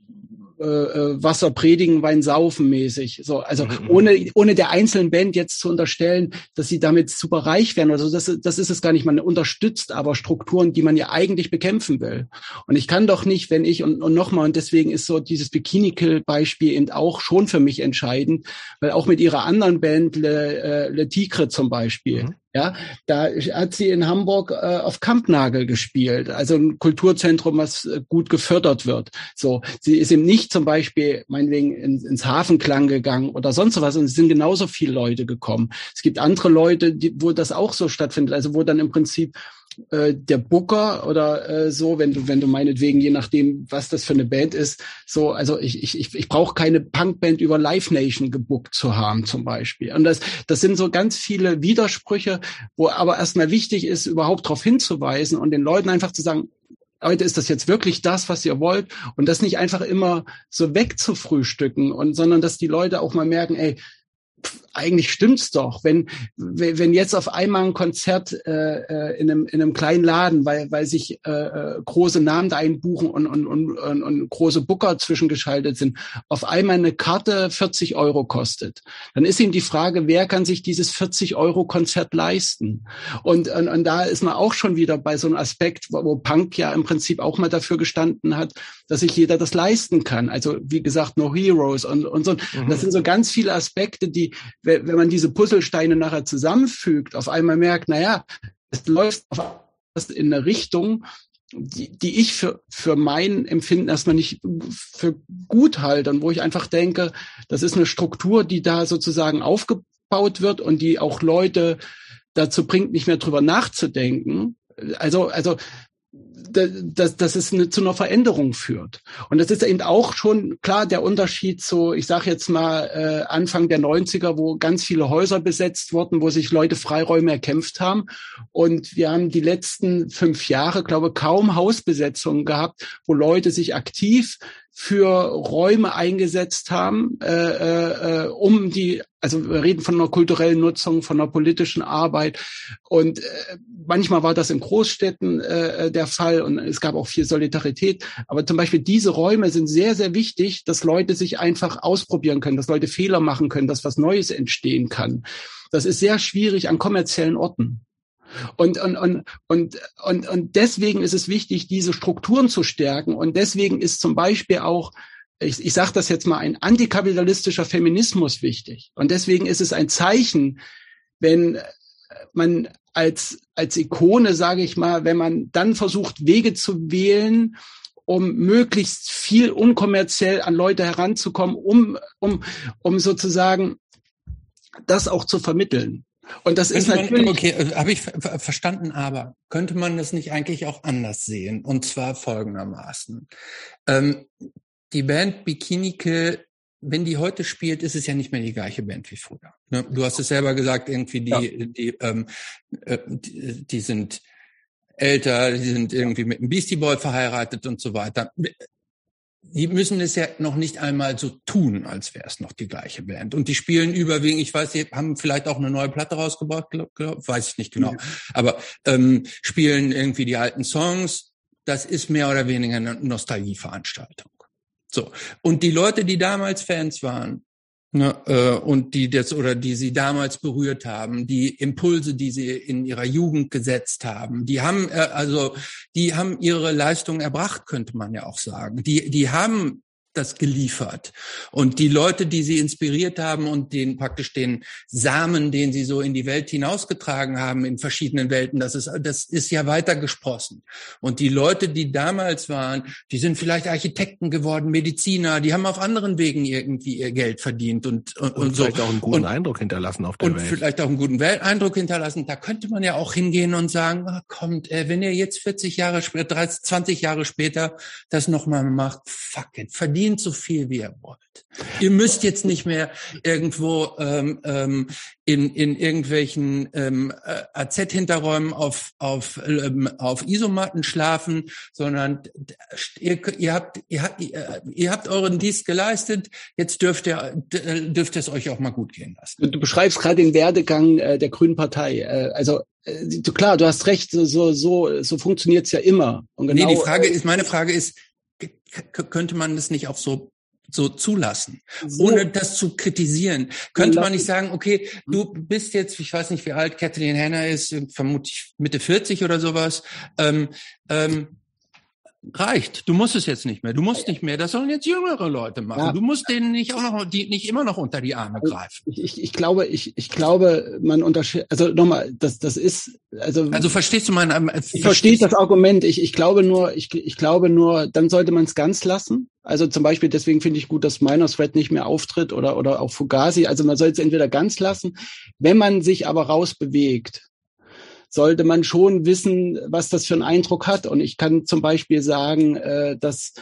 S3: äh, äh, Wasser predigen, Wein saufen mäßig. So, also mhm, ohne, ohne der einzelnen Band jetzt zu unterstellen, dass sie damit super reich werden. Also das, das ist es gar nicht. Man unterstützt aber Strukturen, die man ja eigentlich bekämpfen will. Und ich kann doch nicht, wenn ich, und, und nochmal, und deswegen ist so dieses Bikini-Kill-Beispiel eben auch schon für mich entscheidend, weil auch mit ihrer anderen Band, Le, äh, Le Tigre zum Beispiel, mhm. Ja, da hat sie in Hamburg äh, auf Kampnagel gespielt, also ein Kulturzentrum, was äh, gut gefördert wird. So, sie ist eben nicht zum Beispiel meinetwegen ins, ins Hafenklang gegangen oder sonst was, und es sind genauso viele Leute gekommen. Es gibt andere Leute, die, wo das auch so stattfindet, also wo dann im Prinzip äh, der Booker oder äh, so, wenn du, wenn du meinetwegen, je nachdem, was das für eine Band ist, so, also ich, ich, ich, ich brauche keine Punkband über Live Nation gebuckt zu haben, zum Beispiel. Und das, das sind so ganz viele Widersprüche, wo aber erstmal wichtig ist, überhaupt darauf hinzuweisen und den Leuten einfach zu sagen, Leute, ist das jetzt wirklich das, was ihr wollt? Und das nicht einfach immer so wegzufrühstücken und, sondern dass die Leute auch mal merken, ey, eigentlich stimmt's doch, wenn wenn jetzt auf einmal ein Konzert äh, äh, in, einem, in einem kleinen Laden, weil weil sich äh, äh, große Namen da einbuchen und, und, und, und, und große Booker zwischengeschaltet sind, auf einmal eine Karte 40 Euro kostet, dann ist eben die Frage, wer kann sich dieses 40 Euro Konzert leisten? Und, und, und da ist man auch schon wieder bei so einem Aspekt, wo, wo Punk ja im Prinzip auch mal dafür gestanden hat, dass sich jeder das leisten kann. Also wie gesagt, No Heroes und, und so. Mhm. Das sind so ganz viele Aspekte, die wenn man diese Puzzlesteine nachher zusammenfügt, auf einmal merkt, naja, es läuft in eine Richtung, die, die ich für, für mein Empfinden erstmal nicht für gut halte und wo ich einfach denke, das ist eine Struktur, die da sozusagen aufgebaut wird und die auch Leute dazu bringt, nicht mehr drüber nachzudenken. Also, also dass, dass es eine, zu einer Veränderung führt. Und das ist eben auch schon klar der Unterschied zu, ich sage jetzt mal, äh, Anfang der 90er, wo ganz viele Häuser besetzt wurden, wo sich Leute Freiräume erkämpft haben. Und wir haben die letzten fünf Jahre, glaube kaum Hausbesetzungen gehabt, wo Leute sich aktiv für Räume eingesetzt haben, äh, äh, äh, um die, also wir reden von einer kulturellen Nutzung, von einer politischen Arbeit. Und äh, manchmal war das in Großstädten äh, der Fall und es gab auch viel Solidarität. Aber zum Beispiel diese Räume sind sehr, sehr wichtig, dass Leute sich einfach ausprobieren können, dass Leute Fehler machen können, dass was Neues entstehen kann. Das ist sehr schwierig an kommerziellen Orten. Und, und, und, und, und, und deswegen ist es wichtig, diese Strukturen zu stärken. Und deswegen ist zum Beispiel auch, ich, ich sage das jetzt mal, ein antikapitalistischer Feminismus wichtig. Und deswegen ist es ein Zeichen, wenn man als, als Ikone, sage ich mal, wenn man dann versucht, Wege zu wählen, um möglichst viel unkommerziell an Leute heranzukommen, um, um, um sozusagen das auch zu vermitteln. Und das ist natürlich.
S1: Okay, äh, habe ich verstanden, aber könnte man das nicht eigentlich auch anders sehen? Und zwar folgendermaßen. Ähm, die Band Bikini Kill, wenn die heute spielt, ist es ja nicht mehr die gleiche Band wie früher. Ne? Du hast es selber gesagt, irgendwie die, ja. die, ähm, äh, die, die sind älter, die sind irgendwie mit einem Beastie Boy verheiratet und so weiter die müssen es ja noch nicht einmal so tun, als wäre es noch die gleiche Band. Und die spielen überwiegend, ich weiß, die haben vielleicht auch eine neue Platte rausgebracht, glaub, glaub, weiß ich nicht genau, aber ähm, spielen irgendwie die alten Songs. Das ist mehr oder weniger eine Nostalgieveranstaltung. So. Und die Leute, die damals Fans waren, Ne, äh, und die das oder die sie damals berührt haben, die Impulse, die sie in ihrer Jugend gesetzt haben, die haben äh, also die haben ihre Leistung erbracht, könnte man ja auch sagen. Die die haben das geliefert. Und die Leute, die sie inspiriert haben und den praktisch den Samen, den sie so in die Welt hinausgetragen haben in verschiedenen Welten, das ist, das ist ja weiter gesprossen. Und die Leute, die damals waren, die sind vielleicht Architekten geworden, Mediziner, die haben auf anderen Wegen irgendwie ihr Geld verdient und, und, und, und
S2: vielleicht so. auch einen guten und, Eindruck hinterlassen auf der
S1: und Welt. Und vielleicht auch einen guten Eindruck hinterlassen. Da könnte man ja auch hingehen und sagen, ah, kommt, äh, wenn ihr jetzt 40 Jahre später, 30, 20 Jahre später das nochmal macht, fuck it, verdient verdient so viel, wie ihr wollt. Ihr müsst jetzt nicht mehr irgendwo ähm, ähm, in, in irgendwelchen ähm, äh, AZ-Hinterräumen auf, auf, ähm, auf Isomatten schlafen, sondern ihr, ihr, habt, ihr, habt, ihr habt euren Dienst geleistet, jetzt dürft ihr, dürft ihr es euch auch mal gut gehen lassen.
S3: Du beschreibst gerade den Werdegang äh, der Grünen Partei. Äh, also äh, klar, du hast recht, so, so, so funktioniert's ja immer.
S1: Und genau, nee, die Frage ist, meine Frage ist, könnte man das nicht auch so so zulassen, so. ohne das zu kritisieren. Könnte man nicht sagen, okay, du bist jetzt, ich weiß nicht, wie alt Kathleen Hanna ist, vermutlich Mitte 40 oder sowas. Ähm, ähm, reicht. Du musst es jetzt nicht mehr. Du musst nicht mehr. Das sollen jetzt jüngere Leute machen. Ja. Du musst denen nicht auch noch, die nicht immer noch unter die Arme also greifen.
S3: Ich, ich, ich glaube, ich, ich glaube, man unterscheidet, also nochmal, das, das ist, also.
S1: Also verstehst du mein,
S3: äh, ich verstehe das Argument. Ich, ich glaube nur, ich, ich glaube nur, dann sollte man es ganz lassen. Also zum Beispiel, deswegen finde ich gut, dass Minor Threat nicht mehr auftritt oder, oder auch Fugazi. Also man soll es entweder ganz lassen. Wenn man sich aber rausbewegt, sollte man schon wissen, was das für einen Eindruck hat. Und ich kann zum Beispiel sagen, äh, dass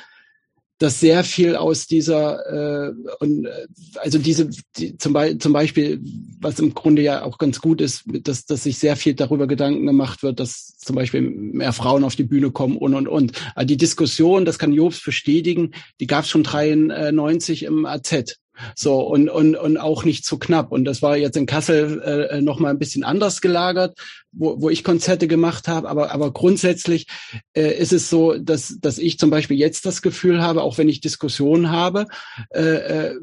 S3: dass sehr viel aus dieser äh, und äh, also diese die, zum, Be zum Beispiel was im Grunde ja auch ganz gut ist, dass dass sich sehr viel darüber Gedanken gemacht wird, dass zum Beispiel mehr Frauen auf die Bühne kommen und und und. Also die Diskussion, das kann Jobs bestätigen, die gab es schon 93 im AZ. So und und und auch nicht zu knapp. Und das war jetzt in Kassel äh, noch mal ein bisschen anders gelagert, wo, wo ich Konzerte gemacht habe. Aber aber grundsätzlich äh, ist es so, dass dass ich zum Beispiel jetzt das Gefühl habe, auch wenn ich Diskussionen habe, äh, äh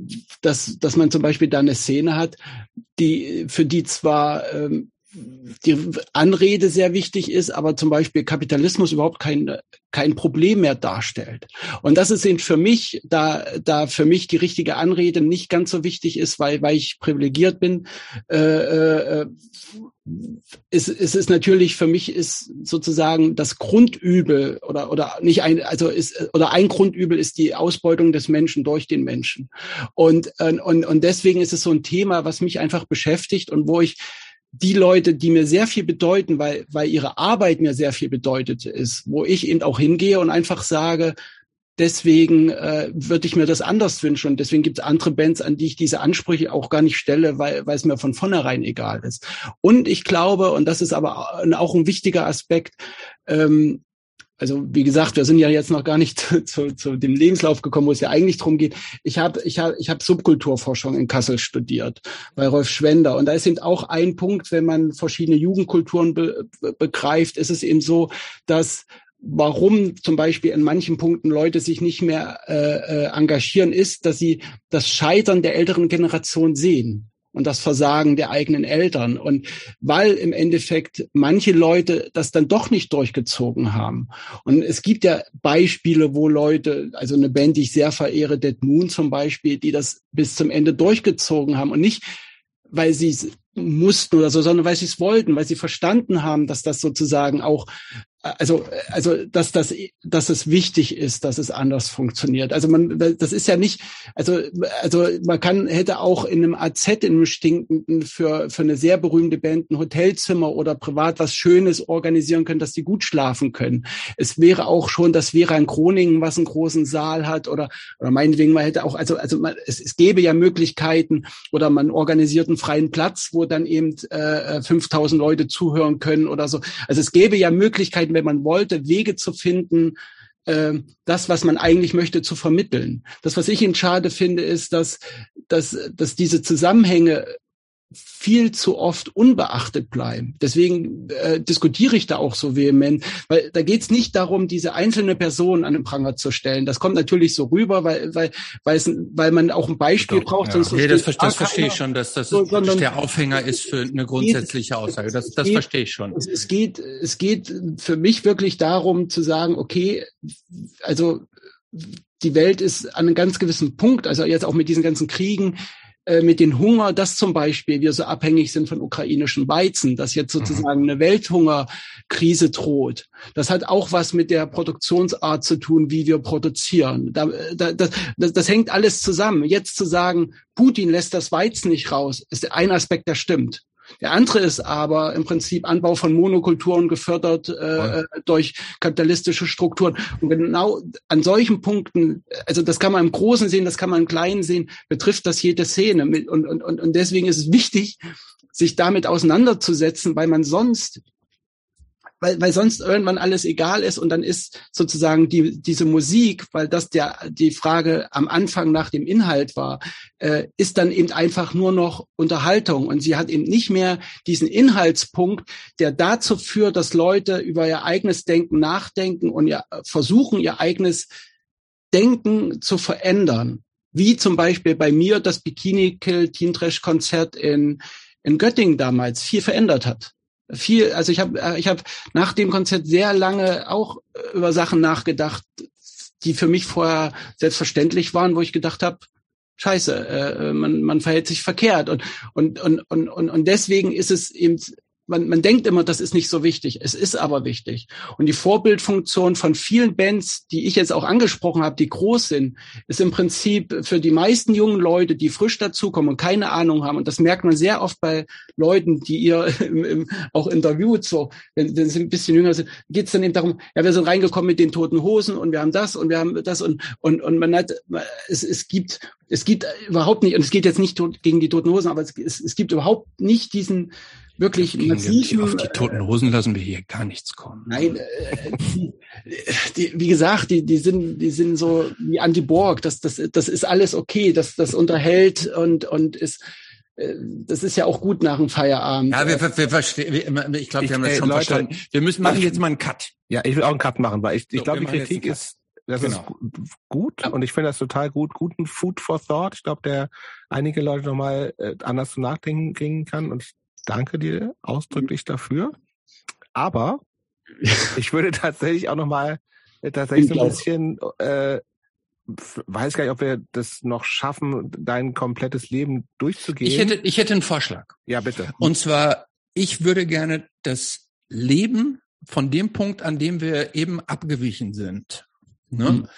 S3: dass dass man zum Beispiel da eine Szene hat, die für die zwar ähm, die Anrede sehr wichtig ist, aber zum Beispiel Kapitalismus überhaupt kein, kein Problem mehr darstellt. Und das ist eben für mich, da, da für mich die richtige Anrede nicht ganz so wichtig ist, weil, weil ich privilegiert bin, äh, äh, es, es ist natürlich für mich ist sozusagen das Grundübel oder oder nicht ein also ist oder ein Grundübel ist die Ausbeutung des Menschen durch den Menschen und und und deswegen ist es so ein Thema was mich einfach beschäftigt und wo ich die Leute, die mir sehr viel bedeuten, weil, weil ihre Arbeit mir sehr viel bedeutet ist, wo ich eben auch hingehe und einfach sage, deswegen äh, würde ich mir das anders wünschen. Und deswegen gibt es andere Bands, an die ich diese Ansprüche auch gar nicht stelle, weil, weil es mir von vornherein egal ist. Und ich glaube, und das ist aber auch ein wichtiger Aspekt, ähm, also wie gesagt, wir sind ja jetzt noch gar nicht zu, zu, dem Lebenslauf gekommen, wo es ja eigentlich drum geht. Ich habe ich hab, ich hab Subkulturforschung in Kassel studiert bei Rolf Schwender und da ist eben auch ein Punkt, wenn man verschiedene Jugendkulturen be, begreift, ist es eben so, dass warum zum Beispiel in manchen Punkten Leute sich nicht mehr äh, äh engagieren, ist, dass sie das Scheitern der älteren Generation sehen und das Versagen der eigenen Eltern. Und weil im Endeffekt manche Leute das dann doch nicht durchgezogen haben. Und es gibt ja Beispiele, wo Leute, also eine Band, die ich sehr verehre, Dead Moon zum Beispiel, die das bis zum Ende durchgezogen haben und nicht, weil sie es mussten oder so, sondern weil sie es wollten, weil sie verstanden haben, dass das sozusagen auch also, also, dass das, dass es wichtig ist, dass es anders funktioniert. Also man, das ist ja nicht, also, also man kann, hätte auch in einem AZ in einem stinkenden für, für eine sehr berühmte Band ein Hotelzimmer oder privat was Schönes organisieren können, dass die gut schlafen können. Es wäre auch schon, das wäre ein Groningen, was einen großen Saal hat oder, oder meinetwegen, man hätte auch, also, also man, es, es gäbe ja Möglichkeiten oder man organisiert einen freien Platz, wo dann eben äh, 5000 Leute zuhören können oder so. Also es gäbe ja Möglichkeiten, wenn man wollte, Wege zu finden, äh, das, was man eigentlich möchte, zu vermitteln. Das, was ich ihn schade finde, ist, dass, dass, dass diese Zusammenhänge viel zu oft unbeachtet bleiben. Deswegen äh, diskutiere ich da auch so vehement, weil da geht es nicht darum, diese einzelne Person an den Pranger zu stellen. Das kommt natürlich so rüber, weil weil weil, es, weil man auch ein Beispiel Doch, braucht.
S1: Ja. Sonst nee, das, verstehe, das verstehe ich schon, dass das so, sondern, der Aufhänger ist für eine grundsätzliche Aussage. Das, das geht, verstehe ich schon.
S3: Es geht es geht für mich wirklich darum zu sagen, okay, also die Welt ist an einem ganz gewissen Punkt, also jetzt auch mit diesen ganzen Kriegen, äh, mit den Hunger, dass zum Beispiel wir so abhängig sind von ukrainischen Weizen, dass jetzt mhm. sozusagen eine Welthungerkrise droht. Das hat auch was mit der Produktionsart zu tun, wie wir produzieren. Da, da, das, das, das hängt alles zusammen. Jetzt zu sagen, Putin lässt das Weizen nicht raus, ist ein Aspekt, der stimmt. Der andere ist aber im Prinzip Anbau von Monokulturen gefördert äh, äh, durch kapitalistische Strukturen. Und genau an solchen Punkten, also das kann man im Großen sehen, das kann man im Kleinen sehen, betrifft das jede Szene. Und, und, und deswegen ist es wichtig, sich damit auseinanderzusetzen, weil man sonst weil, weil sonst irgendwann alles egal ist und dann ist sozusagen die, diese Musik, weil das der, die Frage am Anfang nach dem Inhalt war, äh, ist dann eben einfach nur noch Unterhaltung und sie hat eben nicht mehr diesen Inhaltspunkt, der dazu führt, dass Leute über ihr eigenes Denken nachdenken und ihr, versuchen, ihr eigenes Denken zu verändern. Wie zum Beispiel bei mir das Bikini Kill Teen Trash Konzert in, in Göttingen damals viel verändert hat viel, also ich habe äh, ich hab nach dem Konzert sehr lange auch äh, über Sachen nachgedacht, die für mich vorher selbstverständlich waren, wo ich gedacht habe, Scheiße, äh, man, man verhält sich verkehrt. Und und und und und deswegen ist es eben man, man denkt immer, das ist nicht so wichtig. Es ist aber wichtig. Und die Vorbildfunktion von vielen Bands, die ich jetzt auch angesprochen habe, die groß sind, ist im Prinzip für die meisten jungen Leute, die frisch dazukommen und keine Ahnung haben. Und das merkt man sehr oft bei Leuten, die ihr im, im, auch interviewt, so, wenn, wenn sie ein bisschen jünger sind, geht es dann eben darum, ja, wir sind reingekommen mit den toten Hosen und wir haben das und wir haben das und, und, und man hat, es, es gibt, es gibt überhaupt nicht, und es geht jetzt nicht gegen die toten Hosen, aber es, es, es gibt überhaupt nicht diesen, wirklich
S1: massiven... Auf die toten Hosen lassen wir hier gar nichts kommen.
S3: Nein, äh, die, die, wie gesagt, die, die sind, die sind so wie Anti-Borg. Das, das, das ist alles okay. Das, das unterhält und, und ist, äh, das ist ja auch gut nach dem Feierabend.
S1: Ja, wir, wir, wir verstehen, ich glaube, wir haben das schon Leute, verstanden. Wir müssen machen jetzt mal einen Cut.
S2: Ja, ich will auch einen Cut machen, weil ich, ich so, glaube, die Kritik ist, das genau. ist gut ja. und ich finde das total gut, guten Food for Thought. Ich glaube, der einige Leute nochmal äh, anders zu nachdenken kriegen kann und danke dir ausdrücklich dafür. Aber ich würde tatsächlich auch noch mal äh, tatsächlich so ein bisschen äh, weiß gar nicht, ob wir das noch schaffen, dein komplettes Leben durchzugehen.
S1: Ich hätte, ich hätte einen Vorschlag.
S2: Ja, bitte.
S1: Und zwar, ich würde gerne das Leben von dem Punkt, an dem wir eben abgewichen sind, ne? Hm.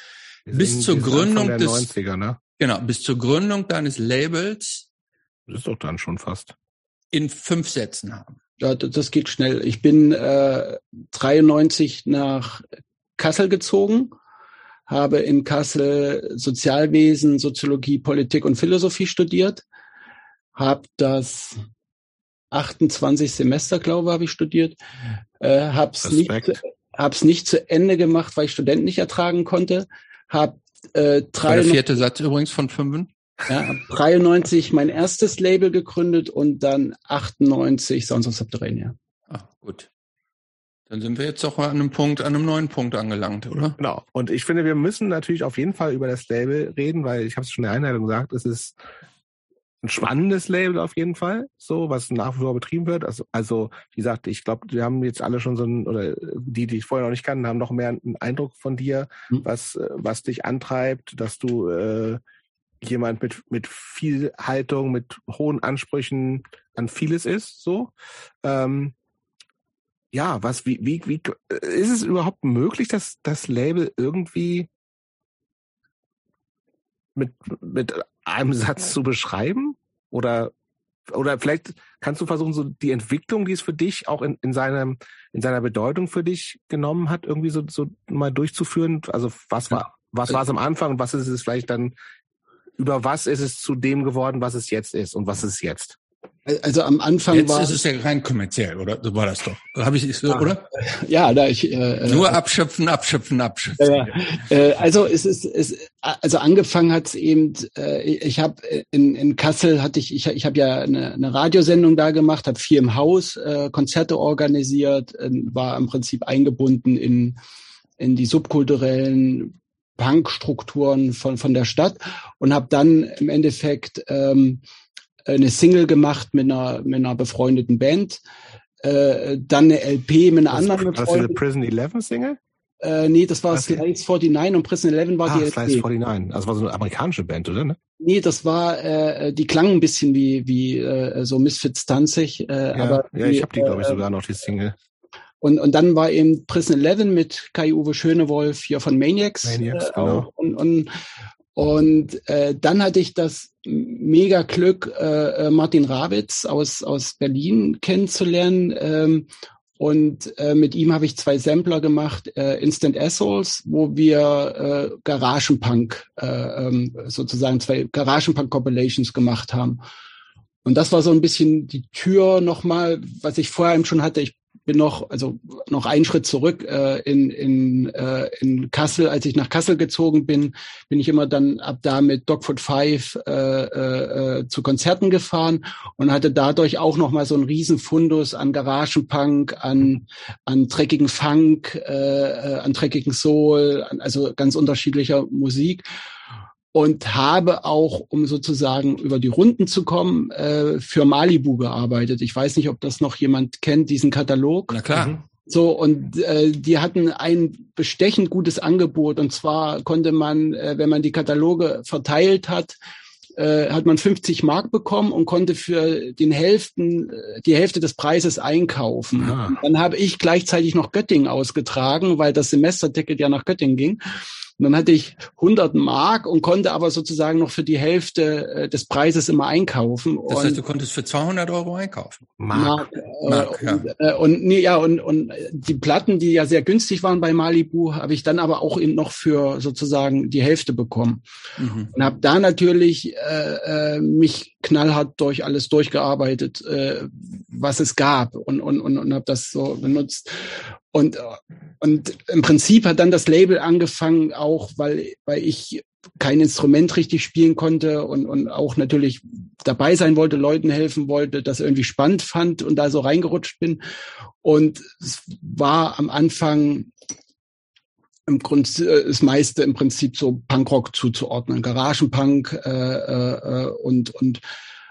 S1: bis zur Gründung des
S2: 90er, ne?
S1: Genau, bis zur Gründung deines Labels.
S2: Das ist doch dann schon fast
S1: in fünf Sätzen haben?
S3: Ja, das geht schnell. Ich bin äh, 93 nach Kassel gezogen, habe in Kassel Sozialwesen, Soziologie, Politik und Philosophie studiert, habe das 28 Semester, glaube ich, habe ich studiert, äh, habe es nicht, hab's nicht zu Ende gemacht, weil ich Studenten nicht ertragen konnte, habe
S1: äh, drei. Der vierte Satz übrigens von fünf.
S3: Ja, 93 mein erstes Label gegründet und dann 98 Sounds of Subterranea.
S1: Ah, gut. Dann sind wir jetzt auch an einem Punkt, an einem neuen Punkt angelangt, oder?
S2: Genau. Und ich finde, wir müssen natürlich auf jeden Fall über das Label reden, weil ich habe es schon in der Einleitung gesagt, es ist ein spannendes Label auf jeden Fall, so was nach wie vor betrieben wird. Also, also wie gesagt, ich glaube, wir haben jetzt alle schon so ein, oder die, die ich vorher noch nicht kannten, haben noch mehr einen Eindruck von dir, hm. was, was dich antreibt, dass du äh, jemand mit, mit viel Haltung, mit hohen Ansprüchen an vieles ist, so. Ähm, ja, was, wie, wie, wie, ist es überhaupt möglich, dass das Label irgendwie mit, mit einem Satz zu beschreiben? Oder, oder vielleicht kannst du versuchen, so die Entwicklung, die es für dich auch in, in seinem, in seiner Bedeutung für dich genommen hat, irgendwie so, so mal durchzuführen? Also, was war, was war es am Anfang und was ist es vielleicht dann über was ist es zu dem geworden, was es jetzt ist und was ist jetzt?
S3: Also am Anfang
S1: Jetzt
S3: war
S1: ist es ja rein kommerziell, oder? So war das doch. Habe ich so,
S3: ja.
S1: oder?
S3: Ja, da ich äh,
S1: nur abschöpfen, abschöpfen, abschöpfen.
S3: Ja, äh, also es ist es also angefangen hat es eben. Äh, ich habe in, in Kassel hatte ich ich, ich habe ja eine, eine Radiosendung da gemacht, habe vier im Haus äh, Konzerte organisiert, äh, war im Prinzip eingebunden in in die subkulturellen Punkstrukturen von von der Stadt und habe dann im Endeffekt ähm, eine Single gemacht mit einer, mit einer befreundeten Band, äh, dann eine LP mit einer
S2: was,
S3: anderen
S2: befreundeten. War das Prison 11 Single?
S3: Äh, nee, das war was Slides 49 und Prison 11 war ah, die LP.
S2: Slides 49, also war so eine amerikanische Band, oder? Ne?
S3: Nee, das war, äh, die klangen ein bisschen wie, wie äh, so Misfits 20. Äh,
S2: ja,
S3: aber
S2: ja, ich habe die, glaube ich, äh, sogar noch, die Single.
S3: Und, und dann war eben Prison 11 mit Kai-Uwe Schönewolf hier von Maniacs.
S2: Maniacs, äh, genau.
S3: Und, und, und äh, dann hatte ich das mega Glück, äh, äh, Martin Rawitz aus, aus Berlin kennenzulernen. Ähm, und äh, mit ihm habe ich zwei Sampler gemacht, äh, Instant Assholes, wo wir äh, Garagenpunk, äh, ähm, sozusagen zwei Garagenpunk-Compilations gemacht haben. Und das war so ein bisschen die Tür nochmal, was ich vorher eben schon hatte. Ich bin noch, also noch einen Schritt zurück äh, in, in, äh, in Kassel. Als ich nach Kassel gezogen bin, bin ich immer dann ab da mit Dogfoot Five äh, äh, zu Konzerten gefahren und hatte dadurch auch noch mal so einen riesen Fundus an Garagenpunk, an, an dreckigen Funk, äh, äh an dreckigen Soul, also ganz unterschiedlicher Musik und habe auch, um sozusagen über die Runden zu kommen, äh, für Malibu gearbeitet. Ich weiß nicht, ob das noch jemand kennt, diesen Katalog.
S1: Na klar. Mhm.
S3: So, und äh, die hatten ein bestechend gutes Angebot. Und zwar konnte man, äh, wenn man die Kataloge verteilt hat, äh, hat man 50 Mark bekommen und konnte für den Hälften, äh, die Hälfte des Preises einkaufen. Ah. Dann habe ich gleichzeitig noch Göttingen ausgetragen, weil das Semesterticket ja nach Göttingen ging. Und dann hatte ich 100 Mark und konnte aber sozusagen noch für die Hälfte äh, des Preises immer einkaufen.
S1: Das heißt, du konntest für 200 Euro einkaufen?
S3: Mark. Mark, äh, Mark ja. Und, äh, und, nee, ja, und, und die Platten, die ja sehr günstig waren bei Malibu, habe ich dann aber auch eben noch für sozusagen die Hälfte bekommen. Mhm. Und habe da natürlich äh, äh, mich knallhart durch alles durchgearbeitet, äh, was es gab und, und, und, und habe das so benutzt. Und, und im Prinzip hat dann das Label angefangen, auch weil, weil ich kein Instrument richtig spielen konnte und, und auch natürlich dabei sein wollte, Leuten helfen wollte, das irgendwie spannend fand und da so reingerutscht bin. Und es war am Anfang im Grunde äh, das meiste im Prinzip so Punkrock zuzuordnen, Garagenpunk äh, äh, und und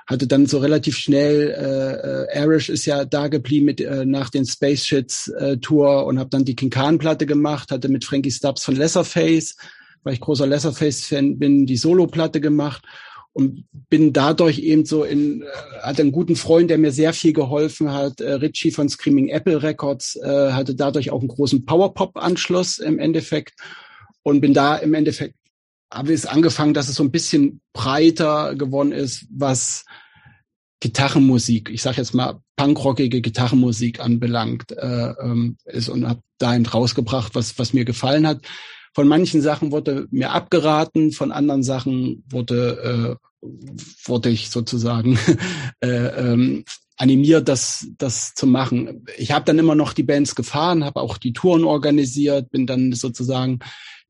S3: hatte dann so relativ schnell, äh, äh, Arish ist ja da geblieben mit äh, nach den Space Shits äh, Tour und habe dann die King Khan Platte gemacht, hatte mit Frankie Stubbs von Lesserface, weil ich großer Lesserface Fan bin, die Solo Platte gemacht und bin dadurch eben so in äh, hatte einen guten Freund, der mir sehr viel geholfen hat, äh, Richie von Screaming Apple Records, äh, hatte dadurch auch einen großen Powerpop Anschluss im Endeffekt und bin da im Endeffekt habe es angefangen, dass es so ein bisschen breiter geworden ist, was Gitarrenmusik, ich sage jetzt mal punkrockige Gitarrenmusik anbelangt, äh, ähm, ist und habe dahin rausgebracht, was was mir gefallen hat. Von manchen Sachen wurde mir abgeraten, von anderen Sachen wurde äh, wurde ich sozusagen äh, ähm, animiert, das das zu machen. Ich habe dann immer noch die Bands gefahren, habe auch die Touren organisiert, bin dann sozusagen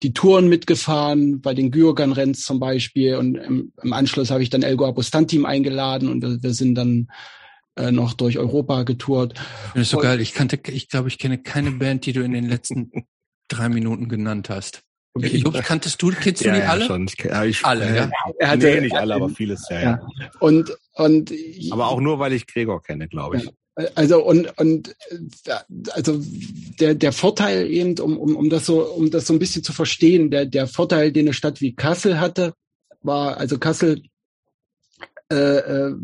S3: die Touren mitgefahren, bei den Gürgan-Renns zum Beispiel. Und im, im Anschluss habe ich dann Elgo Apostantim eingeladen und wir, wir sind dann äh, noch durch Europa getourt.
S1: Das ist so geil. Ich kannte, ich glaube, ich kenne keine Band, die du in den letzten drei Minuten genannt hast. Okay. Jupp, kanntest du, kennst du
S2: ja,
S1: die
S2: ja,
S1: alle?
S2: Schon. Ich, ja, ich,
S1: alle,
S2: äh,
S1: ja.
S2: Er hatte, nee, nicht alle, aber vieles, ja. ja.
S3: Und, und,
S2: aber auch nur, weil ich Gregor kenne, glaube ich.
S3: Also und und also der der Vorteil eben um um um das so um das so ein bisschen zu verstehen der der Vorteil den eine Stadt wie Kassel hatte war also Kassel äh, äh,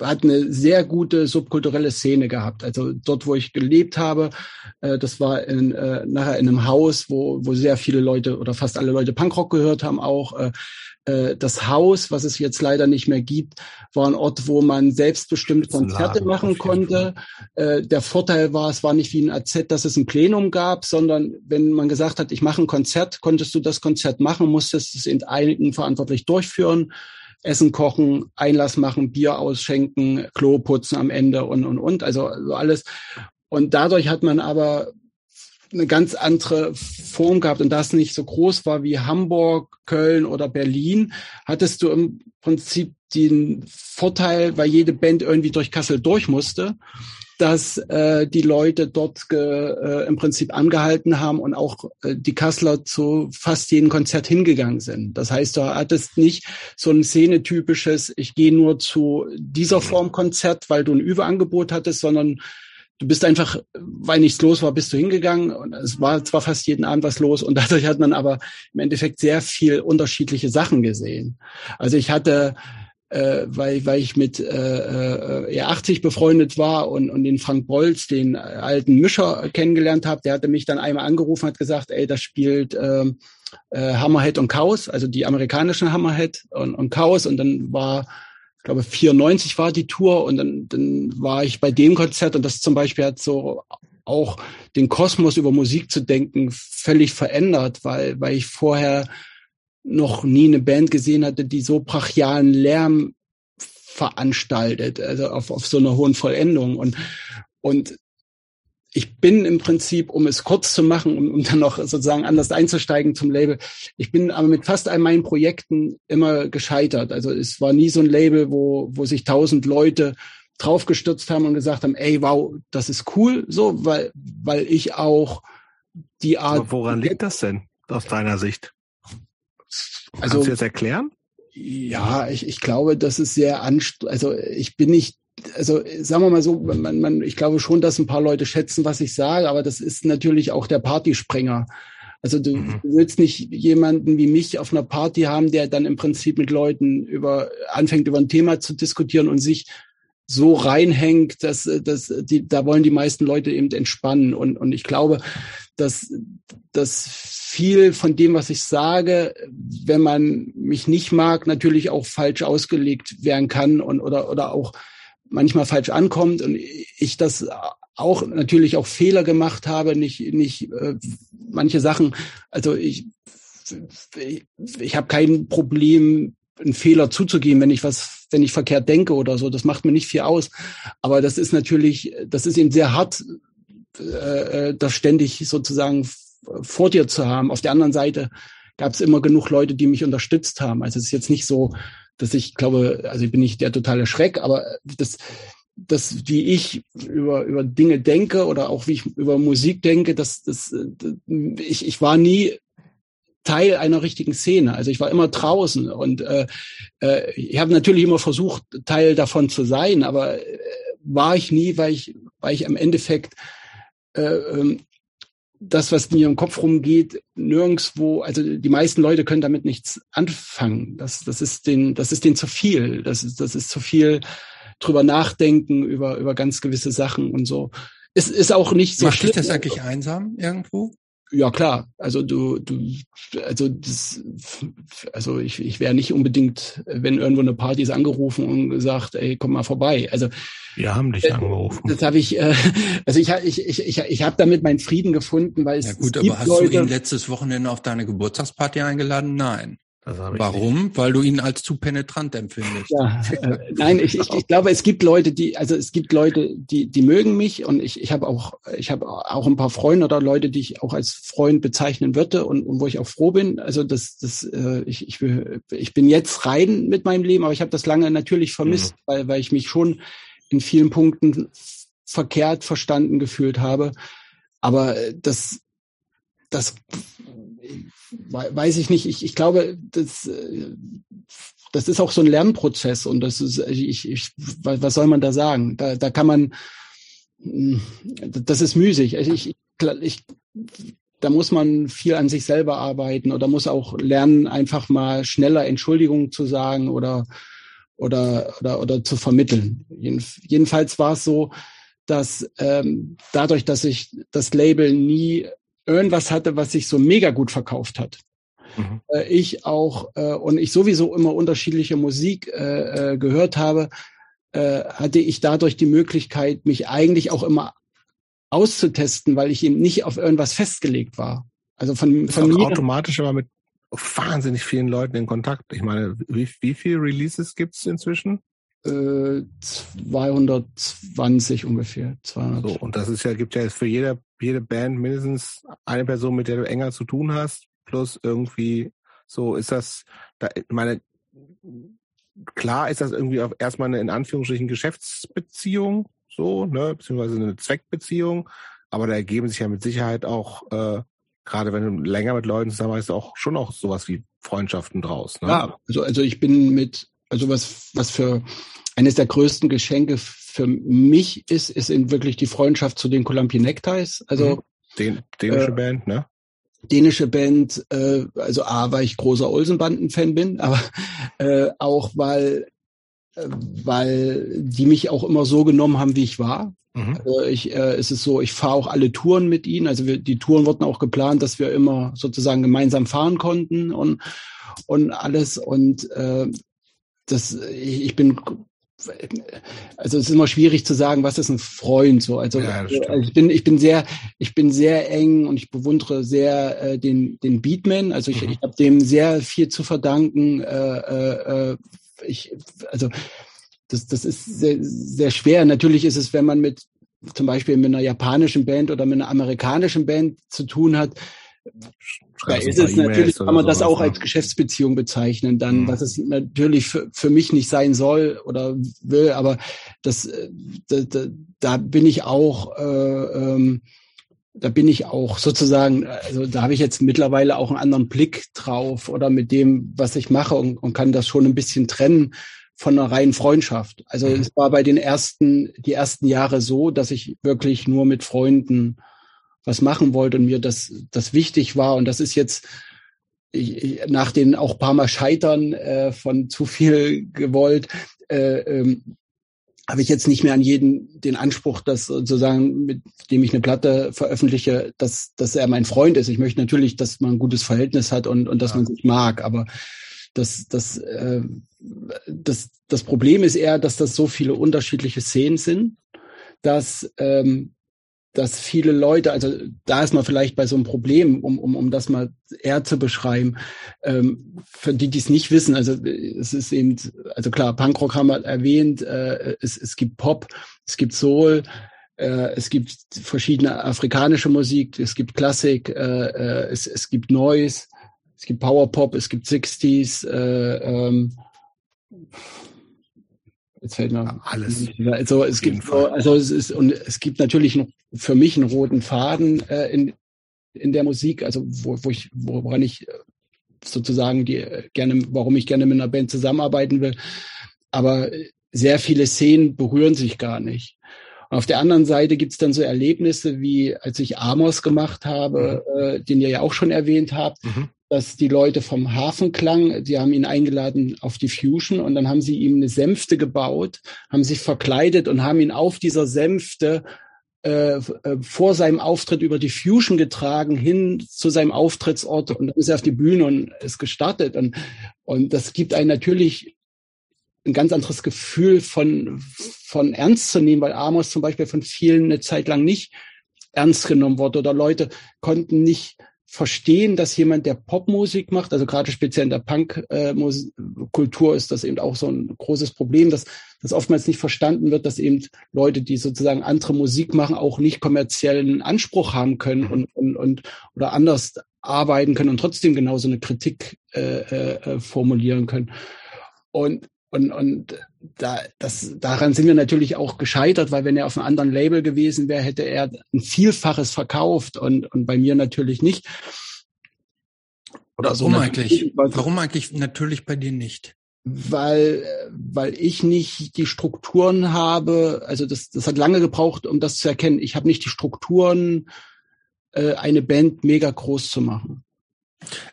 S3: hat eine sehr gute subkulturelle Szene gehabt. Also dort, wo ich gelebt habe, äh, das war in, äh, nachher in einem Haus, wo, wo sehr viele Leute oder fast alle Leute Punkrock gehört haben auch. Äh, äh, das Haus, was es jetzt leider nicht mehr gibt, war ein Ort, wo man selbstbestimmt Konzerte machen konnte. Äh, der Vorteil war, es war nicht wie ein AZ, dass es ein Plenum gab, sondern wenn man gesagt hat, ich mache ein Konzert, konntest du das Konzert machen, musstest es in einigen verantwortlich durchführen Essen kochen, Einlass machen, Bier ausschenken, Klo putzen am Ende und, und, und. Also so alles. Und dadurch hat man aber eine ganz andere Form gehabt und das nicht so groß war wie Hamburg, Köln oder Berlin, hattest du im Prinzip den Vorteil, weil jede Band irgendwie durch Kassel durch musste, dass äh, die Leute dort ge, äh, im Prinzip angehalten haben und auch äh, die Kasseler zu fast jedem Konzert hingegangen sind. Das heißt, du hattest nicht so ein szenetypisches, ich gehe nur zu dieser Form Konzert, weil du ein Überangebot hattest, sondern du bist einfach, weil nichts los war, bist du hingegangen und es war zwar fast jeden Abend was los und dadurch hat man aber im Endeffekt sehr viel unterschiedliche Sachen gesehen. Also ich hatte äh, weil, weil ich mit äh, äh, E80 befreundet war und, und den Frank Bolz, den alten Mischer, kennengelernt habe. Der hatte mich dann einmal angerufen, hat gesagt, ey, das spielt äh, äh, Hammerhead und Chaos, also die amerikanischen Hammerhead und, und Chaos. Und dann war ich glaube, 94 war die Tour und dann, dann war ich bei dem Konzert und das zum Beispiel hat so auch den Kosmos über Musik zu denken völlig verändert, weil, weil ich vorher noch nie eine Band gesehen hatte, die so brachialen Lärm veranstaltet, also auf, auf so einer hohen Vollendung. Und, und ich bin im Prinzip, um es kurz zu machen, um, um dann noch sozusagen anders einzusteigen zum Label, ich bin aber mit fast all meinen Projekten immer gescheitert. Also es war nie so ein Label, wo, wo sich tausend Leute draufgestürzt haben und gesagt haben, ey, wow, das ist cool, so, weil, weil ich auch die Art. Aber
S2: woran liegt das denn aus deiner Sicht? Also, Kannst du jetzt erklären?
S3: Ja, ich, ich glaube, das ist sehr anstrengend. Also ich bin nicht also sagen wir mal so, man, man, ich glaube schon, dass ein paar Leute schätzen, was ich sage, aber das ist natürlich auch der Partysprenger. Also du, mhm. willst nicht jemanden wie mich auf einer Party haben, der dann im Prinzip mit Leuten über anfängt über ein Thema zu diskutieren und sich so reinhängt, dass, dass die, da wollen die meisten Leute eben entspannen. Und, und ich glaube, dass, dass viel von dem, was ich sage, wenn man mich nicht mag, natürlich auch falsch ausgelegt werden kann und oder, oder auch manchmal falsch ankommt und ich das auch natürlich auch Fehler gemacht habe, nicht nicht äh, manche Sachen. Also ich ich, ich habe kein Problem, einen Fehler zuzugeben, wenn ich was, wenn ich verkehrt denke oder so. Das macht mir nicht viel aus. Aber das ist natürlich, das ist eben sehr hart, äh, äh das ständig sozusagen vor dir zu haben. Auf der anderen Seite gab es immer genug Leute, die mich unterstützt haben. Also es ist jetzt nicht so, dass ich glaube, also ich bin nicht der totale Schreck, aber das, das, wie ich über, über Dinge denke oder auch wie ich über Musik denke, das, das, ich, ich war nie Teil einer richtigen Szene. Also ich war immer draußen und äh, äh, ich habe natürlich immer versucht, Teil davon zu sein, aber äh, war ich nie, weil ich, weil ich im Endeffekt äh, ähm, das, was mir im Kopf rumgeht, nirgendswo, also die meisten Leute können damit nichts anfangen. Das, das ist den, das ist denen zu viel. Das ist, das ist zu viel drüber nachdenken über, über ganz gewisse Sachen und so. Es ist auch nicht so
S1: Macht dich das eigentlich einsam irgendwo?
S3: Ja klar, also du, du, also das, also ich, ich wäre nicht unbedingt, wenn irgendwo eine Party ist, angerufen und gesagt, ey, komm mal vorbei. Also
S2: wir haben dich äh, angerufen.
S3: Das habe ich, äh, also ich, ich, ich, ich, ich habe damit meinen Frieden gefunden, weil es
S1: ja gut, es aber hast Leute, du ihn letztes Wochenende auf deine Geburtstagsparty eingeladen? Nein. Warum? Nicht. Weil du ihn als zu penetrant empfindest.
S3: Ja, äh, nein, ich, ich, ich glaube, es gibt Leute, die, also es gibt Leute, die, die mögen mich und ich, ich habe auch, ich habe auch ein paar Freunde oder Leute, die ich auch als Freund bezeichnen würde und, und wo ich auch froh bin. Also das, das, äh, ich, ich, ich bin jetzt rein mit meinem Leben, aber ich habe das lange natürlich vermisst, mhm. weil, weil ich mich schon in vielen Punkten verkehrt verstanden gefühlt habe. Aber das, das weiß ich nicht. Ich, ich glaube, das, das ist auch so ein Lernprozess und das ist, ich, ich, was soll man da sagen? Da, da kann man, das ist müßig. Ich, ich, da muss man viel an sich selber arbeiten oder muss auch lernen, einfach mal schneller Entschuldigung zu sagen oder oder oder oder zu vermitteln. Jedenfalls war es so, dass ähm, dadurch, dass ich das Label nie irgendwas hatte, was sich so mega gut verkauft hat. Mhm. Äh, ich auch äh, und ich sowieso immer unterschiedliche Musik äh, äh, gehört habe, äh, hatte ich dadurch die Möglichkeit, mich eigentlich auch immer auszutesten, weil ich eben nicht auf irgendwas festgelegt war. Also von, von
S2: mir automatisch aber mit wahnsinnig vielen Leuten in Kontakt. Ich meine, wie, wie viele Releases gibt's inzwischen?
S3: Äh, 220 ungefähr. 200.
S2: So, und das ist ja, gibt ja für jede, jede Band mindestens eine Person, mit der du enger zu tun hast, plus irgendwie so ist das, da, meine, klar ist das irgendwie auch erstmal eine in Anführungsstrichen Geschäftsbeziehung, so, ne, beziehungsweise eine Zweckbeziehung, aber da ergeben sich ja mit Sicherheit auch, äh, gerade wenn du länger mit Leuten zusammenarbeitest, auch schon auch sowas wie Freundschaften draus. Ne?
S3: Ja, also, also ich bin mit, also was, was für eines der größten Geschenke für mich ist, ist eben wirklich die Freundschaft zu den Columbia Neckties. Also mhm.
S2: Den, dänische äh, Band, ne?
S3: Dänische Band, äh, also A, weil ich großer Olsenbanden-Fan bin, aber äh, auch weil äh, weil die mich auch immer so genommen haben, wie ich war. Mhm. Also ich, äh, es ist so, ich fahre auch alle Touren mit ihnen. Also wir, die Touren wurden auch geplant, dass wir immer sozusagen gemeinsam fahren konnten und und alles. Und äh, das, ich, ich bin also es ist immer schwierig zu sagen, was ist ein Freund so. Also, ja, also ich bin ich bin sehr ich bin sehr eng und ich bewundere sehr äh, den den Beatman. Also ich, mhm. ich habe dem sehr viel zu verdanken. Äh, äh, äh ich also das, das ist sehr, sehr schwer. Natürlich ist es, wenn man mit zum Beispiel mit einer japanischen Band oder mit einer amerikanischen Band zu tun hat, da ist es natürlich, kann man das auch ne? als Geschäftsbeziehung bezeichnen, dann, mhm. was es natürlich für, für mich nicht sein soll oder will, aber das, da, da, da bin ich auch, äh, ähm, da bin ich auch sozusagen, also da habe ich jetzt mittlerweile auch einen anderen Blick drauf oder mit dem, was ich mache und, und kann das schon ein bisschen trennen von einer reinen Freundschaft. Also mhm. es war bei den ersten, die ersten Jahre so, dass ich wirklich nur mit Freunden was machen wollte und mir das, das wichtig war. Und das ist jetzt ich, nach den auch paar Mal Scheitern äh, von zu viel gewollt, äh, ähm, habe ich jetzt nicht mehr an jeden den Anspruch, dass sozusagen, mit dem ich eine Platte veröffentliche, dass, dass er mein Freund ist. Ich möchte natürlich, dass man ein gutes Verhältnis hat und, und dass ja. man sich mag, aber das, das, äh, das, das Problem ist eher, dass das so viele unterschiedliche Szenen sind, dass ähm, dass viele Leute, also da ist man vielleicht bei so einem Problem, um, um, um das mal eher zu beschreiben, ähm, für die, die es nicht wissen, also es ist eben, also klar, Punkrock haben wir erwähnt, äh, es, es gibt Pop, es gibt Soul, äh, es gibt verschiedene afrikanische Musik, es gibt Klassik, äh, äh, es, es gibt Noise, es gibt Powerpop, es gibt Sixties, äh, ähm, Jetzt fällt mir alles. Also es gibt so, also es ist und es gibt natürlich noch für mich einen roten Faden äh, in in der Musik, also wo, wo ich woran ich äh, sozusagen die äh, gerne, warum ich gerne mit einer Band zusammenarbeiten will. Aber sehr viele Szenen berühren sich gar nicht. Und auf der anderen Seite gibt's dann so Erlebnisse wie, als ich Amos gemacht habe, mhm. äh, den ihr ja auch schon erwähnt habt, mhm dass die Leute vom Hafenklang, die haben ihn eingeladen auf die Fusion und dann haben sie ihm eine Sänfte gebaut, haben sich verkleidet und haben ihn auf dieser Sänfte äh, äh, vor seinem Auftritt über die Fusion getragen hin zu seinem Auftrittsort und dann ist er auf die Bühne und ist gestartet. Und und das gibt einen natürlich ein ganz anderes Gefühl von von ernst zu nehmen, weil Amos zum Beispiel von vielen eine Zeit lang nicht ernst genommen wurde oder Leute konnten nicht verstehen, dass jemand, der Popmusik macht, also gerade speziell in der Punk-Kultur ist das eben auch so ein großes Problem, dass das oftmals nicht verstanden wird, dass eben Leute, die sozusagen andere Musik machen, auch nicht kommerziellen Anspruch haben können und, und, und oder anders arbeiten können und trotzdem genauso eine Kritik äh, äh, formulieren können. Und und, und da, das, daran sind wir natürlich auch gescheitert, weil wenn er auf einem anderen Label gewesen wäre, hätte er ein Vielfaches verkauft und, und bei mir natürlich nicht.
S1: Oder Warum so eigentlich? Warum eigentlich natürlich bei dir nicht?
S3: Weil, weil ich nicht die Strukturen habe, also das, das hat lange gebraucht, um das zu erkennen. Ich habe nicht die Strukturen, äh, eine Band mega groß zu machen.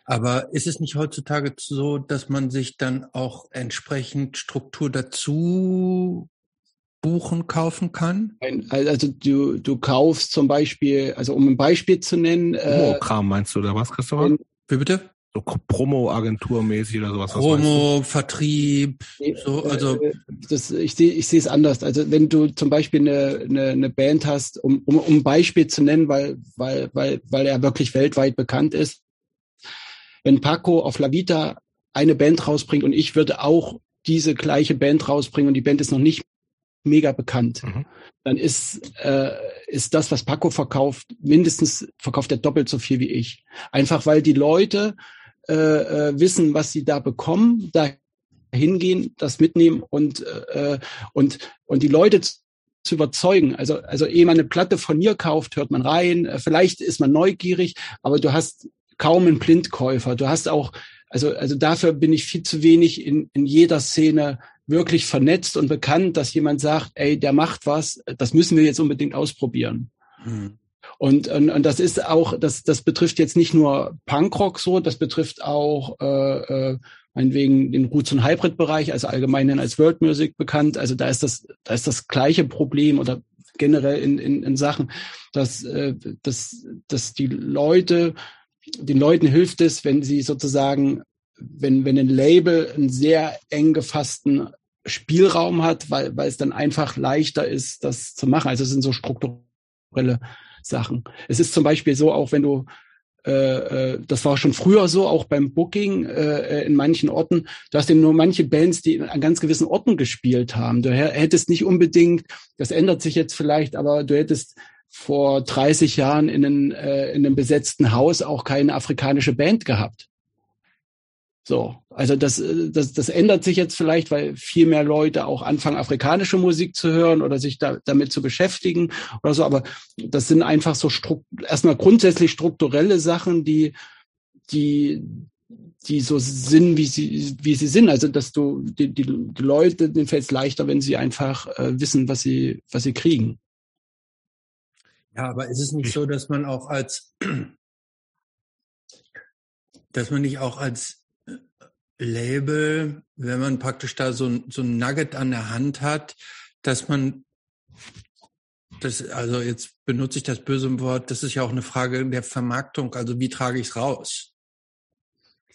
S1: Aber ist es nicht heutzutage so, dass man sich dann auch entsprechend Struktur dazu buchen, kaufen kann?
S3: Also du, du kaufst zum Beispiel, also um ein Beispiel zu nennen.
S2: Promo-Kram äh, meinst du, oder was, Christopher?
S1: Wie bitte?
S2: So Promo-Agentur-mäßig oder sowas.
S1: Promo, Vertrieb, so, also. Äh,
S3: das, ich sehe ich sehe es anders. Also wenn du zum Beispiel eine, eine, eine Band hast, um, um, um ein Beispiel zu nennen, weil, weil, weil, weil er wirklich weltweit bekannt ist, wenn Paco auf La Vita eine Band rausbringt und ich würde auch diese gleiche Band rausbringen und die Band ist noch nicht mega bekannt, mhm. dann ist, äh, ist das, was Paco verkauft, mindestens verkauft er doppelt so viel wie ich. Einfach weil die Leute äh, äh, wissen, was sie da bekommen, da hingehen, das mitnehmen und, äh, und, und die Leute zu überzeugen. Also, also ehe man eine Platte von mir kauft, hört man rein. Äh, vielleicht ist man neugierig, aber du hast kaum einen Blindkäufer. Du hast auch, also, also dafür bin ich viel zu wenig in, in jeder Szene wirklich vernetzt und bekannt, dass jemand sagt, ey, der macht was, das müssen wir jetzt unbedingt ausprobieren. Mhm. Und, und, und das ist auch, das, das betrifft jetzt nicht nur Punkrock so, das betrifft auch äh, äh, meinetwegen den Roots- und Hybrid-Bereich, also allgemein als World Music bekannt. Also da ist das, da ist das gleiche Problem oder generell in, in, in Sachen, dass, äh, dass, dass die Leute, den Leuten hilft es, wenn sie sozusagen, wenn, wenn ein Label einen sehr eng gefassten Spielraum hat, weil, weil es dann einfach leichter ist, das zu machen. Also es sind so strukturelle Sachen. Es ist zum Beispiel so, auch wenn du äh, äh, das war schon früher so, auch beim Booking äh, in manchen Orten. Du hast eben nur manche Bands, die an ganz gewissen Orten gespielt haben. Du hättest nicht unbedingt, das ändert sich jetzt vielleicht, aber du hättest vor 30 Jahren in, einen, äh, in einem besetzten Haus auch keine afrikanische Band gehabt. So, also das, äh, das, das ändert sich jetzt vielleicht, weil viel mehr Leute auch anfangen, afrikanische Musik zu hören oder sich da, damit zu beschäftigen oder so. Aber das sind einfach so erstmal grundsätzlich strukturelle Sachen, die, die, die so sind, wie sie, wie sie sind. Also dass du die, die, die Leute, denen fällt es leichter, wenn sie einfach äh, wissen, was sie, was sie kriegen.
S1: Ja, aber ist es nicht so, dass man auch als dass man nicht auch als Label, wenn man praktisch da so, so ein Nugget an der Hand hat, dass man das, also jetzt benutze ich das böse Wort, das ist ja auch eine Frage der Vermarktung, also wie trage ich es raus?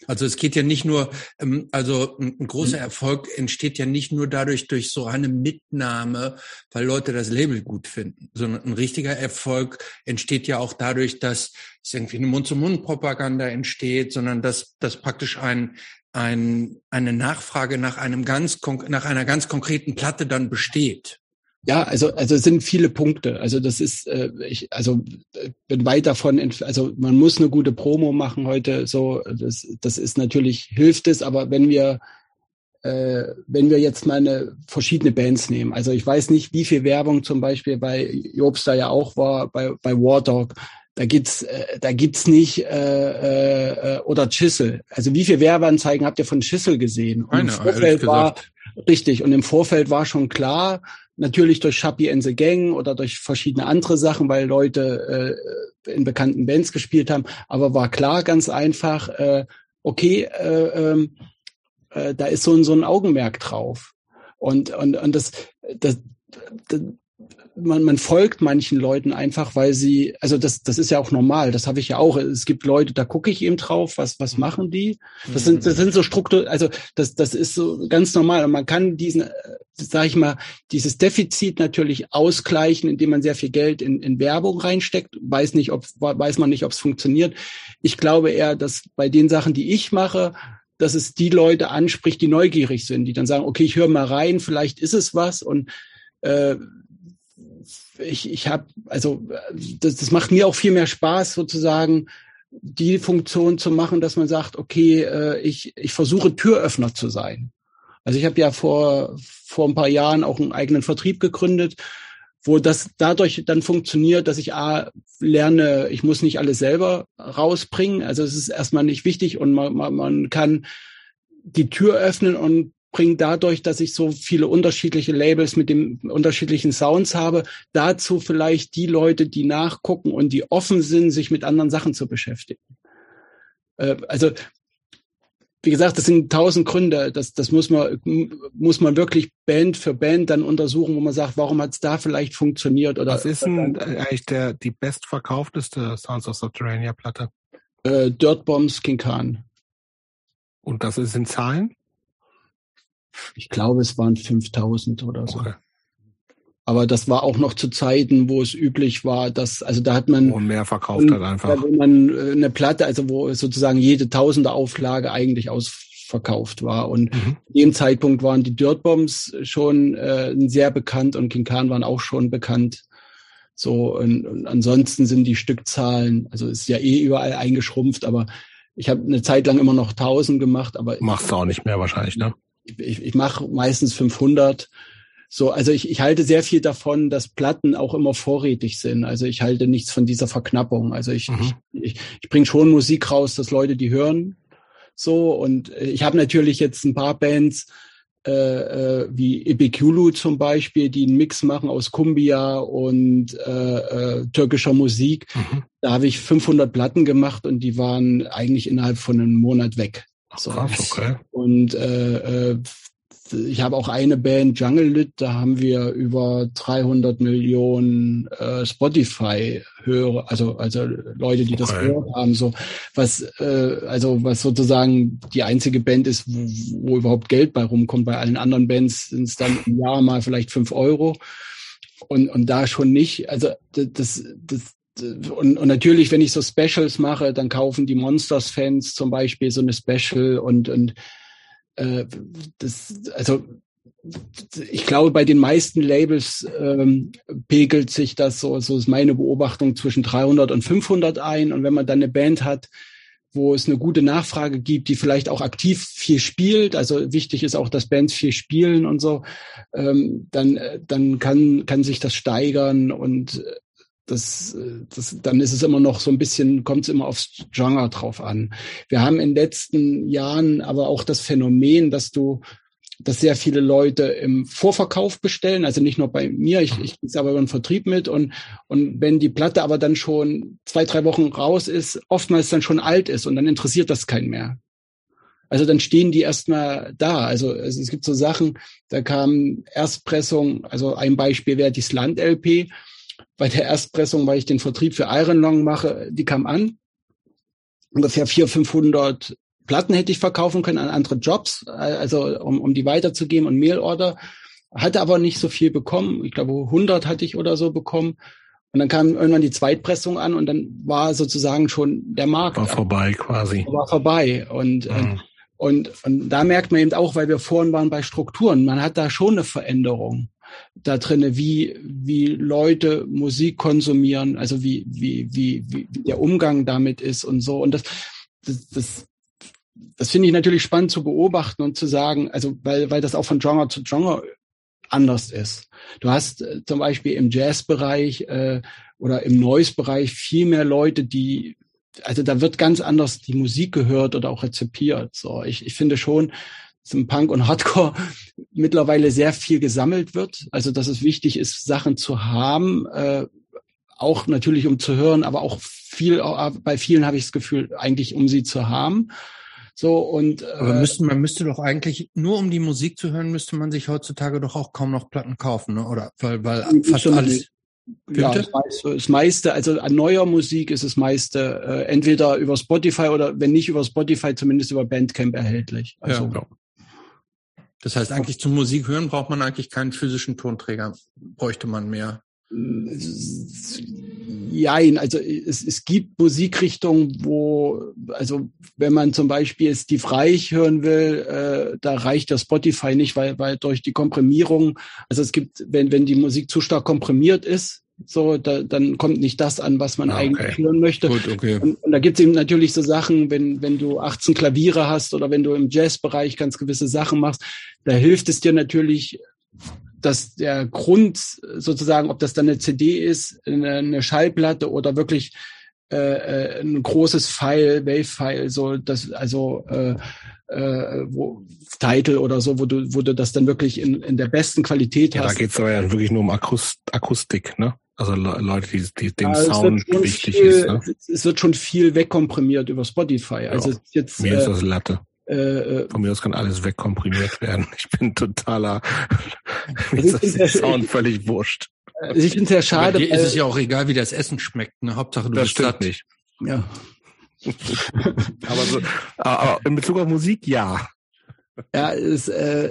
S1: Also es geht ja nicht nur, ähm, also ein großer mhm. Erfolg entsteht ja nicht nur dadurch durch so eine Mitnahme, weil Leute das Label gut finden, sondern ein richtiger Erfolg entsteht ja auch dadurch, dass es irgendwie eine Mund-zu-Mund-Propaganda entsteht, sondern dass, dass praktisch ein, ein, eine Nachfrage nach einem ganz, nach einer ganz konkreten Platte dann besteht.
S3: Ja, also also es sind viele Punkte. Also das ist äh, ich also äh, bin weit davon also man muss eine gute Promo machen heute so das das ist natürlich hilft es, aber wenn wir äh, wenn wir jetzt mal eine verschiedene Bands nehmen, also ich weiß nicht, wie viel Werbung zum Beispiel bei Jobs da ja auch war bei bei War Dog, da gibt's, äh, da gibt's nicht äh, äh, oder Chisel. Also wie viele Werbeanzeigen habt ihr von Chisel gesehen? Und Eine, im Vorfeld war richtig und im Vorfeld war schon klar, natürlich durch Chappie and the Gang oder durch verschiedene andere Sachen, weil Leute äh, in bekannten Bands gespielt haben, aber war klar ganz einfach, äh, okay, äh, ähm, äh, da ist so ein so ein Augenmerk drauf. Und und und das das, das man, man folgt manchen Leuten einfach, weil sie, also das, das ist ja auch normal, das habe ich ja auch. Es gibt Leute, da gucke ich eben drauf, was, was mhm. machen die? Das sind, das sind so Struktur, also das, das ist so ganz normal. Und man kann diesen, äh, sag ich mal, dieses Defizit natürlich ausgleichen, indem man sehr viel Geld in, in Werbung reinsteckt. Weiß nicht, ob, weiß man nicht, ob es funktioniert. Ich glaube eher, dass bei den Sachen, die ich mache, dass es die Leute anspricht, die neugierig sind, die dann sagen, okay, ich höre mal rein, vielleicht ist es was und äh, ich, ich habe, also das, das macht mir auch viel mehr Spaß, sozusagen die Funktion zu machen, dass man sagt, okay, äh, ich, ich versuche Türöffner zu sein. Also ich habe ja vor, vor ein paar Jahren auch einen eigenen Vertrieb gegründet, wo das dadurch dann funktioniert, dass ich A, lerne, ich muss nicht alles selber rausbringen. Also es ist erstmal nicht wichtig und man, man, man kann die Tür öffnen und bringt dadurch, dass ich so viele unterschiedliche Labels mit den unterschiedlichen Sounds habe, dazu vielleicht die Leute, die nachgucken und die offen sind, sich mit anderen Sachen zu beschäftigen. Äh, also wie gesagt, das sind tausend Gründe. Das, das muss man, muss man wirklich Band für Band dann untersuchen, wo man sagt, warum hat es da vielleicht funktioniert oder.
S2: Was ist denn eigentlich der, die bestverkaufteste Sounds of Subterranea Platte?
S3: Äh, Dirt Bombs King Khan.
S2: Und das ist in Zahlen?
S3: Ich glaube, es waren 5000 oder so. Okay. Aber das war auch noch zu Zeiten, wo es üblich war, dass, also da hat man.
S2: Und mehr verkauft hat einfach.
S3: Wenn man äh, eine Platte, also wo sozusagen jede tausende Auflage eigentlich ausverkauft war. Und mhm. dem Zeitpunkt waren die Dirtbombs schon äh, sehr bekannt und King Khan waren auch schon bekannt. So, und, und ansonsten sind die Stückzahlen, also ist ja eh überall eingeschrumpft, aber ich habe eine Zeit lang immer noch 1000 gemacht, aber
S2: machst du auch nicht mehr wahrscheinlich, ne?
S3: Ich, ich, mache meistens 500 so, also ich, ich halte sehr viel davon, dass Platten auch immer vorrätig sind. Also ich halte nichts von dieser Verknappung. Also ich, mhm. ich, ich, ich bringe schon Musik raus, dass Leute die hören. So, und ich habe natürlich jetzt ein paar Bands, äh, äh, wie Ibikulu zum Beispiel, die einen Mix machen aus Kumbia und äh, äh, türkischer Musik. Mhm. Da habe ich 500 Platten gemacht und die waren eigentlich innerhalb von einem Monat weg.
S2: So. Krass, okay.
S3: Und äh, äh, ich habe auch eine Band, Jungle Lit, da haben wir über 300 Millionen äh, Spotify-Hörer, also also Leute, die okay. das gehört haben, so was äh, also was sozusagen die einzige Band ist, wo, wo überhaupt Geld bei rumkommt. Bei allen anderen Bands sind es dann im Jahr mal vielleicht fünf Euro und und da schon nicht. Also das das und, und natürlich, wenn ich so Specials mache, dann kaufen die Monsters-Fans zum Beispiel so eine Special und und äh, das, also ich glaube, bei den meisten Labels ähm, pegelt sich das so, so ist meine Beobachtung zwischen 300 und 500 ein. Und wenn man dann eine Band hat, wo es eine gute Nachfrage gibt, die vielleicht auch aktiv viel spielt, also wichtig ist auch, dass Bands viel spielen und so, ähm, dann, dann kann, kann sich das steigern und das, das, dann ist es immer noch so ein bisschen, kommt es immer aufs Genre drauf an. Wir haben in den letzten Jahren aber auch das Phänomen, dass du, dass sehr viele Leute im Vorverkauf bestellen, also nicht nur bei mir, ich, ich gehe aber über den Vertrieb mit und, und wenn die Platte aber dann schon zwei, drei Wochen raus ist, oftmals dann schon alt ist und dann interessiert das keinen mehr. Also dann stehen die erstmal da. Also es, es gibt so Sachen, da kam Erstpressung, also ein Beispiel wäre die Slant-LP, bei der Erstpressung, weil ich den Vertrieb für Iron Long mache, die kam an. Ungefähr 400, 500 Platten hätte ich verkaufen können an andere Jobs, also um, um die weiterzugeben und Mailorder. Hatte aber nicht so viel bekommen. Ich glaube, 100 hatte ich oder so bekommen. Und dann kam irgendwann die Zweitpressung an und dann war sozusagen schon der Markt.
S2: War vorbei quasi.
S3: War vorbei. Und, mhm. und, und da merkt man eben auch, weil wir vorhin waren bei Strukturen, man hat da schon eine Veränderung da drinne, wie, wie Leute Musik konsumieren, also wie, wie, wie, wie der Umgang damit ist und so. Und das, das, das, das finde ich natürlich spannend zu beobachten und zu sagen, also weil, weil das auch von Genre zu Genre anders ist. Du hast äh, zum Beispiel im Jazzbereich äh, oder im Noise-Bereich viel mehr Leute, die, also da wird ganz anders die Musik gehört oder auch rezipiert. So, ich, ich finde schon, zum Punk und Hardcore mittlerweile sehr viel gesammelt wird. Also dass es wichtig ist, Sachen zu haben, äh, auch natürlich um zu hören, aber auch viel, bei vielen habe ich das Gefühl, eigentlich um sie zu haben. So und äh,
S1: aber müssten, man müsste doch eigentlich nur um die Musik zu hören, müsste man sich heutzutage doch auch kaum noch Platten kaufen, ne? Oder weil weil fast alles
S3: ja, das meiste, das meiste, also an neuer Musik ist das meiste äh, entweder über Spotify oder wenn nicht über Spotify, zumindest über Bandcamp erhältlich. Also ja,
S1: das heißt, eigentlich zum Musik hören braucht man eigentlich keinen physischen Tonträger, bräuchte man mehr.
S3: Jein, also es, es gibt Musikrichtungen, wo, also wenn man zum Beispiel Steve Reich hören will, äh, da reicht der Spotify nicht, weil, weil durch die Komprimierung, also es gibt, wenn, wenn die Musik zu stark komprimiert ist, so, da, dann kommt nicht das an, was man ah, okay. eigentlich hören möchte. Gut, okay. Und, und da gibt es eben natürlich so Sachen, wenn, wenn du 18 Klaviere hast oder wenn du im Jazzbereich ganz gewisse Sachen machst, da hilft es dir natürlich, dass der Grund sozusagen, ob das dann eine CD ist, eine, eine Schallplatte oder wirklich äh, äh ein großes File, Wave-File, so das, also äh, äh, wo, Title oder so, wo du, wo du das dann wirklich in, in der besten Qualität
S2: ja,
S3: hast.
S2: Da geht's aber ja wirklich nur um Akust Akustik, ne? Also Leute, die, die dem ja, Sound wichtig
S3: viel,
S2: ist. Ne?
S3: Es wird schon viel wegkomprimiert über Spotify. Also ja, jetzt,
S2: mir äh, ist das Latte. Äh, äh, Von mir aus kann alles wegkomprimiert werden. Ich bin totaler. mir ist das der Sound völlig wurscht.
S3: Also ich finde es ja schade.
S1: Dir ist es ja auch egal, wie das Essen schmeckt. Ne? Hauptsache du
S2: das
S1: bist
S2: stimmt
S1: satt.
S2: nicht.
S3: Ja.
S2: aber so, aber in Bezug auf Musik ja.
S3: Ja, es, äh,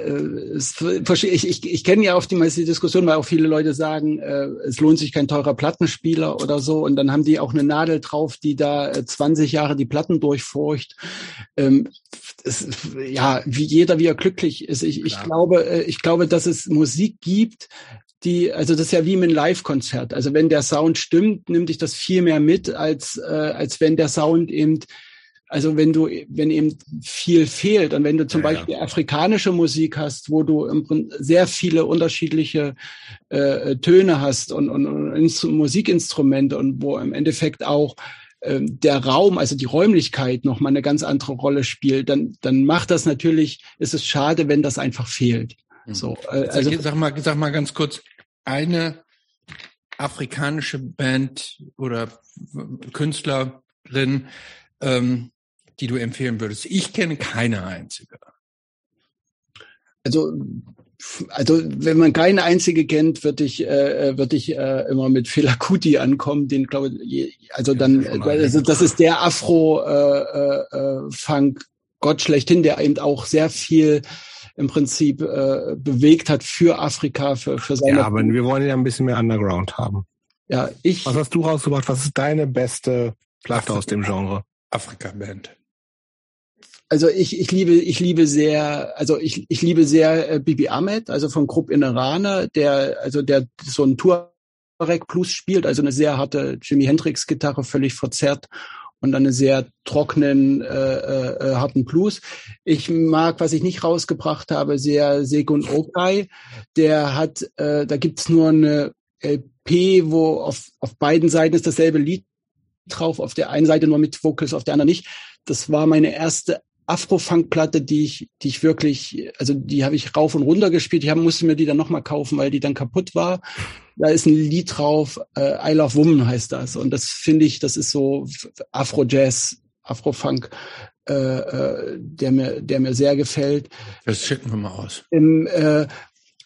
S3: es, ich, ich, ich kenne ja oft die meiste Diskussion, weil auch viele Leute sagen, äh, es lohnt sich kein teurer Plattenspieler oder so. Und dann haben die auch eine Nadel drauf, die da 20 äh, Jahre die Platten durchfurcht. Ähm, es, ja, wie jeder, wie er glücklich ist. Ich, ich glaube, äh, ich glaube, dass es Musik gibt, die, also das ist ja wie mit einem Live-Konzert. Also wenn der Sound stimmt, nimmt dich das viel mehr mit, als, äh, als wenn der Sound eben also wenn du, wenn eben viel fehlt und wenn du zum ja, Beispiel ja. afrikanische Musik hast, wo du im sehr viele unterschiedliche äh, Töne hast und, und, und Musikinstrumente und wo im Endeffekt auch ähm, der Raum, also die Räumlichkeit noch mal eine ganz andere Rolle spielt, dann, dann macht das natürlich, ist es schade, wenn das einfach fehlt. Mhm. So,
S1: äh, also sag mal, sag mal ganz kurz, eine afrikanische Band oder Künstlerin, ähm, die du empfehlen würdest? Ich kenne keine einzige.
S3: Also also wenn man keine einzige kennt, würde ich äh, würde ich äh, immer mit Fela Kuti ankommen, den glaube ich, also dann also das ist der Afro äh, äh, Funk Gott schlechthin, der eben auch sehr viel im Prinzip äh, bewegt hat für Afrika, für, für seine.
S2: Ja, aber wir wollen ja ein bisschen mehr Underground haben.
S3: Ja, ich.
S2: Was hast du rausgebracht? Was ist deine beste Platte aus dem Genre?
S1: Afrika-Band
S3: also ich, ich liebe, ich liebe sehr, also ich, ich liebe sehr äh, Bibi Ahmed, also von Grupp Innerana, der, also der so ein Touareg Plus spielt, also eine sehr harte Jimi Hendrix Gitarre, völlig verzerrt und dann eine sehr trockenen, äh, äh, äh, harten Blues. Ich mag, was ich nicht rausgebracht habe, sehr Segun Okai. Der hat, äh, da gibt's nur eine LP, wo auf, auf beiden Seiten ist dasselbe Lied drauf, auf der einen Seite nur mit Vocals, auf der anderen nicht. Das war meine erste Afro-Funk-Platte, die ich, die ich wirklich, also die habe ich rauf und runter gespielt. Ich hab, musste mir die dann nochmal kaufen, weil die dann kaputt war. Da ist ein Lied drauf, äh, I Love Woman heißt das. Und das finde ich, das ist so Afro-Jazz, Afro-Funk, äh, äh, der mir, der mir sehr gefällt.
S1: Das schicken wir mal aus.
S3: Im, äh,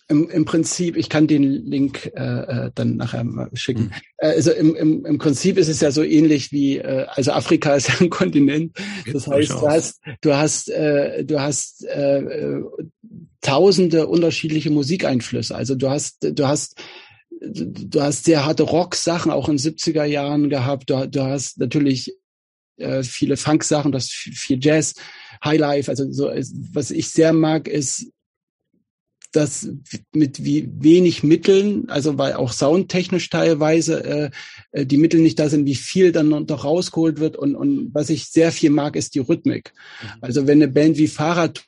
S3: im, im Prinzip, ich kann den Link äh, äh dann nachher mal schicken. Mhm. also im, im, im Prinzip ist es ja so ähnlich wie, äh, also Afrika ist ja ein Kontinent. Das heißt, du hast, du hast, äh, du hast äh, äh, tausende unterschiedliche Musikeinflüsse. Also du hast, du hast du hast sehr harte Rock-Sachen auch in 70er Jahren gehabt. Du, du hast natürlich äh, viele Funk-Sachen, das viel Jazz, Highlife. Also so, was ich sehr mag, ist das mit wie wenig Mitteln, also weil auch soundtechnisch teilweise äh, äh, die Mittel nicht da sind, wie viel dann noch rausgeholt wird und, und was ich sehr viel mag, ist die Rhythmik. Mhm. Also wenn eine Band wie Fahrrad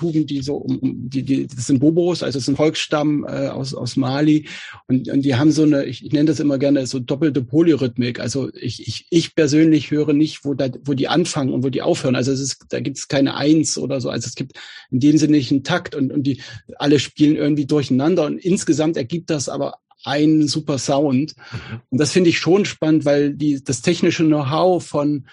S3: Tugen, die so um, die, die das sind Bobos, also das ist ein Volksstamm äh, aus aus Mali und, und die haben so eine, ich, ich nenne das immer gerne so doppelte Polyrhythmik. Also ich, ich, ich persönlich höre nicht, wo da wo die anfangen und wo die aufhören. Also es ist, da gibt es keine Eins oder so. Also es gibt in dem Sinne nicht einen Takt und und die alle spielen irgendwie durcheinander und insgesamt ergibt das aber einen super Sound. Und das finde ich schon spannend, weil die das technische Know-how von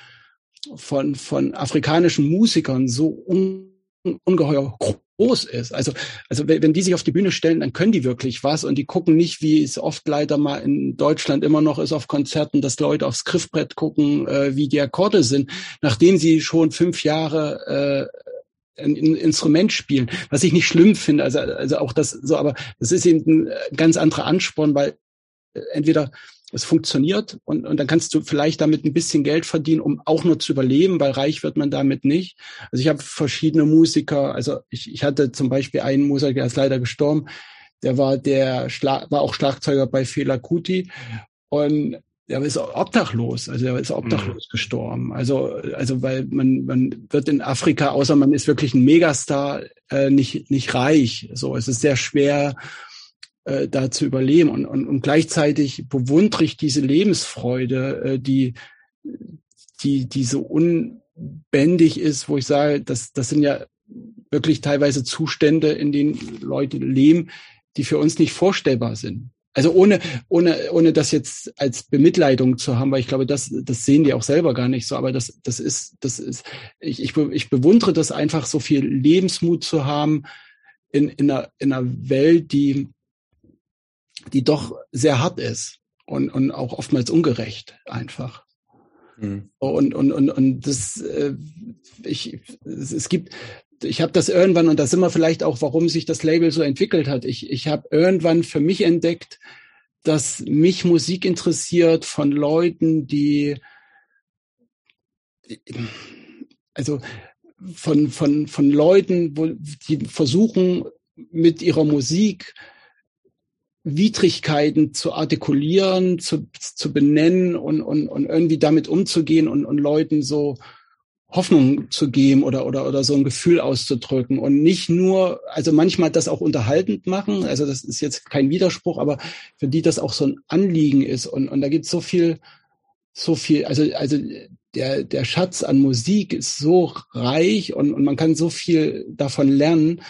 S3: von von afrikanischen Musikern so un ungeheuer groß ist. Also, also wenn die sich auf die Bühne stellen, dann können die wirklich was und die gucken nicht, wie es oft leider mal in Deutschland immer noch ist auf Konzerten, dass Leute aufs Griffbrett gucken, äh, wie die Akkorde sind, nachdem sie schon fünf Jahre äh, ein, Instrument spielen, was ich nicht schlimm finde. Also, also auch das so, aber das ist eben ein ganz anderer Ansporn, weil äh, entweder es funktioniert und, und dann kannst du vielleicht damit ein bisschen Geld verdienen, um auch nur zu überleben, weil reich wird man damit nicht. Also ich habe verschiedene Musiker, also ich, ich hatte zum Beispiel einen Musiker, der ist leider gestorben, der war der Schla war auch Schlagzeuger bei Fela Kuti und der ist obdachlos, also der ist obdachlos mhm. gestorben. Also, also weil man, man wird in Afrika, außer man ist wirklich ein Megastar, äh, nicht, nicht reich. So, es ist sehr schwer, äh, da zu überleben. Und, und, und gleichzeitig bewundere ich diese Lebensfreude, äh, die, die, die so unbändig ist, wo ich sage, das, das sind ja wirklich teilweise Zustände, in denen Leute leben, die für uns nicht vorstellbar sind. Also ohne, ohne, ohne das jetzt als Bemitleidung zu haben, weil ich glaube, das, das sehen die auch selber gar nicht so. Aber das, das ist, das ist, ich, ich, ich bewundere das einfach, so viel Lebensmut zu haben in, in, einer, in einer Welt, die, die doch sehr hart ist und, und auch oftmals ungerecht einfach. Mhm. Und, und, und, und das, äh, ich, es, gibt, ich habe das irgendwann, und da sind wir vielleicht auch, warum sich das Label so entwickelt hat. Ich, ich habe irgendwann für mich entdeckt, dass mich Musik interessiert von Leuten, die also von, von, von Leuten, wo, die versuchen, mit ihrer Musik Widrigkeiten zu artikulieren, zu, zu benennen und, und, und irgendwie damit umzugehen und, und Leuten so Hoffnung zu geben oder, oder, oder so ein Gefühl auszudrücken und nicht nur, also manchmal das auch unterhaltend machen, also das ist jetzt kein Widerspruch, aber für die das auch so ein Anliegen ist und, und da gibt es so viel, so viel, also, also der, der Schatz an Musik ist so reich und, und man kann so viel davon lernen.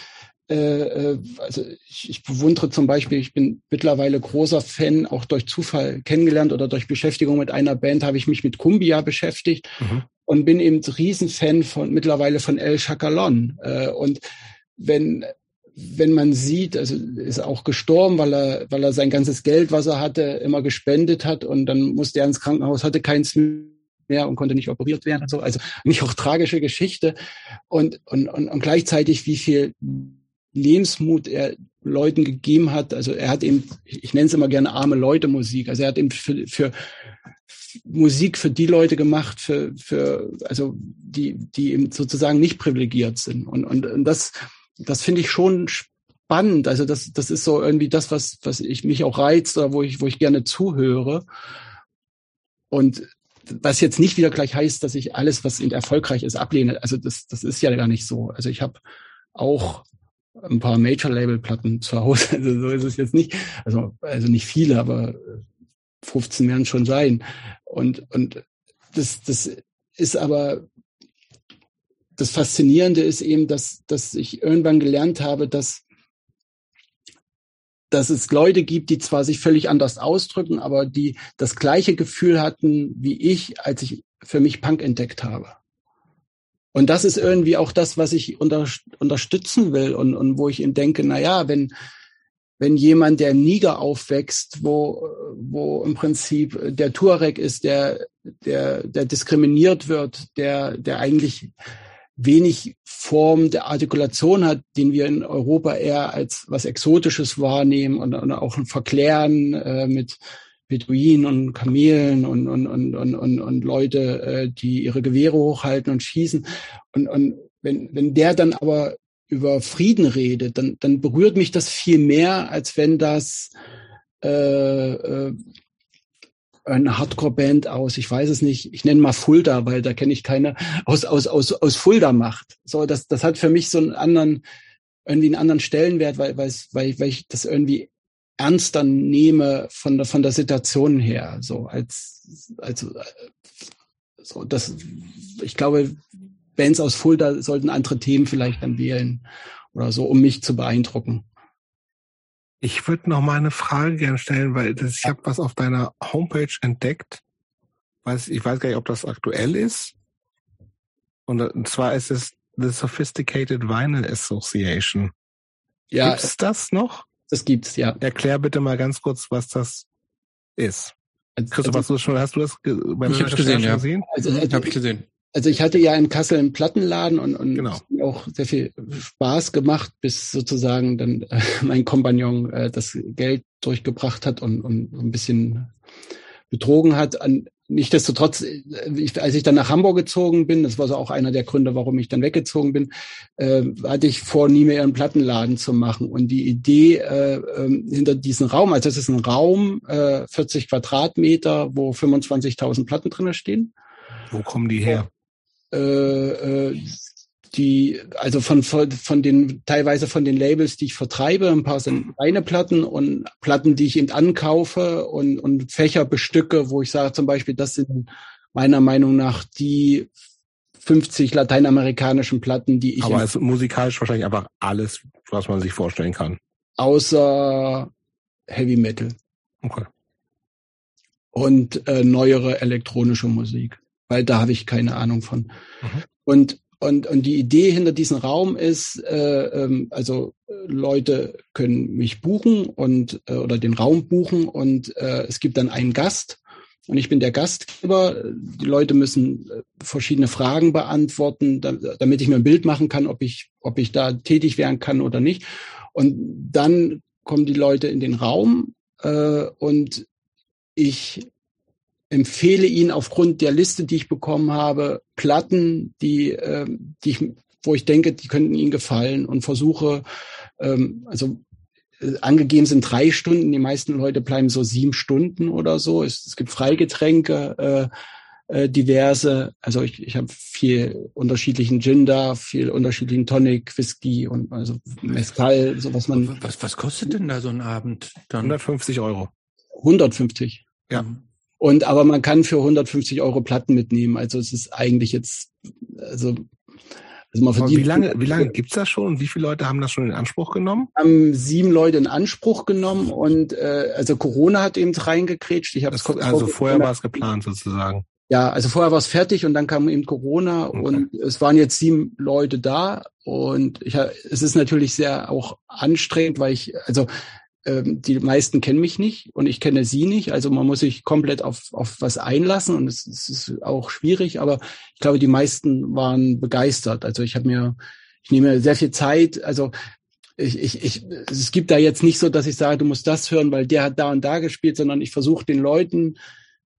S3: Äh, äh, also ich, ich bewundere zum Beispiel, ich bin mittlerweile großer Fan, auch durch Zufall kennengelernt oder durch Beschäftigung mit einer Band habe ich mich mit Kumbia beschäftigt mhm und bin eben Riesenfan von mittlerweile von El Chacalon. Äh, und wenn wenn man sieht, also ist auch gestorben, weil er, weil er sein ganzes Geld, was er hatte, immer gespendet hat und dann musste er ins Krankenhaus, hatte keins mehr und konnte nicht operiert werden und so. Also nicht auch tragische Geschichte und, und, und, und gleichzeitig wie viel Lebensmut er Leuten gegeben hat. Also er hat eben, ich nenne es immer gerne arme Leute Musik. Also er hat eben für, für Musik für die Leute gemacht, für, für also die, die eben sozusagen nicht privilegiert sind. Und, und, und das, das finde ich schon spannend. Also das, das ist so irgendwie das, was, was ich mich auch reizt oder wo ich, wo ich gerne zuhöre. Und was jetzt nicht wieder gleich heißt, dass ich alles, was erfolgreich ist, ablehne. Also das, das ist ja gar nicht so. Also ich habe auch ein paar Major-Label-Platten zu Hause. Also so ist es jetzt nicht. Also, also nicht viele, aber 15 werden schon sein. Und, und das, das ist aber, das Faszinierende ist eben, dass, dass ich irgendwann gelernt habe, dass, dass es Leute gibt, die zwar sich völlig anders ausdrücken, aber die das gleiche Gefühl hatten wie ich, als ich für mich Punk entdeckt habe. Und das ist irgendwie auch das, was ich unter, unterstützen will und, und wo ich ihm denke, na ja, wenn, wenn jemand, der Niger aufwächst, wo, wo im Prinzip der Tuareg ist, der, der, der diskriminiert wird, der, der eigentlich wenig Form der Artikulation hat, den wir in Europa eher als was Exotisches wahrnehmen und, und auch verklären äh, mit Beduinen und Kamelen und, und, und, und, und, und Leute, äh, die ihre Gewehre hochhalten und schießen. Und, und wenn, wenn der dann aber über Frieden redet, dann, dann berührt mich das viel mehr, als wenn das äh, äh, eine Hardcore-Band aus, ich weiß es nicht, ich nenne mal Fulda, weil da kenne ich keine, aus, aus, aus, aus Fulda macht. So, das, das hat für mich so einen anderen, irgendwie einen anderen Stellenwert, weil, weil, weil, weil ich das irgendwie ernster nehme von der, von der Situation her, so als, als, so, das, ich glaube, Bands aus Fulda sollten andere Themen vielleicht dann wählen oder so, um mich zu beeindrucken.
S2: Ich würde noch mal eine Frage gerne stellen, weil das, ich habe was auf deiner Homepage entdeckt. Weiß, ich weiß gar nicht, ob das aktuell ist. Und, und zwar ist es The Sophisticated Vinyl Association. Ja. Gibt's das noch?
S3: Das gibt's, ja.
S2: Erklär bitte mal ganz kurz, was das ist. Also, Christoph, hast du schon, hast du das
S1: bei ich hab's gesehen, ja. gesehen? Also, also, habe ich gesehen.
S3: Also ich hatte ja in Kassel einen Plattenladen und, und genau. auch sehr viel Spaß gemacht, bis sozusagen dann äh, mein Kompagnon äh, das Geld durchgebracht hat und, und ein bisschen betrogen hat. An, Nichtsdestotrotz, äh, ich, als ich dann nach Hamburg gezogen bin, das war so auch einer der Gründe, warum ich dann weggezogen bin, äh, hatte ich vor, nie mehr einen Plattenladen zu machen. Und die Idee äh, äh, hinter diesem Raum, also es ist ein Raum, äh, 40 Quadratmeter, wo 25.000 Platten drinnen stehen.
S2: Wo kommen die her?
S3: Die, also von, von, den, teilweise von den Labels, die ich vertreibe, ein paar sind reine Platten und Platten, die ich eben ankaufe und, und Fächer bestücke, wo ich sage zum Beispiel, das sind meiner Meinung nach die 50 lateinamerikanischen Platten, die ich.
S2: Aber es ist musikalisch wahrscheinlich einfach alles, was man sich vorstellen kann.
S3: Außer Heavy Metal.
S2: Okay.
S3: Und äh, neuere elektronische Musik weil da habe ich keine Ahnung von. Mhm. Und und, und die Idee hinter diesem Raum ist, äh, ähm, also Leute können mich buchen und äh, oder den Raum buchen und äh, es gibt dann einen Gast, und ich bin der Gastgeber. Die Leute müssen äh, verschiedene Fragen beantworten, damit ich mir ein Bild machen kann, ob ich, ob ich da tätig werden kann oder nicht. Und dann kommen die Leute in den Raum äh, und ich empfehle Ihnen aufgrund der Liste, die ich bekommen habe, Platten, die, äh, die ich, wo ich denke, die könnten Ihnen gefallen und versuche, ähm, also äh, angegeben sind drei Stunden, die meisten Leute bleiben so sieben Stunden oder so. Es, es gibt Freigetränke, äh, äh, diverse. Also ich, ich habe viel unterschiedlichen Gin da, viel unterschiedlichen Tonic, Whisky und also Mezcal, so was man.
S1: Was, was kostet denn da so ein Abend
S2: dann? 150 Euro.
S3: 150.
S2: Ja.
S3: Und aber man kann für 150 Euro Platten mitnehmen. Also es ist eigentlich jetzt, also
S2: also man verdient wie lange, wie lange gibt's das schon und wie viele Leute haben das schon in Anspruch genommen?
S3: Haben sieben Leute in Anspruch genommen und äh, also Corona hat eben reingekrätscht. Ich
S2: das, also vorher war es geplant sozusagen.
S3: Ja, also vorher war es fertig und dann kam eben Corona okay. und es waren jetzt sieben Leute da und ich, es ist natürlich sehr auch anstrengend, weil ich, also ähm, die meisten kennen mich nicht und ich kenne sie nicht. Also man muss sich komplett auf, auf was einlassen und es, es ist auch schwierig, aber ich glaube, die meisten waren begeistert. Also ich habe mir, ich nehme sehr viel Zeit. Also ich, ich, ich, es gibt da jetzt nicht so, dass ich sage, du musst das hören, weil der hat da und da gespielt, sondern ich versuche den Leuten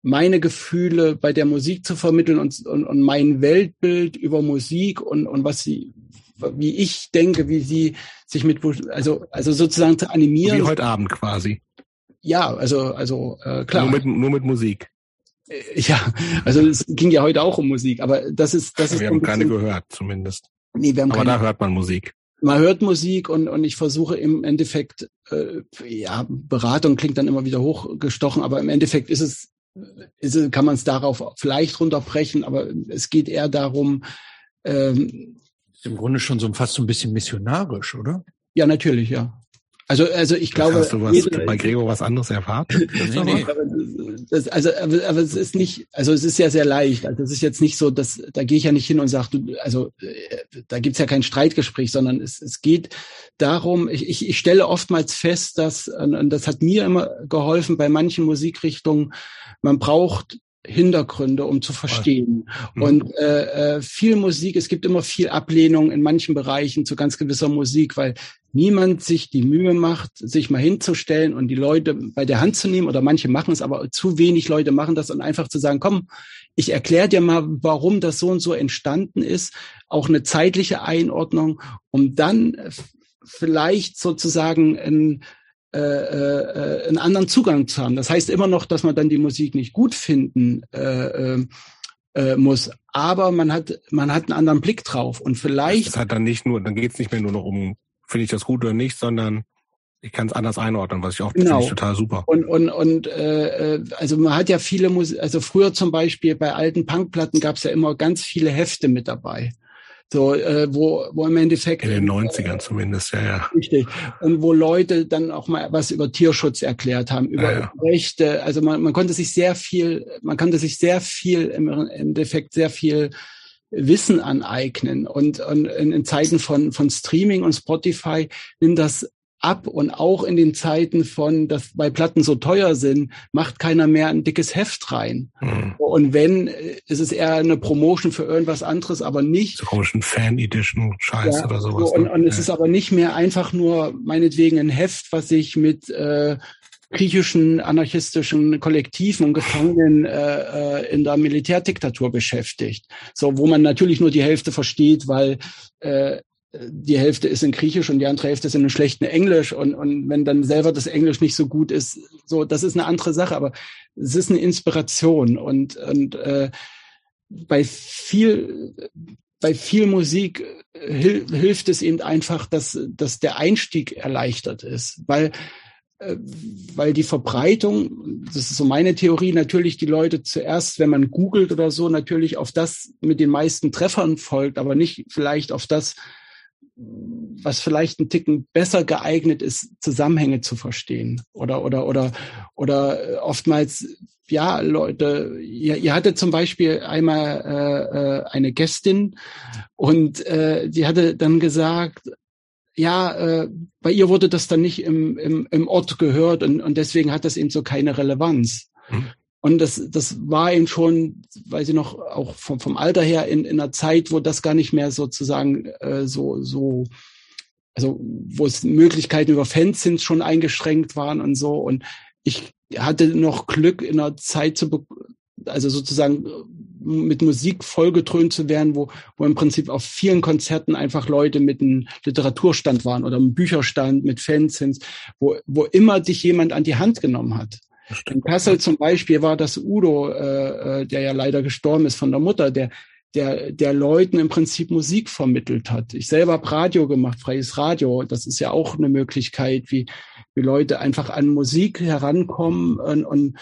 S3: meine Gefühle bei der Musik zu vermitteln und, und, und mein Weltbild über Musik und, und was sie, wie ich denke, wie sie sich mit, also, also sozusagen zu animieren.
S2: Wie heute Abend quasi.
S3: Ja, also, also, äh, klar.
S2: Nur mit, nur mit Musik.
S3: Äh, ja, also es ging ja heute auch um Musik, aber das ist, das
S2: ist.
S3: Wir
S2: haben keine gehört, zumindest.
S3: Nee, wir haben
S2: aber keine, da hört man Musik.
S3: Man hört Musik und, und ich versuche im Endeffekt, äh, ja, Beratung klingt dann immer wieder hochgestochen, aber im Endeffekt ist es, ist kann man es darauf vielleicht runterbrechen, aber es geht eher darum, ähm,
S1: ist im Grunde schon so fast so ein bisschen missionarisch, oder?
S3: Ja, natürlich, ja. Also, also ich glaube.
S2: Hast du was, jede, bei Gregor was anderes erwartet? nee, nee.
S3: Das, also, aber, aber es ist nicht, also es ist ja sehr leicht. Also es ist jetzt nicht so, dass da gehe ich ja nicht hin und sage, du, also äh, da gibt's ja kein Streitgespräch, sondern es, es geht darum, ich, ich, ich stelle oftmals fest, dass, und das hat mir immer geholfen bei manchen Musikrichtungen, man braucht Hintergründe, um zu verstehen. Mhm. Und äh, äh, viel Musik, es gibt immer viel Ablehnung in manchen Bereichen zu ganz gewisser Musik, weil niemand sich die Mühe macht, sich mal hinzustellen und die Leute bei der Hand zu nehmen, oder manche machen es, aber zu wenig Leute machen das und einfach zu sagen, komm, ich erkläre dir mal, warum das so und so entstanden ist, auch eine zeitliche Einordnung, um dann vielleicht sozusagen ein äh, äh, einen anderen Zugang zu haben. Das heißt immer noch, dass man dann die Musik nicht gut finden äh, äh, äh muss, aber man hat man hat einen anderen Blick drauf und vielleicht.
S2: Das hat dann nicht nur, dann geht es nicht mehr nur noch um, finde ich das gut oder nicht, sondern ich kann es anders einordnen, was ich auch genau. ich total super.
S3: Und und und äh, äh, also man hat ja viele Musik, also früher zum Beispiel bei alten Punkplatten gab es ja immer ganz viele Hefte mit dabei. So, äh, wo, wo im Endeffekt.
S2: In den 90ern äh, zumindest, ja, ja.
S3: Richtig. Und wo Leute dann auch mal was über Tierschutz erklärt haben, über ja, ja. Rechte. Also man, man konnte sich sehr viel, man konnte sich sehr viel, im Endeffekt sehr viel Wissen aneignen. Und, und in Zeiten von, von Streaming und Spotify nimmt das ab und auch in den Zeiten von, dass bei Platten so teuer sind, macht keiner mehr ein dickes Heft rein. Mhm. Und wenn, ist es eher eine Promotion für irgendwas anderes, aber nicht.
S2: So ein Fan-Edition Scheiß ja, oder sowas.
S3: Und, ne? und ja. es ist aber nicht mehr einfach nur meinetwegen ein Heft, was sich mit äh, griechischen anarchistischen Kollektiven und Gefangenen äh, äh, in der Militärdiktatur beschäftigt. So, wo man natürlich nur die Hälfte versteht, weil äh, die Hälfte ist in Griechisch und die andere Hälfte ist in einem schlechten Englisch. Und, und wenn dann selber das Englisch nicht so gut ist, so, das ist eine andere Sache, aber es ist eine Inspiration. Und, und äh, bei viel, bei viel Musik hil hilft es eben einfach, dass, dass der Einstieg erleichtert ist, weil äh, weil die Verbreitung, das ist so meine Theorie, natürlich die Leute zuerst, wenn man googelt oder so, natürlich auf das mit den meisten Treffern folgt, aber nicht vielleicht auf das, was vielleicht ein Ticken besser geeignet ist, Zusammenhänge zu verstehen. Oder, oder, oder, oder äh, oftmals, ja, Leute, ihr, ihr hattet zum Beispiel einmal äh, äh, eine Gästin und äh, die hatte dann gesagt, ja, äh, bei ihr wurde das dann nicht im, im, im Ort gehört und, und deswegen hat das eben so keine Relevanz. Hm. Und das, das war eben schon, weiß ich noch, auch vom, vom Alter her in, in einer Zeit, wo das gar nicht mehr sozusagen äh, so, so, also wo es Möglichkeiten über Fans schon eingeschränkt waren und so. Und ich hatte noch Glück in einer Zeit zu, also sozusagen mit Musik vollgetrönt zu werden, wo, wo im Prinzip auf vielen Konzerten einfach Leute mit einem Literaturstand waren oder einem Bücherstand mit Fanzines, wo, wo immer dich jemand an die Hand genommen hat. In Kassel zum Beispiel war das Udo, äh, äh, der ja leider gestorben ist von der Mutter, der, der, der Leuten im Prinzip Musik vermittelt hat. Ich selber habe Radio gemacht, freies Radio. Das ist ja auch eine Möglichkeit, wie, wie Leute einfach an Musik herankommen und, und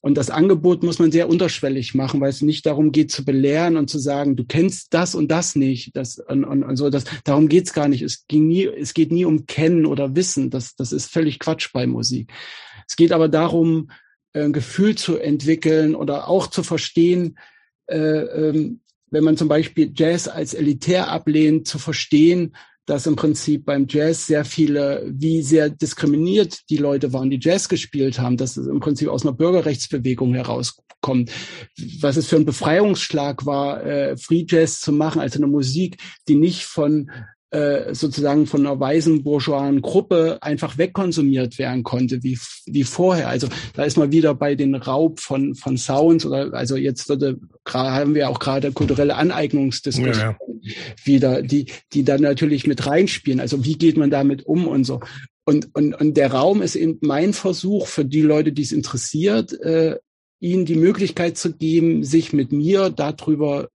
S3: und das Angebot muss man sehr unterschwellig machen, weil es nicht darum geht zu belehren und zu sagen, du kennst das und das nicht. Das, und, und, und so, das, darum geht's gar nicht. Es, ging nie, es geht nie um Kennen oder Wissen. Das, das ist völlig Quatsch bei Musik. Es geht aber darum, ein Gefühl zu entwickeln oder auch zu verstehen, äh, ähm, wenn man zum Beispiel Jazz als elitär ablehnt, zu verstehen, dass im Prinzip beim Jazz sehr viele, wie sehr diskriminiert die Leute waren, die Jazz gespielt haben, dass es im Prinzip aus einer Bürgerrechtsbewegung herauskommt. Was es für ein Befreiungsschlag war, äh, Free Jazz zu machen, also eine Musik, die nicht von äh, sozusagen von einer weißen bourgeoisen Gruppe einfach wegkonsumiert werden konnte, wie, wie vorher. Also da ist man wieder bei den Raub von, von Sounds oder also jetzt würde, haben wir auch gerade kulturelle Aneignungsdiskussionen ja, ja. wieder, die, die dann natürlich mit reinspielen. Also wie geht man damit um und so. Und, und, und der Raum ist eben mein Versuch für die Leute, die es interessiert, äh, ihnen die Möglichkeit zu geben, sich mit mir darüber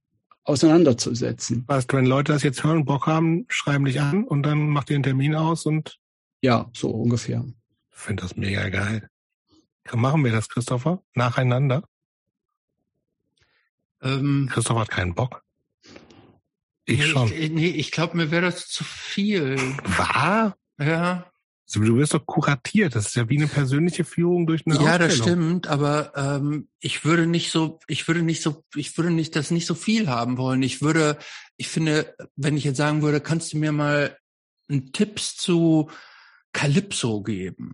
S3: auseinanderzusetzen.
S2: Weißt du, wenn Leute das jetzt hören, Bock haben, schreiben dich an und dann macht ihr einen Termin aus und.
S3: Ja, so ungefähr.
S2: Ich finde das mega geil. Machen wir das, Christopher? Nacheinander? Ähm, Christopher hat keinen Bock.
S1: Ich nee, schon. Ich, nee, ich glaube, mir wäre das zu viel.
S2: War?
S1: Ja.
S2: Du wirst doch kuratiert. Das ist ja wie eine persönliche Führung durch eine
S1: Ja, das stimmt. Aber ähm, ich würde nicht so, ich würde nicht so, ich würde nicht das nicht so viel haben wollen. Ich würde, ich finde, wenn ich jetzt sagen würde, kannst du mir mal einen Tipps zu Calypso geben?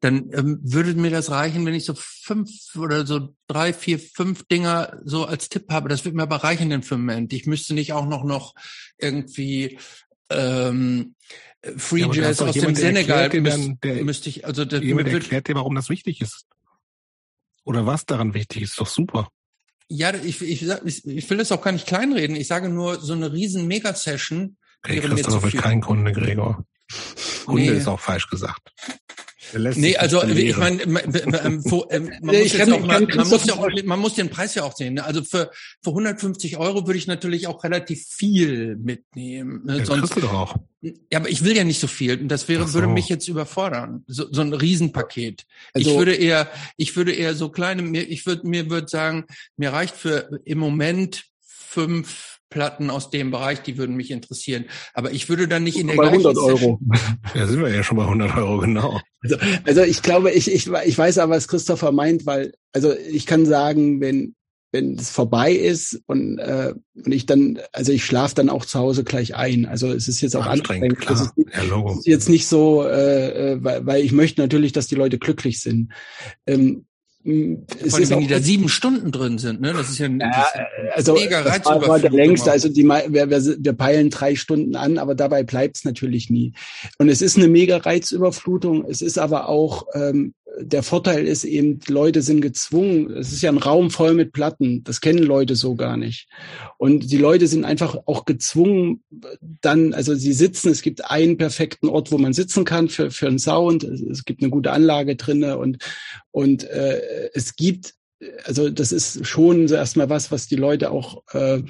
S1: Dann ähm, würde mir das reichen, wenn ich so fünf oder so drei, vier, fünf Dinger so als Tipp habe. Das wird mir aber reichen den Moment. Ich müsste nicht auch noch noch irgendwie ähm, Free ja, Jazz aus dem Senegal
S2: dann, der, müsste ich, also der, jemand erklärt dir, warum das wichtig ist. Oder was daran wichtig ist, doch super.
S1: Ja, ich, ich, ich, ich will das auch gar nicht kleinreden. Ich sage nur, so eine riesen Mega-Session.
S2: Hey, Christoph wird kein Kunde, Gregor. Kunde nee. ist auch falsch gesagt.
S1: Nee, also ich meine, man muss den Preis ja auch sehen. Ne? Also für, für 150 Euro würde ich natürlich auch relativ viel mitnehmen.
S2: Ne? Ja, Sonst, du doch auch.
S1: Ja, aber ich will ja nicht so viel. Und das wäre, so. würde mich jetzt überfordern. So, so ein Riesenpaket. Also, ich würde eher, ich würde eher so kleine, mir, ich würde, mir würde sagen, mir reicht für im Moment fünf Platten aus dem Bereich, die würden mich interessieren. Aber ich würde dann nicht in der
S2: bei 100 Euro. ja, sind wir ja schon bei 100 Euro, genau.
S3: Also, also ich glaube, ich, ich, ich weiß aber, was Christopher meint, weil, also ich kann sagen, wenn, wenn es vorbei ist und, äh, und ich dann, also ich schlafe dann auch zu Hause gleich ein. Also es ist jetzt auch anstrengend. Klar.
S2: Das ist, ja, Logo.
S3: ist jetzt nicht so, äh, äh, weil, weil ich möchte natürlich, dass die Leute glücklich sind. Ähm,
S1: es allem, wenn die da sieben Stunden drin sind, ne? Das ist ja,
S3: ja also mega das war, war der längste. Also die, wir, wir, wir peilen drei Stunden an, aber dabei bleibt es natürlich nie. Und es ist eine mega Reizüberflutung. Es ist aber auch ähm, der Vorteil ist eben, Leute sind gezwungen. Es ist ja ein Raum voll mit Platten. Das kennen Leute so gar nicht. Und die Leute sind einfach auch gezwungen, dann, also sie sitzen, es gibt einen perfekten Ort, wo man sitzen kann für, für einen Sound. Es gibt eine gute Anlage drinne und, und äh, es gibt, also das ist schon so erstmal was, was die Leute auch äh,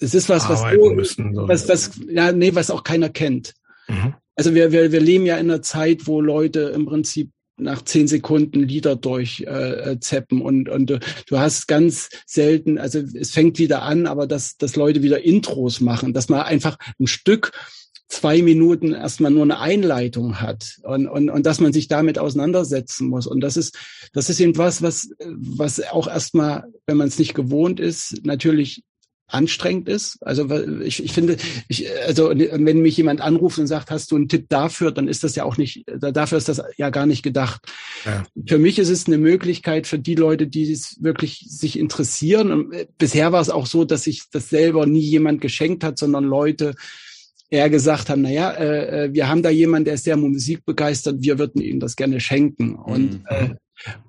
S3: es ist was, was, du, müssen, so. was, was, ja, nee, was auch keiner kennt. Mhm. Also wir, wir, wir leben ja in einer Zeit, wo Leute im Prinzip nach zehn Sekunden Lieder durchzeppen äh, und und du, du hast ganz selten, also es fängt wieder an, aber dass dass Leute wieder Intros machen, dass man einfach ein Stück zwei Minuten erstmal nur eine Einleitung hat und, und, und dass man sich damit auseinandersetzen muss. Und das ist, das ist eben was, was, was auch erstmal, wenn man es nicht gewohnt ist, natürlich anstrengend ist. Also ich, ich finde, ich, also wenn mich jemand anruft und sagt, hast du einen Tipp dafür, dann ist das ja auch nicht, dafür ist das ja gar nicht gedacht. Ja. Für mich ist es eine Möglichkeit für die Leute, die es wirklich sich interessieren. Und äh, bisher war es auch so, dass sich das selber nie jemand geschenkt hat, sondern Leute eher gesagt haben, na ja, äh, äh wir haben da jemanden, der ist sehr musikbegeistert, wir würden ihm das gerne schenken. Und mhm. äh,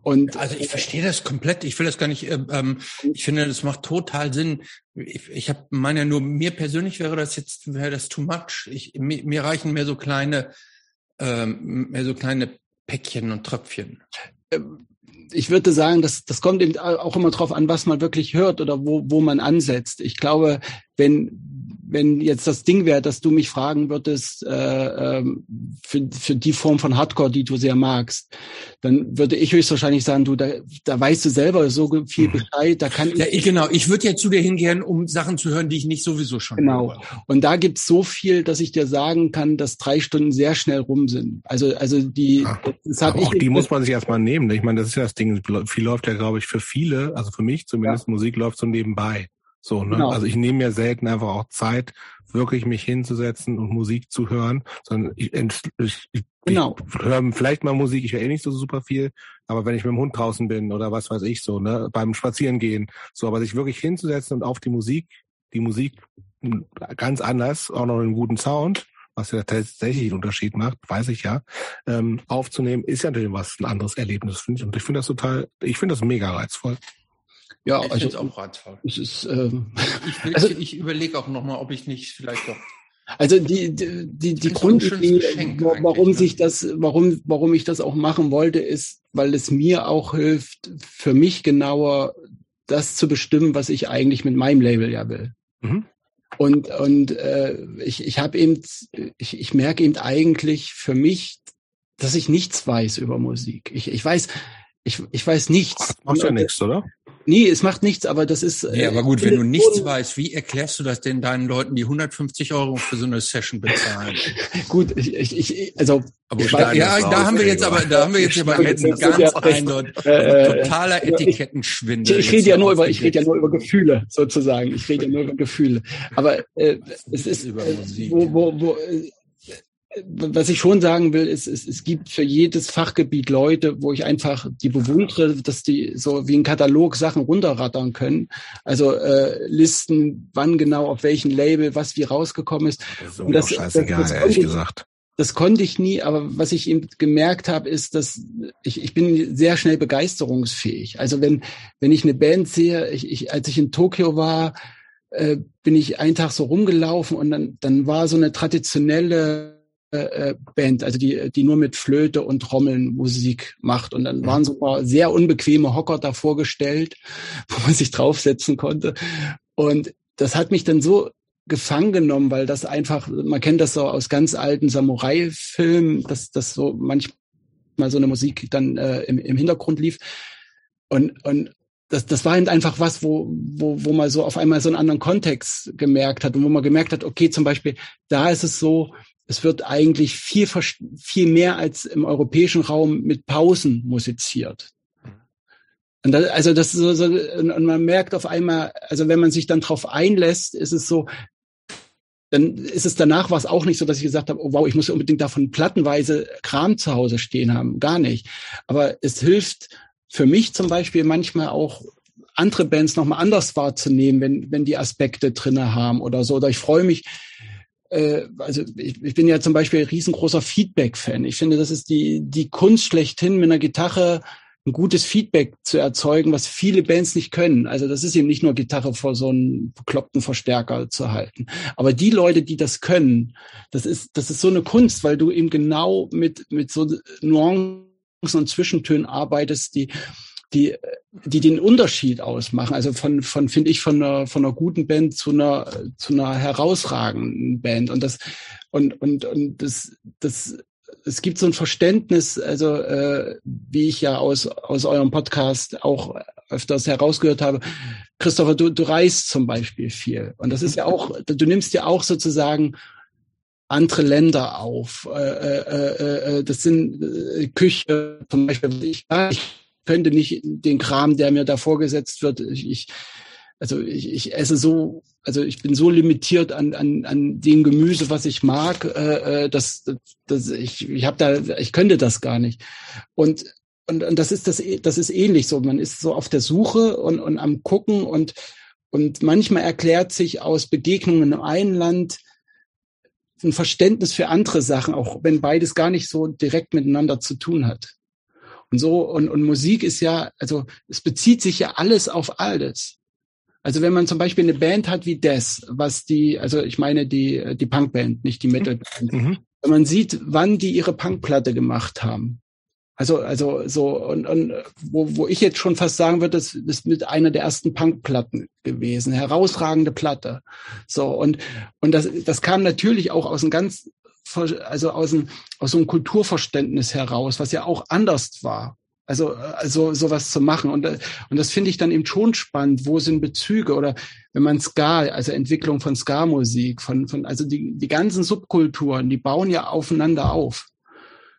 S1: und also ich verstehe das komplett. Ich will das gar nicht. Ähm, ähm ich finde, das macht total Sinn. Ich, ich habe meine nur mir persönlich wäre das jetzt wäre das too much. Ich, mir, mir reichen mehr so kleine, ähm, mehr so kleine Päckchen und Tröpfchen.
S3: Ähm, ich würde sagen, das, das kommt eben auch immer drauf an, was man wirklich hört oder wo, wo man ansetzt. Ich glaube, wenn wenn jetzt das Ding wäre, dass du mich fragen würdest äh, ähm, für, für die Form von Hardcore, die du sehr magst, dann würde ich höchstwahrscheinlich sagen, du, da, da weißt du selber so viel mhm. Bescheid, da kann
S1: ja, ich. Genau, ich würde ja zu dir hingehen, um Sachen zu hören, die ich nicht sowieso schon
S3: Genau. Höre. Und da gibt's so viel, dass ich dir sagen kann, dass drei Stunden sehr schnell rum sind. Also, also die
S2: ja, das hab auch ich, die muss man sich erstmal nehmen. Ich meine, das ist ja das Ding, viel läuft ja, glaube ich, für viele, also für mich zumindest, ja. Musik läuft so nebenbei. So, ne? Genau. Also ich nehme mir selten einfach auch Zeit, wirklich mich hinzusetzen und Musik zu hören, sondern ich, ich, ich, genau. ich höre vielleicht mal Musik, ich höre eh nicht so super viel, aber wenn ich mit dem Hund draußen bin oder was weiß ich so, ne, beim Spazierengehen, so, aber sich wirklich hinzusetzen und auf die Musik, die Musik ganz anders, auch noch einen guten Sound, was ja tatsächlich einen Unterschied macht, weiß ich ja, ähm, aufzunehmen, ist ja natürlich was ein anderes Erlebnis, finde ich. Und ich finde das total, ich finde das mega reizvoll.
S1: Ja, ich also auch reizvoll. Es ist, ähm, ich, also, ich überlege auch nochmal, ob ich nicht vielleicht doch.
S3: Also die die die, die Grundidee, warum sich ne? das, warum warum ich das auch machen wollte, ist, weil es mir auch hilft, für mich genauer das zu bestimmen, was ich eigentlich mit meinem Label ja will. Mhm. Und und äh, ich ich habe eben ich ich merke eben eigentlich für mich, dass ich nichts weiß über Musik. Ich ich weiß ich, ich weiß nichts.
S2: Ach, machst ja nichts, oder?
S3: Nee, es macht nichts, aber das ist.
S1: Ja, aber gut, wenn du nichts weißt, wie erklärst du das denn deinen Leuten, die 150 Euro für so eine Session bezahlen?
S3: gut, ich, ich, ich also.
S1: Aber ich ja, ja da haben wir jetzt aber, da haben wir jetzt ein ganz ja eindeutig äh, totaler Etikettenschwindel.
S3: Ich, ich rede ja nur über, ich rede ja nur über Gefühle sozusagen. Ich rede ja nur über Gefühle. Aber äh, es ist, über Musik, wo, wo, wo, was ich schon sagen will, ist, es, es gibt für jedes Fachgebiet Leute, wo ich einfach die bewundere, dass die so wie ein Katalog Sachen runterrattern können. Also äh, Listen, wann genau, auf welchem Label, was wie rausgekommen ist.
S2: Das ist Und das, scheißegal, das, das ehrlich gesagt.
S3: Das konnte ich nie, aber was ich eben gemerkt habe, ist, dass ich, ich bin sehr schnell begeisterungsfähig. Also wenn, wenn ich eine Band sehe, ich, ich, als ich in Tokio war, äh, bin ich einen Tag so rumgelaufen und dann, dann war so eine traditionelle äh, äh, Band, also die, die nur mit Flöte und Trommeln Musik macht. Und dann waren so ein paar sehr unbequeme Hocker da vorgestellt, wo man sich draufsetzen konnte. Und das hat mich dann so gefangen genommen, weil das einfach, man kennt das so aus ganz alten Samurai-Filmen, dass das so manchmal so eine Musik dann äh, im, im Hintergrund lief. Und, und das, das war eben einfach was, wo, wo, wo man so auf einmal so einen anderen Kontext gemerkt hat und wo man gemerkt hat, okay, zum Beispiel, da ist es so, es wird eigentlich viel, viel mehr als im europäischen Raum mit Pausen musiziert. Und das, also das ist so, und man merkt auf einmal, also wenn man sich dann drauf einlässt, ist es so, dann ist es danach war es auch nicht so, dass ich gesagt habe, oh wow, ich muss unbedingt davon plattenweise Kram zu Hause stehen haben, gar nicht. Aber es hilft für mich zum Beispiel manchmal auch andere Bands nochmal anders wahrzunehmen, wenn, wenn die Aspekte drinne haben oder so. Oder ich freue mich, also ich, ich bin ja zum Beispiel ein riesengroßer Feedback-Fan. Ich finde, das ist die, die Kunst schlechthin, mit einer Gitarre ein gutes Feedback zu erzeugen, was viele Bands nicht können. Also das ist eben nicht nur Gitarre vor so einen bekloppten Verstärker zu halten. Aber die Leute, die das können, das ist, das ist so eine Kunst, weil du eben genau mit, mit so Nuancen und Zwischentönen arbeitest, die, die, die den Unterschied ausmachen. Also von, von finde ich, von einer, von einer guten Band zu einer, zu einer herausragenden Band. Und das, und, und, und das, das, es gibt so ein Verständnis, also äh, wie ich ja aus, aus eurem Podcast auch öfters herausgehört habe. Christopher, du, du reist zum Beispiel viel. Und das ist ja auch, du nimmst ja auch sozusagen andere Länder auf. Äh, äh, äh, äh das sind äh, Küche zum Beispiel. Ich, ich könnte nicht den Kram, der mir da vorgesetzt wird. Ich, also ich, ich esse so, also ich bin so limitiert an, an, an dem Gemüse, was ich mag, äh, äh dass, dass ich, ich habe da, ich könnte das gar nicht. Und und, und das ist das, das ist ähnlich so. Man ist so auf der Suche und, und am gucken und und manchmal erklärt sich aus Begegnungen im einen Land ein Verständnis für andere Sachen, auch wenn beides gar nicht so direkt miteinander zu tun hat. Und so, und, und Musik ist ja, also es bezieht sich ja alles auf alles. Also wenn man zum Beispiel eine Band hat wie Death, was die, also ich meine die, die Punkband, nicht die Metalband, mhm. wenn man sieht, wann die ihre Punkplatte gemacht haben. Also, also so, und, und wo, wo ich jetzt schon fast sagen würde, das ist mit einer der ersten Punkplatten gewesen. Herausragende Platte. So, und, und das, das kam natürlich auch aus einem ganz also aus, einem, aus so einem Kulturverständnis heraus, was ja auch anders war. Also, also sowas zu machen. Und, und das finde ich dann eben schon spannend. Wo sind Bezüge? Oder wenn man Ska, also Entwicklung von Ska-Musik, von, von, also die, die ganzen Subkulturen, die bauen ja aufeinander auf.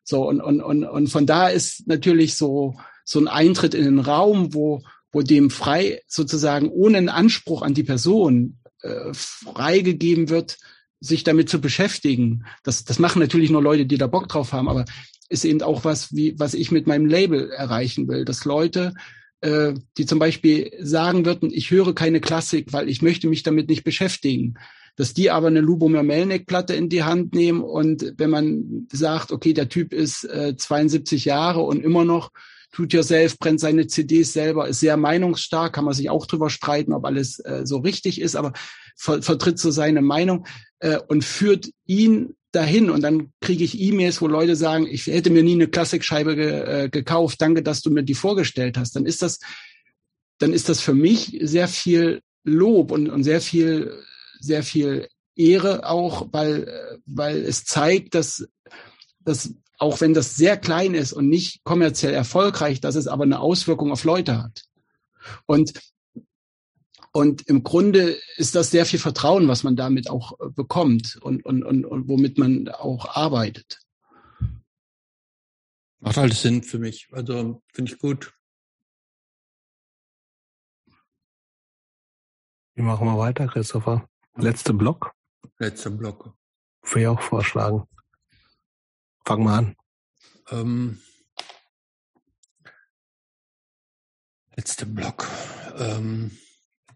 S3: So, und, und, und, und von da ist natürlich so, so ein Eintritt in den Raum, wo, wo dem frei sozusagen ohne einen Anspruch an die Person äh, freigegeben wird, sich damit zu beschäftigen. Das, das machen natürlich nur Leute, die da Bock drauf haben, aber ist eben auch was, wie, was ich mit meinem Label erreichen will, dass Leute, äh, die zum Beispiel sagen würden, ich höre keine Klassik, weil ich möchte mich damit nicht beschäftigen, dass die aber eine Lubomir Melnick-Platte in die Hand nehmen und wenn man sagt, okay, der Typ ist äh, 72 Jahre und immer noch tut yourself, brennt seine CDs selber, ist sehr meinungsstark, kann man sich auch drüber streiten, ob alles äh, so richtig ist, aber ver vertritt so seine Meinung äh, und führt ihn dahin und dann kriege ich E-Mails, wo Leute sagen, ich hätte mir nie eine Klassikscheibe ge äh, gekauft, danke, dass du mir die vorgestellt hast. Dann ist das, dann ist das für mich sehr viel Lob und, und sehr viel, sehr viel Ehre auch, weil, weil es zeigt, dass, dass auch wenn das sehr klein ist und nicht kommerziell erfolgreich, dass es aber eine Auswirkung auf Leute hat. Und und im Grunde ist das sehr viel Vertrauen, was man damit auch äh, bekommt und, und, und, und womit man auch arbeitet.
S1: Macht alles Sinn für mich. Also finde ich gut.
S2: Wie machen wir weiter, Christopher? Letzter Block?
S1: Letzter Block.
S2: Würde ich auch vorschlagen. Fang mal an.
S1: Ähm, letzter Block. Ähm,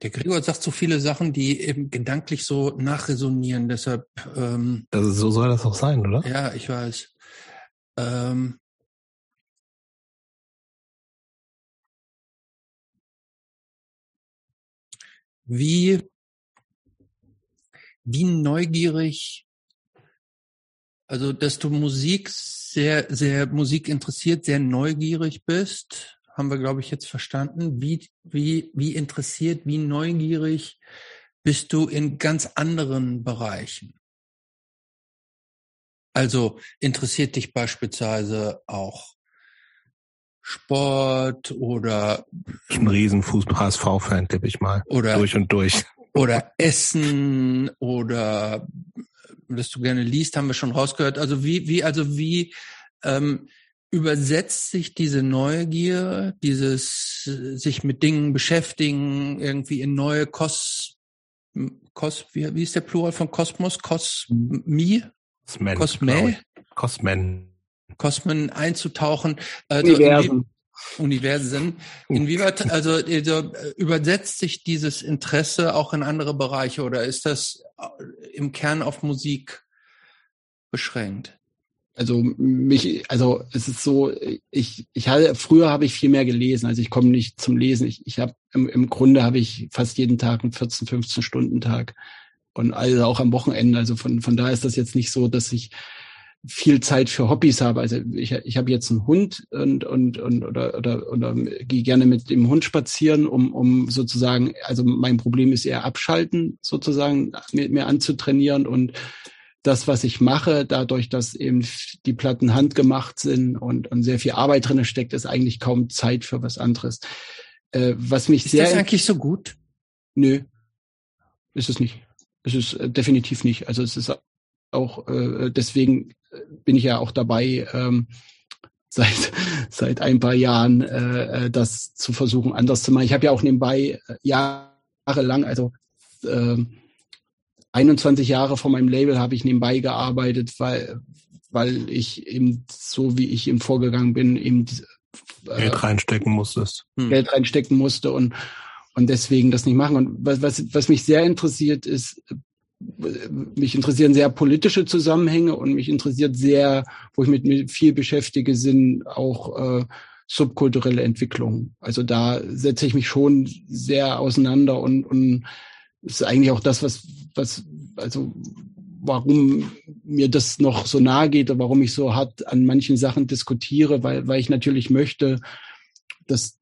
S1: der Gregor sagt so viele Sachen, die eben gedanklich so nachresonieren. Deshalb. Ähm,
S2: ist, so soll das auch sein, oder?
S1: Ja, ich weiß. Ähm, wie, wie neugierig, also dass du Musik sehr, sehr Musik interessiert, sehr neugierig bist haben wir, glaube ich, jetzt verstanden. Wie, wie, wie interessiert, wie neugierig bist du in ganz anderen Bereichen? Also interessiert dich beispielsweise auch Sport oder
S2: ich bin ein riesen Fußball-HSV-Fan, tippe ich mal.
S1: Oder
S2: durch und durch.
S1: Oder Essen oder dass du gerne liest, haben wir schon rausgehört. Also wie, wie, also wie ähm, übersetzt sich diese Neugier, dieses sich mit Dingen beschäftigen, irgendwie in neue Kos, Kos wie, wie ist der Plural von Kosmos? Kosmi?
S2: Kosmen. Kosme? Kosmen.
S1: Kosmen einzutauchen. Also Universen. Universen. Inwieweit, also, also übersetzt sich dieses Interesse auch in andere Bereiche oder ist das im Kern auf Musik beschränkt?
S3: Also mich, also es ist so, ich, ich hatte, früher habe ich viel mehr gelesen, also ich komme nicht zum Lesen. Ich, ich habe im, im Grunde habe ich fast jeden Tag einen 14, 15 Stunden Tag und also auch am Wochenende. Also von, von daher ist das jetzt nicht so, dass ich viel Zeit für Hobbys habe. Also ich, ich habe jetzt einen Hund und, und, und oder, oder, oder gehe gerne mit dem Hund spazieren, um, um sozusagen, also mein Problem ist eher abschalten, sozusagen, mir, mir anzutrainieren und das, was ich mache, dadurch, dass eben die Platten handgemacht sind und, und sehr viel Arbeit drinne steckt, ist eigentlich kaum Zeit für was anderes. Äh, was mich
S1: ist
S3: sehr.
S1: Ist das eigentlich so gut?
S3: Nö, ist es nicht. Es ist äh, definitiv nicht. Also es ist auch, äh, deswegen äh, bin ich ja auch dabei, ähm, seit seit ein paar Jahren äh, äh, das zu versuchen anders zu machen. Ich habe ja auch nebenbei äh, ja jahrelang, also äh, 21 Jahre vor meinem Label habe ich nebenbei gearbeitet, weil weil ich eben so wie ich eben vorgegangen bin, eben
S2: äh, Geld reinstecken musstest.
S3: Hm. Geld reinstecken musste und und deswegen das nicht machen. Und was, was, was mich sehr interessiert, ist, mich interessieren sehr politische Zusammenhänge und mich interessiert sehr, wo ich mit mir viel beschäftige, sind auch äh, subkulturelle Entwicklungen. Also da setze ich mich schon sehr auseinander und, und ist eigentlich auch das, was, was, also warum mir das noch so nahe geht und warum ich so hart an manchen Sachen diskutiere, weil, weil ich natürlich möchte, dass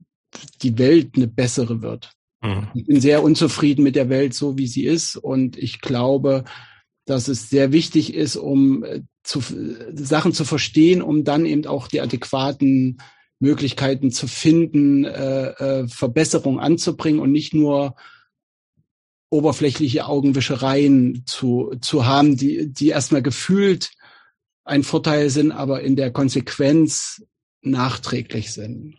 S3: die Welt eine bessere wird. Mhm. Ich bin sehr unzufrieden mit der Welt, so wie sie ist. Und ich glaube, dass es sehr wichtig ist, um äh, zu, Sachen zu verstehen, um dann eben auch die adäquaten Möglichkeiten zu finden, äh, äh, Verbesserungen anzubringen und nicht nur oberflächliche Augenwischereien zu, zu haben, die, die erstmal gefühlt ein Vorteil sind, aber in der Konsequenz nachträglich sind.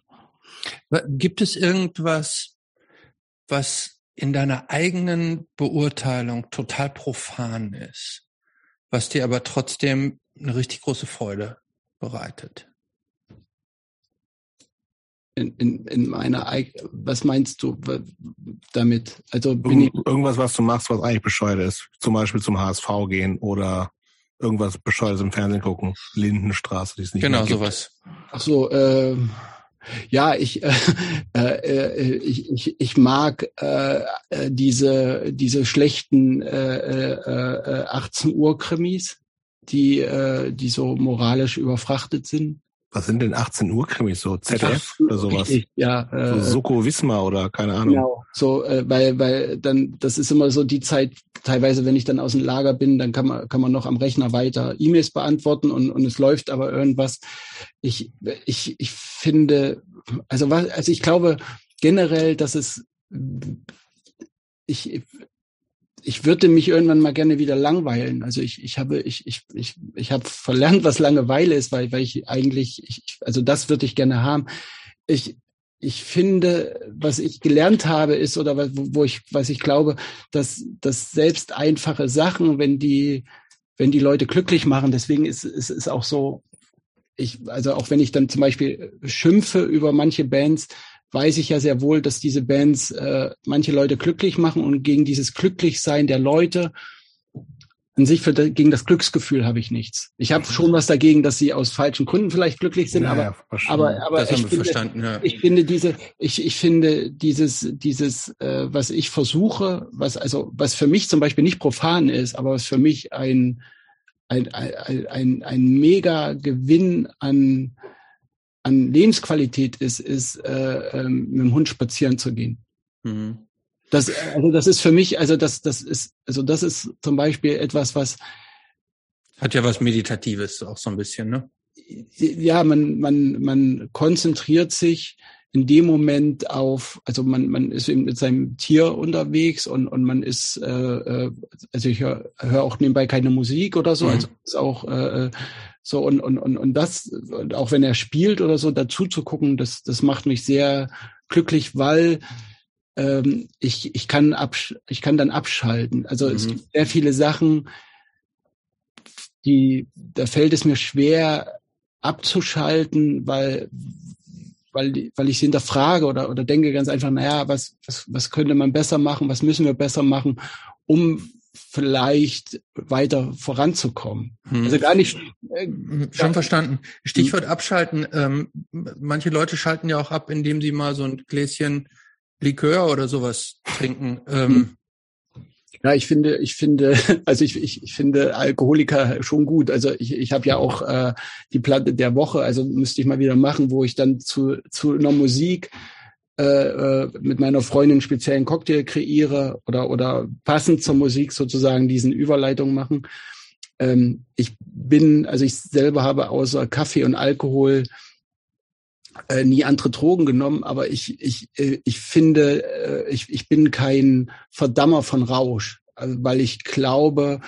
S1: Gibt es irgendwas, was in deiner eigenen Beurteilung total profan ist, was dir aber trotzdem eine richtig große Freude bereitet?
S3: In, in, in meiner was meinst du damit?
S2: Also bin Irgend, ich irgendwas, was du machst, was eigentlich bescheuert ist. Zum Beispiel zum HSV gehen oder irgendwas Bescheuertes im Fernsehen gucken. Lindenstraße, die es nicht
S1: genau, mehr gibt. Genau, sowas.
S3: Ach so, äh, ja, ich, äh, äh, ich, ich, ich mag äh, diese, diese schlechten äh, äh, 18 Uhr Krimis, die, äh, die so moralisch überfrachtet sind.
S2: Was sind denn 18 Uhr Krimis so? ZDF oder sowas?
S3: Richtig, ja.
S2: Äh, so Soko Wismar oder keine Ahnung. Genau.
S3: So, äh, weil, weil dann, das ist immer so die Zeit, teilweise, wenn ich dann aus dem Lager bin, dann kann man, kann man noch am Rechner weiter E-Mails beantworten und, und es läuft aber irgendwas. Ich, ich, ich finde, also was, also ich glaube generell, dass es, ich, ich würde mich irgendwann mal gerne wieder langweilen. Also ich, ich habe, ich, ich, ich, ich habe verlernt, was Langeweile ist, weil, weil ich eigentlich, ich, also das würde ich gerne haben. Ich, ich finde, was ich gelernt habe, ist oder was, wo ich, was ich glaube, dass, dass selbst einfache Sachen, wenn die, wenn die Leute glücklich machen, deswegen ist es ist, ist auch so, ich, also auch wenn ich dann zum Beispiel schimpfe über manche Bands, weiß ich ja sehr wohl, dass diese Bands äh, manche Leute glücklich machen und gegen dieses Glücklichsein der Leute an sich für, gegen das Glücksgefühl habe ich nichts. Ich habe schon was dagegen, dass sie aus falschen Gründen vielleicht glücklich sind, ja, aber, aber, aber
S1: das ich, finde, verstanden, ja.
S3: ich finde diese, ich, ich finde dieses, dieses, äh, was ich versuche, was also was für mich zum Beispiel nicht profan ist, aber was für mich ein ein, ein, ein, ein mega Gewinn an an Lebensqualität ist, ist äh, ähm, mit dem Hund spazieren zu gehen. Mhm. Das, also das ist für mich, also das, das ist, also das ist zum Beispiel etwas, was
S1: hat ja was Meditatives auch so ein bisschen, ne?
S3: Ja, man, man, man konzentriert sich in dem Moment auf, also man, man ist eben mit seinem Tier unterwegs und, und man ist, äh, äh also ich höre hör auch nebenbei keine Musik oder so, mhm. also ist auch äh, äh so und, und, und, und das, auch wenn er spielt oder so, dazu zu gucken, das, das macht mich sehr glücklich, weil ähm, ich, ich kann absch ich kann dann abschalten. Also mhm. es gibt sehr viele Sachen, die, da fällt es mir schwer abzuschalten, weil, weil, weil ich sie hinterfrage oder, oder denke ganz einfach, naja, was, was, was könnte man besser machen, was müssen wir besser machen, um vielleicht weiter voranzukommen.
S1: Hm. Also gar nicht. Äh, Schon verstanden. Stichwort abschalten. Ähm, manche Leute schalten ja auch ab, indem sie mal so ein Gläschen Likör oder sowas trinken. Ähm, hm.
S3: Ja, ich finde, ich finde, also ich, ich, ich finde Alkoholiker schon gut. Also ich, ich habe ja auch äh, die Platte der Woche, also müsste ich mal wieder machen, wo ich dann zu, zu einer Musik äh, äh, mit meiner Freundin einen speziellen Cocktail kreiere oder, oder passend zur Musik sozusagen diesen Überleitung machen. Ähm, ich bin, also ich selber habe außer Kaffee und Alkohol äh, nie andere Drogen genommen, aber ich, ich, äh, ich finde, äh, ich, ich bin kein Verdammer von Rausch, also, weil ich glaube,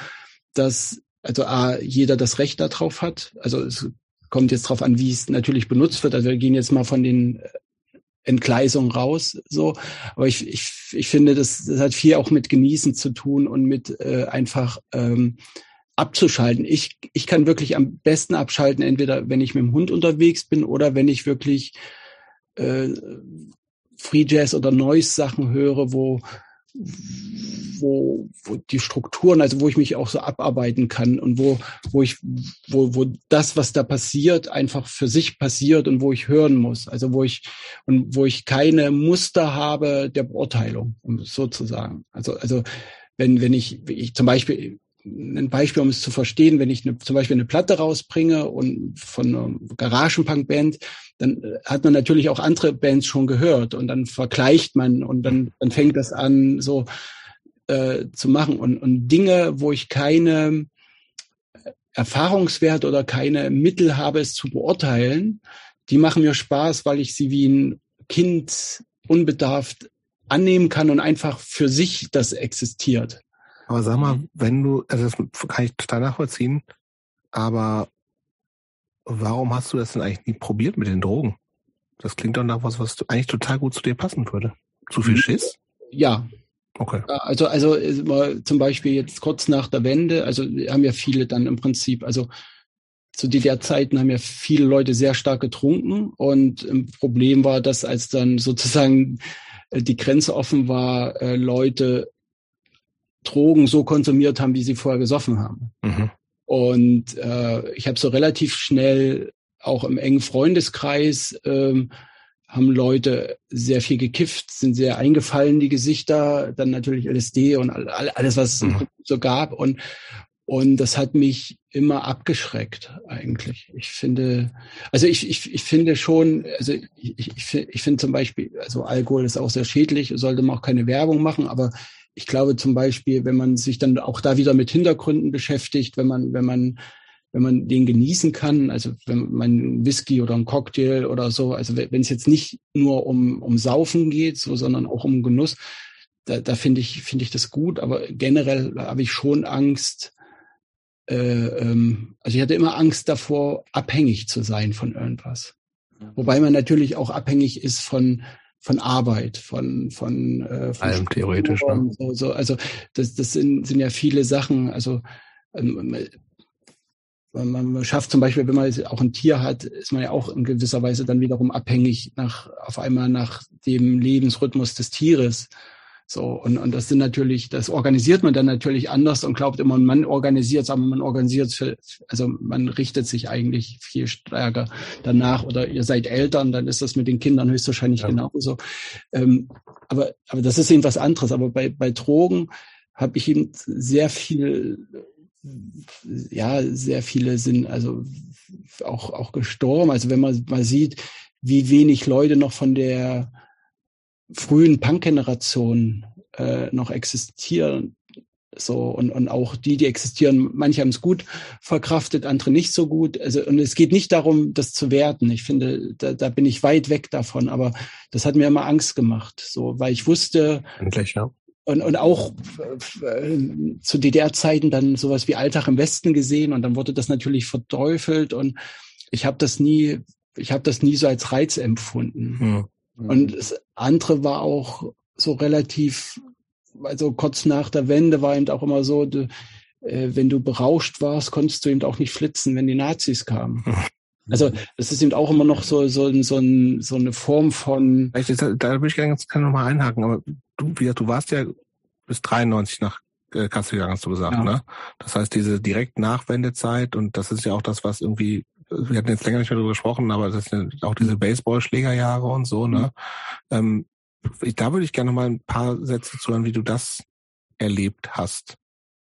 S3: dass also A, jeder das Recht darauf hat. Also es kommt jetzt darauf an, wie es natürlich benutzt wird. Also wir gehen jetzt mal von den Entgleisung raus. So, aber ich, ich, ich finde, das, das hat viel auch mit Genießen zu tun und mit äh, einfach ähm, abzuschalten. Ich, ich kann wirklich am besten abschalten, entweder wenn ich mit dem Hund unterwegs bin oder wenn ich wirklich äh, Free Jazz oder Noise Sachen höre, wo wo, wo die Strukturen, also wo ich mich auch so abarbeiten kann und wo, wo ich, wo, wo das, was da passiert, einfach für sich passiert und wo ich hören muss. Also wo ich, und wo ich keine Muster habe der Beurteilung, um sozusagen. Also, also, wenn, wenn ich, ich zum Beispiel, ein Beispiel, um es zu verstehen, wenn ich eine, zum Beispiel eine Platte rausbringe und von einer Garagenpunk-Band, dann äh, hat man natürlich auch andere Bands schon gehört und dann vergleicht man und dann, dann fängt das an, so äh, zu machen. Und, und Dinge, wo ich keine Erfahrungswert oder keine Mittel habe, es zu beurteilen, die machen mir Spaß, weil ich sie wie ein Kind unbedarft annehmen kann und einfach für sich das existiert.
S2: Aber sag mal, wenn du, also das kann ich total nachvollziehen, aber warum hast du das denn eigentlich nie probiert mit den Drogen? Das klingt doch nach was, was eigentlich total gut zu dir passen würde. Zu viel mhm. Schiss?
S3: Ja. Okay. Also, also zum Beispiel jetzt kurz nach der Wende, also haben ja viele dann im Prinzip, also zu DDR-Zeiten haben ja viele Leute sehr stark getrunken und ein Problem war, dass als dann sozusagen äh, die Grenze offen war, äh, Leute Drogen so konsumiert haben, wie sie vorher gesoffen haben. Mhm. Und äh, ich habe so relativ schnell auch im engen Freundeskreis ähm, haben Leute sehr viel gekifft, sind sehr eingefallen, die Gesichter, dann natürlich LSD und alles, was es mhm. so gab. Und, und das hat mich immer abgeschreckt, eigentlich. Ich finde, also ich, ich, ich finde schon, also ich, ich, ich finde zum Beispiel, also Alkohol ist auch sehr schädlich, sollte man auch keine Werbung machen, aber ich glaube zum Beispiel, wenn man sich dann auch da wieder mit Hintergründen beschäftigt, wenn man, wenn man, wenn man den genießen kann, also wenn man Whisky oder ein Cocktail oder so, also wenn es jetzt nicht nur um, um Saufen geht, so, sondern auch um Genuss, da, da finde ich, finde ich das gut, aber generell habe ich schon Angst, äh, ähm, also ich hatte immer Angst davor, abhängig zu sein von irgendwas. Wobei man natürlich auch abhängig ist von, von Arbeit, von von,
S2: äh, von allem theoretisch.
S3: Ne? So, so, also das, das sind, sind ja viele Sachen. Also ähm, man, man schafft zum Beispiel, wenn man auch ein Tier hat, ist man ja auch in gewisser Weise dann wiederum abhängig nach auf einmal nach dem Lebensrhythmus des Tieres. So, und, und das sind natürlich, das organisiert man dann natürlich anders und glaubt immer, man organisiert aber man organisiert für, also man richtet sich eigentlich viel stärker danach oder ihr seid Eltern, dann ist das mit den Kindern höchstwahrscheinlich ja. genauso. Ähm, aber, aber das ist eben was anderes. Aber bei, bei Drogen habe ich eben sehr viel ja, sehr viele sind also auch, auch gestorben. Also wenn man mal sieht, wie wenig Leute noch von der frühen Punk-Generation äh, noch existieren. So, und, und auch die, die existieren, manche haben es gut verkraftet, andere nicht so gut. Also, und es geht nicht darum, das zu werten. Ich finde, da, da bin ich weit weg davon, aber das hat mir immer Angst gemacht. So, weil ich wusste,
S2: Endlich, ja.
S3: Und, und auch äh, zu DDR-Zeiten dann sowas wie Alltag im Westen gesehen und dann wurde das natürlich verteufelt und ich habe das nie, ich habe das nie so als Reiz empfunden. Hm. Und das andere war auch so relativ, also kurz nach der Wende war eben auch immer so, du, äh, wenn du berauscht warst, konntest du eben auch nicht flitzen, wenn die Nazis kamen. Also das ist eben auch immer noch so so, so, ein, so eine Form von.
S2: Da würde ich gerne nochmal einhaken, aber du, wie du warst ja bis 93 nach äh, Kassel gegangen, hast du gesagt, ja. ne? Das heißt, diese direkt Nachwendezeit und das ist ja auch das, was irgendwie wir hatten jetzt länger nicht mehr darüber gesprochen, aber das sind auch diese Baseball-Schlägerjahre und so, ne? Mhm. Ähm, da würde ich gerne mal ein paar Sätze zu hören, wie du das erlebt hast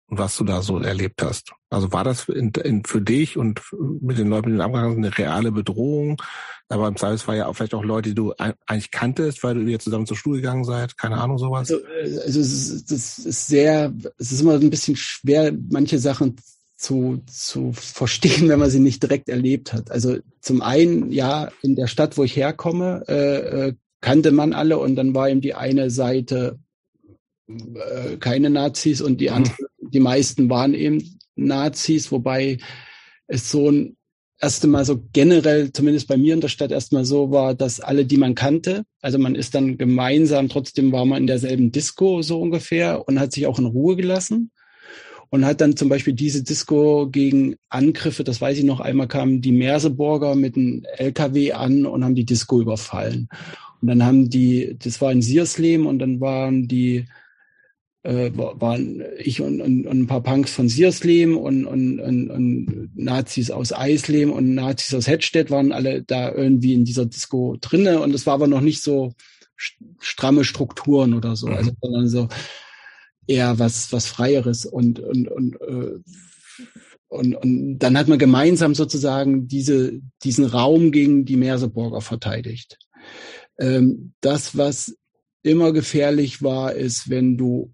S2: und was du da so erlebt hast. Also war das in, in, für dich und mit den Leuten, mit den Abgegangen eine reale Bedrohung? Aber im Zweifelsfall ja auch vielleicht auch Leute, die du eigentlich kanntest, weil du jetzt zusammen zur Schule gegangen seid, keine Ahnung, sowas?
S3: Also, äh, also es ist, das ist sehr, es ist immer ein bisschen schwer, manche Sachen zu, zu verstehen, wenn man sie nicht direkt erlebt hat. Also zum einen, ja, in der Stadt, wo ich herkomme, äh, äh, kannte man alle und dann war eben die eine Seite äh, keine Nazis und die mhm. andere, die meisten waren eben Nazis, wobei es so ein erste Mal so generell, zumindest bei mir in der Stadt, erstmal so war, dass alle, die man kannte, also man ist dann gemeinsam, trotzdem war man in derselben Disco so ungefähr und hat sich auch in Ruhe gelassen und hat dann zum Beispiel diese Disco gegen Angriffe, das weiß ich noch, einmal kamen die Merseburger mit einem LKW an und haben die Disco überfallen. Und dann haben die, das war in Siersleben und dann waren die äh, waren ich und, und, und ein paar Punks von Siersleben und, und, und, und Nazis aus Eisleben und Nazis aus Hedstedt waren alle da irgendwie in dieser Disco drinne und es war aber noch nicht so stramme Strukturen oder so, mhm. also sondern so eher was was freieres und und und äh, und, und dann hat man gemeinsam sozusagen diese, diesen Raum gegen die Merseburger verteidigt. Ähm, das, was immer gefährlich war, ist, wenn du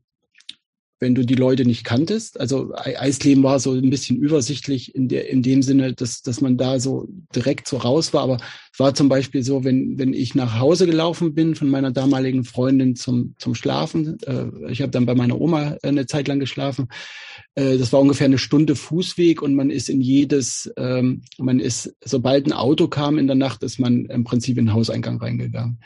S3: wenn du die Leute nicht kanntest. Also Eisleben war so ein bisschen übersichtlich in, der, in dem Sinne, dass, dass man da so direkt so raus war. Aber es war zum Beispiel so, wenn, wenn ich nach Hause gelaufen bin von meiner damaligen Freundin zum, zum Schlafen, äh, ich habe dann bei meiner Oma eine Zeit lang geschlafen, äh, das war ungefähr eine Stunde Fußweg und man ist in jedes, ähm, man ist, sobald ein Auto kam in der Nacht, ist man im Prinzip in den Hauseingang reingegangen.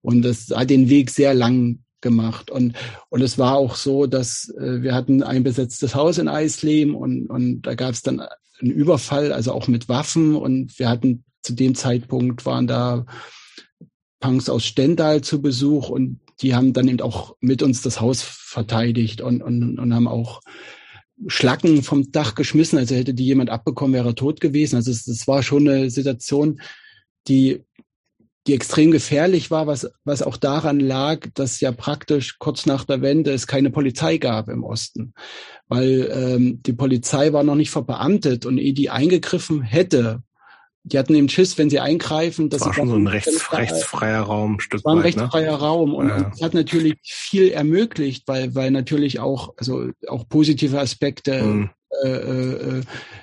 S3: Und das hat den Weg sehr lang gemacht. Und, und es war auch so, dass äh, wir hatten ein besetztes Haus in Eisleben und, und da gab es dann einen Überfall, also auch mit Waffen. Und wir hatten zu dem Zeitpunkt waren da Punks aus Stendal zu Besuch und die haben dann eben auch mit uns das Haus verteidigt und, und, und haben auch Schlacken vom Dach geschmissen. Also hätte die jemand abbekommen, wäre er tot gewesen. Also es, es war schon eine Situation, die die extrem gefährlich war, was, was auch daran lag, dass ja praktisch kurz nach der Wende es keine Polizei gab im Osten. Weil ähm, die Polizei war noch nicht verbeamtet und ehe die eingegriffen hätte, die hatten eben Schiss, wenn sie eingreifen.
S2: Das war schon so ein rechts, rechtsfreier Raum,
S3: Stück war ein weit, rechtsfreier ne? Raum und, ja. und hat natürlich viel ermöglicht, weil, weil natürlich auch, also auch positive Aspekte mhm. Äh, äh,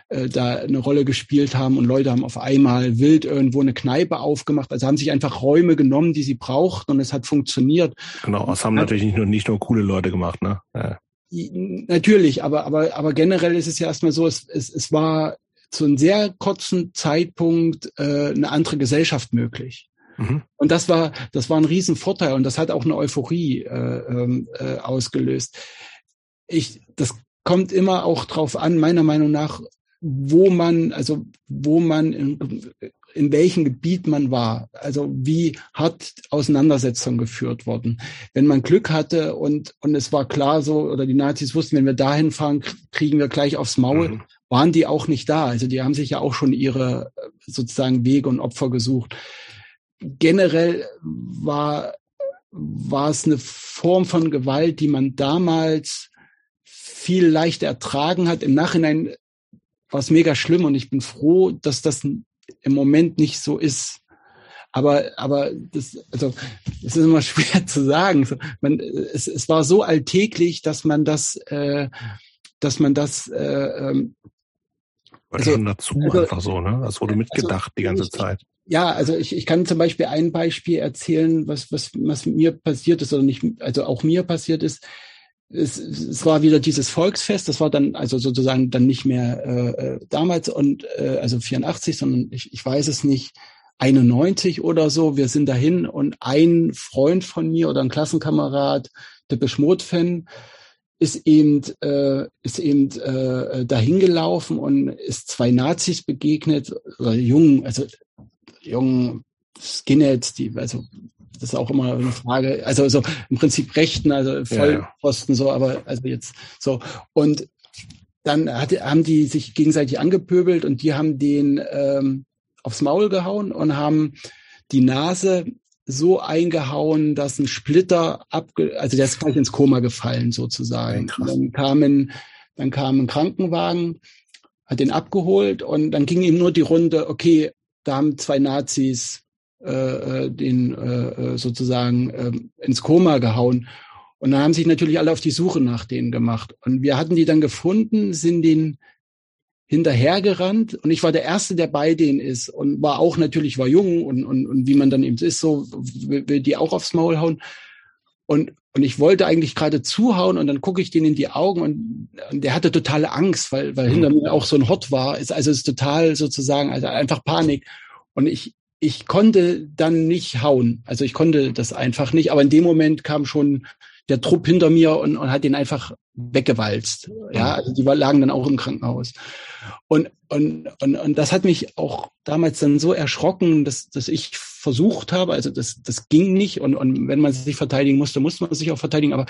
S3: äh, da eine Rolle gespielt haben und Leute haben auf einmal wild irgendwo eine Kneipe aufgemacht. Also haben sich einfach Räume genommen, die sie brauchten und es hat funktioniert.
S2: Genau, das haben natürlich nicht nur, nicht nur coole Leute gemacht, ne?
S3: Ja. Natürlich, aber, aber, aber generell ist es ja erstmal so, es, es, es war zu einem sehr kurzen Zeitpunkt äh, eine andere Gesellschaft möglich. Mhm. Und das war, das war ein Riesenvorteil und das hat auch eine Euphorie äh, ähm, äh, ausgelöst. Ich, das kommt immer auch drauf an, meiner Meinung nach, wo man, also wo man in, in welchem Gebiet man war, also wie hart Auseinandersetzungen geführt wurden. Wenn man Glück hatte und, und es war klar so, oder die Nazis wussten, wenn wir dahin fahren, kriegen wir gleich aufs Maul, mhm. waren die auch nicht da. Also die haben sich ja auch schon ihre sozusagen Wege und Opfer gesucht. Generell war, war es eine Form von Gewalt, die man damals viel leichter ertragen hat. Im Nachhinein war es mega schlimm und ich bin froh, dass das im Moment nicht so ist. Aber, aber das, also, das ist immer schwer zu sagen. Man, es, es war so alltäglich, dass man das, äh, dass man das, äh, ähm,
S2: also, schon dazu also, einfach so, ne? Das wurde also mitgedacht also, die ganze ich, Zeit.
S3: Ja, also ich, ich kann zum Beispiel ein Beispiel erzählen, was, was, was mir passiert ist oder nicht, also auch mir passiert ist es, es war wieder dieses Volksfest, das war dann also sozusagen dann nicht mehr äh, äh damals und äh, also 84, sondern ich, ich weiß es nicht, 91 oder so. Wir sind dahin und ein Freund von mir oder ein Klassenkamerad, der Beschmut-Fan, ist eben äh, ist eben äh, dahin gelaufen und ist zwei Nazis begegnet oder jungen, also jungen Skinheads, die also das ist auch immer eine Frage, also so im Prinzip Rechten, also Vollposten, ja, ja. so, aber also jetzt so. Und dann hat, haben die sich gegenseitig angepöbelt und die haben den ähm, aufs Maul gehauen und haben die Nase so eingehauen, dass ein Splitter abge, also der ist gleich ins Koma gefallen sozusagen. Ja, dann kam ein, dann kam ein Krankenwagen, hat den abgeholt und dann ging ihm nur die Runde, okay, da haben zwei Nazis äh, äh, den äh, äh, sozusagen äh, ins Koma gehauen. Und dann haben sich natürlich alle auf die Suche nach denen gemacht. Und wir hatten die dann gefunden, sind den hinterhergerannt und ich war der Erste, der bei denen ist und war auch natürlich, war jung und, und, und wie man dann eben ist, so will die auch aufs Maul hauen. Und und ich wollte eigentlich gerade zuhauen und dann gucke ich den in die Augen und, und der hatte totale Angst, weil, weil mhm. hinter mir auch so ein Hot war. Ist, also ist total sozusagen, also einfach Panik. Und ich, ich konnte dann nicht hauen. Also ich konnte das einfach nicht. Aber in dem Moment kam schon der Trupp hinter mir und, und hat ihn einfach weggewalzt. Ja, also die lagen dann auch im Krankenhaus. Und, und, und, und das hat mich auch damals dann so erschrocken, dass, dass ich versucht habe, also das, das ging nicht. Und, und wenn man sich verteidigen musste, musste man sich auch verteidigen. Aber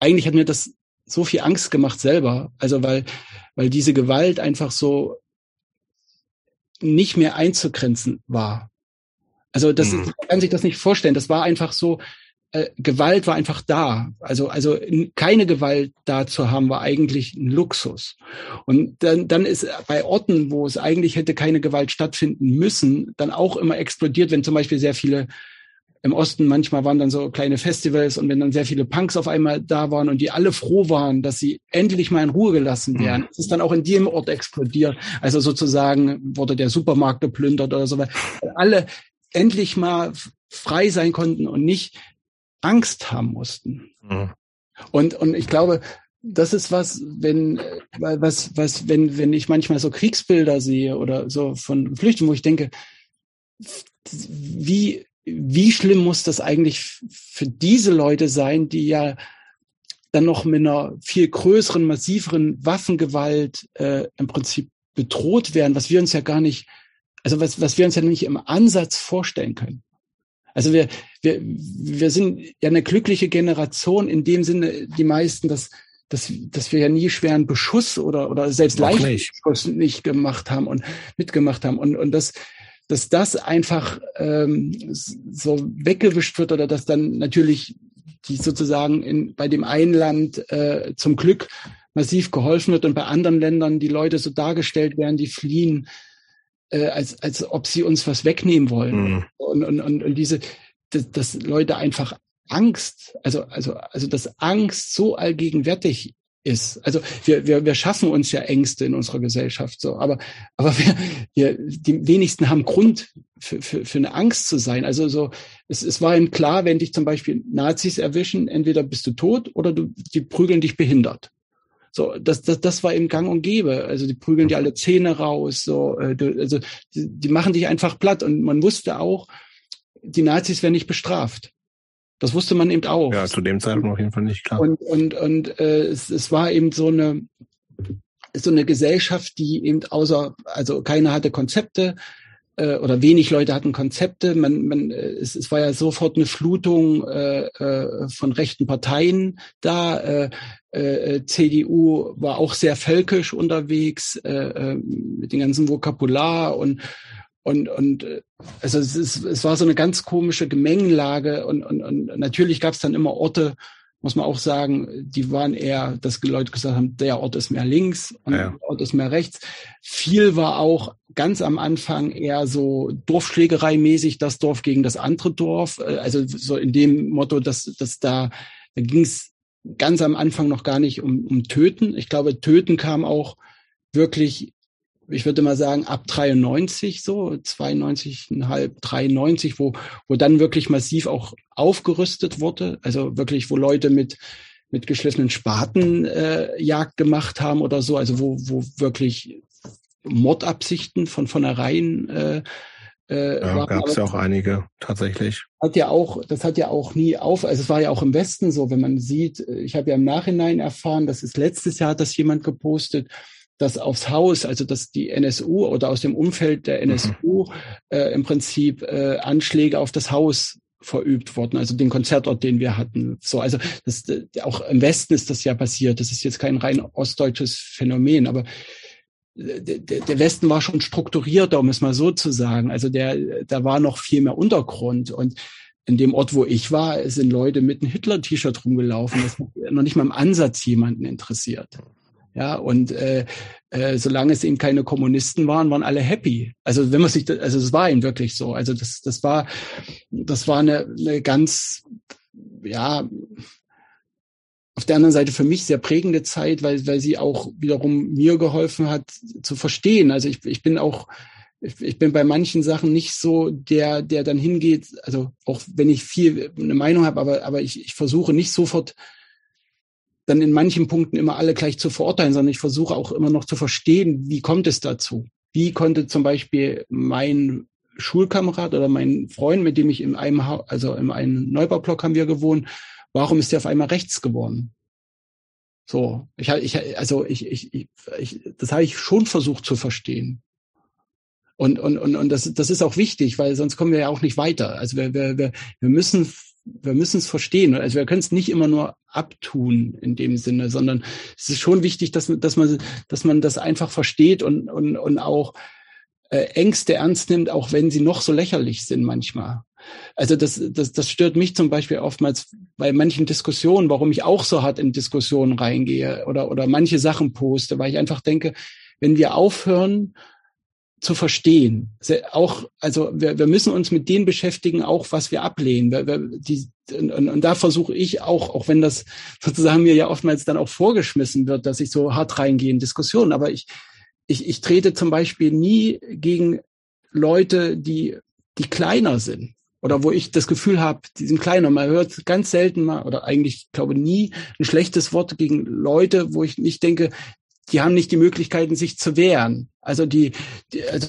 S3: eigentlich hat mir das so viel Angst gemacht selber. Also weil, weil diese Gewalt einfach so nicht mehr einzugrenzen war. Also das mhm. kann sich das nicht vorstellen. Das war einfach so, äh, Gewalt war einfach da. Also, also keine Gewalt da zu haben, war eigentlich ein Luxus. Und dann, dann ist bei Orten, wo es eigentlich hätte keine Gewalt stattfinden müssen, dann auch immer explodiert, wenn zum Beispiel sehr viele im Osten manchmal waren dann so kleine Festivals und wenn dann sehr viele Punks auf einmal da waren und die alle froh waren, dass sie endlich mal in Ruhe gelassen werden, mhm. ist dann auch in dem Ort explodiert. Also sozusagen wurde der Supermarkt geplündert oder so, alle endlich mal frei sein konnten und nicht Angst haben mussten. Mhm. Und, und ich glaube, das ist was, wenn, was, was, wenn, wenn ich manchmal so Kriegsbilder sehe oder so von Flüchtlingen, wo ich denke, wie, wie schlimm muss das eigentlich für diese Leute sein, die ja dann noch mit einer viel größeren, massiveren Waffengewalt äh, im Prinzip bedroht werden, was wir uns ja gar nicht, also was, was wir uns ja nicht im Ansatz vorstellen können. Also wir, wir, wir sind ja eine glückliche Generation in dem Sinne, die meisten, dass, dass, dass wir ja nie schweren Beschuss oder, oder selbst leichten Beschuss nicht gemacht haben und mitgemacht haben. Und, und das, dass das einfach ähm, so weggewischt wird oder dass dann natürlich die sozusagen in, bei dem einen Land äh, zum Glück massiv geholfen wird und bei anderen Ländern die Leute so dargestellt werden, die fliehen, äh, als, als ob sie uns was wegnehmen wollen. Mhm. Und, und, und, und diese, dass, dass Leute einfach Angst, also, also, also dass Angst so allgegenwärtig ist. Also wir, wir, wir schaffen uns ja Ängste in unserer Gesellschaft so, aber, aber wir, wir, die wenigsten haben Grund für, für, für eine Angst zu sein. Also so, es, es war ihm klar, wenn dich zum Beispiel Nazis erwischen, entweder bist du tot oder du, die prügeln dich behindert. So, das, das, das war eben gang und gäbe. Also die prügeln dir alle Zähne raus, so, äh, also die, die machen dich einfach platt. Und man wusste auch, die Nazis werden nicht bestraft. Das wusste man eben auch.
S2: Ja, zu dem Zeitpunkt auf jeden Fall nicht klar.
S3: Und, und, und äh, es, es war eben so eine so eine Gesellschaft, die eben außer, also keiner hatte Konzepte, äh, oder wenig Leute hatten Konzepte. Man, man, äh, es, es war ja sofort eine Flutung äh, äh, von rechten Parteien da. Äh, äh, CDU war auch sehr völkisch unterwegs äh, äh, mit dem ganzen Vokabular und und und also es, ist, es war so eine ganz komische Gemengenlage und und, und natürlich gab es dann immer Orte, muss man auch sagen, die waren eher, dass die Leute gesagt haben, der Ort ist mehr links und ja. der Ort ist mehr rechts. Viel war auch ganz am Anfang eher so Dorfschlägerei-mäßig, das Dorf gegen das andere Dorf. Äh, also so in dem Motto, dass, dass da, da ging es ganz am Anfang noch gar nicht um, um Töten. Ich glaube, Töten kam auch wirklich ich würde mal sagen, ab 93 so, 92,5, 93, wo, wo dann wirklich massiv auch aufgerüstet wurde. Also wirklich, wo Leute mit, mit geschliffenen Spaten äh, Jagd gemacht haben oder so, also wo, wo wirklich Mordabsichten von vornherein äh,
S2: äh, ja, gab es ja auch einige tatsächlich.
S3: Hat ja auch, das hat ja auch nie auf, also es war ja auch im Westen so, wenn man sieht, ich habe ja im Nachhinein erfahren, das ist letztes Jahr hat das jemand gepostet, dass aufs Haus, also dass die NSU oder aus dem Umfeld der NSU mhm. äh, im Prinzip äh, Anschläge auf das Haus verübt wurden, also den Konzertort, den wir hatten. So, also das, auch im Westen ist das ja passiert. Das ist jetzt kein rein ostdeutsches Phänomen, aber äh, der, der Westen war schon strukturierter, um es mal so zu sagen. Also der, da war noch viel mehr Untergrund und in dem Ort, wo ich war, sind Leute mit einem Hitler-T-Shirt rumgelaufen. Das hat noch nicht mal im Ansatz jemanden interessiert. Ja, und äh, äh, solange es eben keine Kommunisten waren, waren alle happy. Also wenn man sich, das, also es war eben wirklich so. Also das, das war, das war eine, eine ganz, ja, auf der anderen Seite für mich sehr prägende Zeit, weil, weil sie auch wiederum mir geholfen hat zu verstehen. Also ich, ich bin auch ich, bin bei manchen Sachen nicht so der, der dann hingeht, also auch wenn ich viel eine Meinung habe, aber, aber ich, ich versuche nicht sofort dann in manchen Punkten immer alle gleich zu verurteilen, sondern ich versuche auch immer noch zu verstehen, wie kommt es dazu? Wie konnte zum Beispiel mein Schulkamerad oder mein Freund, mit dem ich in einem, ha also in einem Neubaublock haben wir gewohnt, warum ist der auf einmal rechts geworden? So, ich, ich also ich, ich, ich, das habe ich schon versucht zu verstehen. Und, und, und, und das, das ist auch wichtig, weil sonst kommen wir ja auch nicht weiter. Also wir, wir, wir, wir müssen wir müssen es verstehen. Also wir können es nicht immer nur abtun in dem Sinne, sondern es ist schon wichtig, dass, dass man, dass man das einfach versteht und, und, und auch äh, Ängste ernst nimmt, auch wenn sie noch so lächerlich sind manchmal. Also das, das, das stört mich zum Beispiel oftmals bei manchen Diskussionen, warum ich auch so hart in Diskussionen reingehe oder, oder manche Sachen poste, weil ich einfach denke, wenn wir aufhören, zu verstehen. Auch, also wir, wir müssen uns mit denen beschäftigen, auch was wir ablehnen. Wir, wir, die, und, und da versuche ich auch, auch wenn das sozusagen mir ja oftmals dann auch vorgeschmissen wird, dass ich so hart reingehe in Diskussionen. Aber ich, ich, ich trete zum Beispiel nie gegen Leute, die, die kleiner sind. Oder wo ich das Gefühl habe, die sind kleiner. Man hört ganz selten mal, oder eigentlich glaube nie, ein schlechtes Wort gegen Leute, wo ich nicht denke, die haben nicht die Möglichkeiten, sich zu wehren. Also die, die also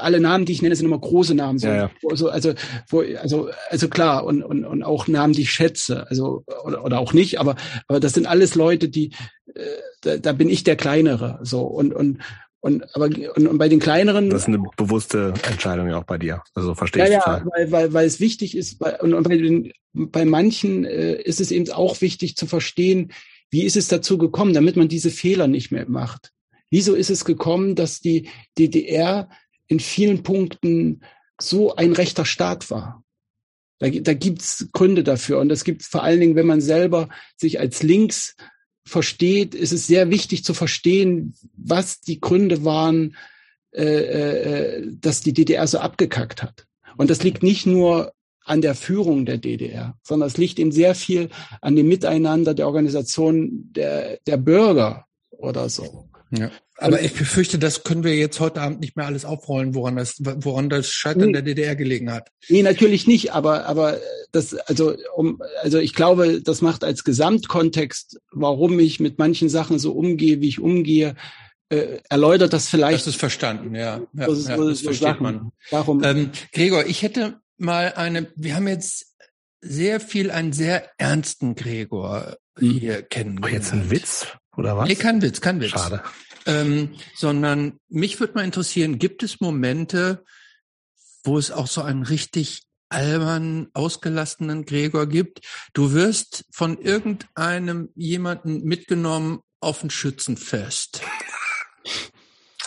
S3: alle Namen, die ich nenne, sind immer große Namen. So. Ja, ja. Also, also, wo, also, also klar, und, und, und auch Namen, die ich schätze, also oder, oder auch nicht, aber, aber das sind alles Leute, die, äh, da, da bin ich der Kleinere. So und und und aber und, und bei den kleineren.
S2: Das ist eine bewusste Entscheidung ja auch bei dir. Also verstehe ja, ich
S3: total. Ja, weil, weil, weil es wichtig ist, bei, und, und bei, den, bei manchen äh, ist es eben auch wichtig zu verstehen, wie ist es dazu gekommen, damit man diese Fehler nicht mehr macht? Wieso ist es gekommen, dass die DDR in vielen Punkten so ein rechter Staat war? Da, da gibt's Gründe dafür. Und das gibt vor allen Dingen, wenn man selber sich als links versteht, ist es sehr wichtig zu verstehen, was die Gründe waren, äh, äh, dass die DDR so abgekackt hat. Und das liegt nicht nur an der Führung der DDR, sondern es liegt eben sehr viel an dem Miteinander der Organisation der, der Bürger oder so.
S1: Ja. Aber ich befürchte, das können wir jetzt heute Abend nicht mehr alles aufrollen, woran das, woran das Scheitern nee, der DDR gelegen hat.
S3: Nee, natürlich nicht, aber, aber das, also, um, also ich glaube, das macht als Gesamtkontext, warum ich mit manchen Sachen so umgehe, wie ich umgehe, äh, erläutert das vielleicht.
S1: Das ist verstanden, ja. ja, ist, ja, das versteht Sachen. man. Darum. Ähm, Gregor, ich hätte mal eine, wir haben jetzt sehr viel einen sehr ernsten Gregor hm. hier kennen.
S2: Oh, jetzt ein Witz, oder was?
S1: Nee, kein Witz, kein Witz.
S2: Schade.
S1: Ähm, sondern mich würde mal interessieren, gibt es Momente, wo es auch so einen richtig albernen, ausgelassenen Gregor gibt? Du wirst von irgendeinem jemanden mitgenommen auf ein Schützenfest.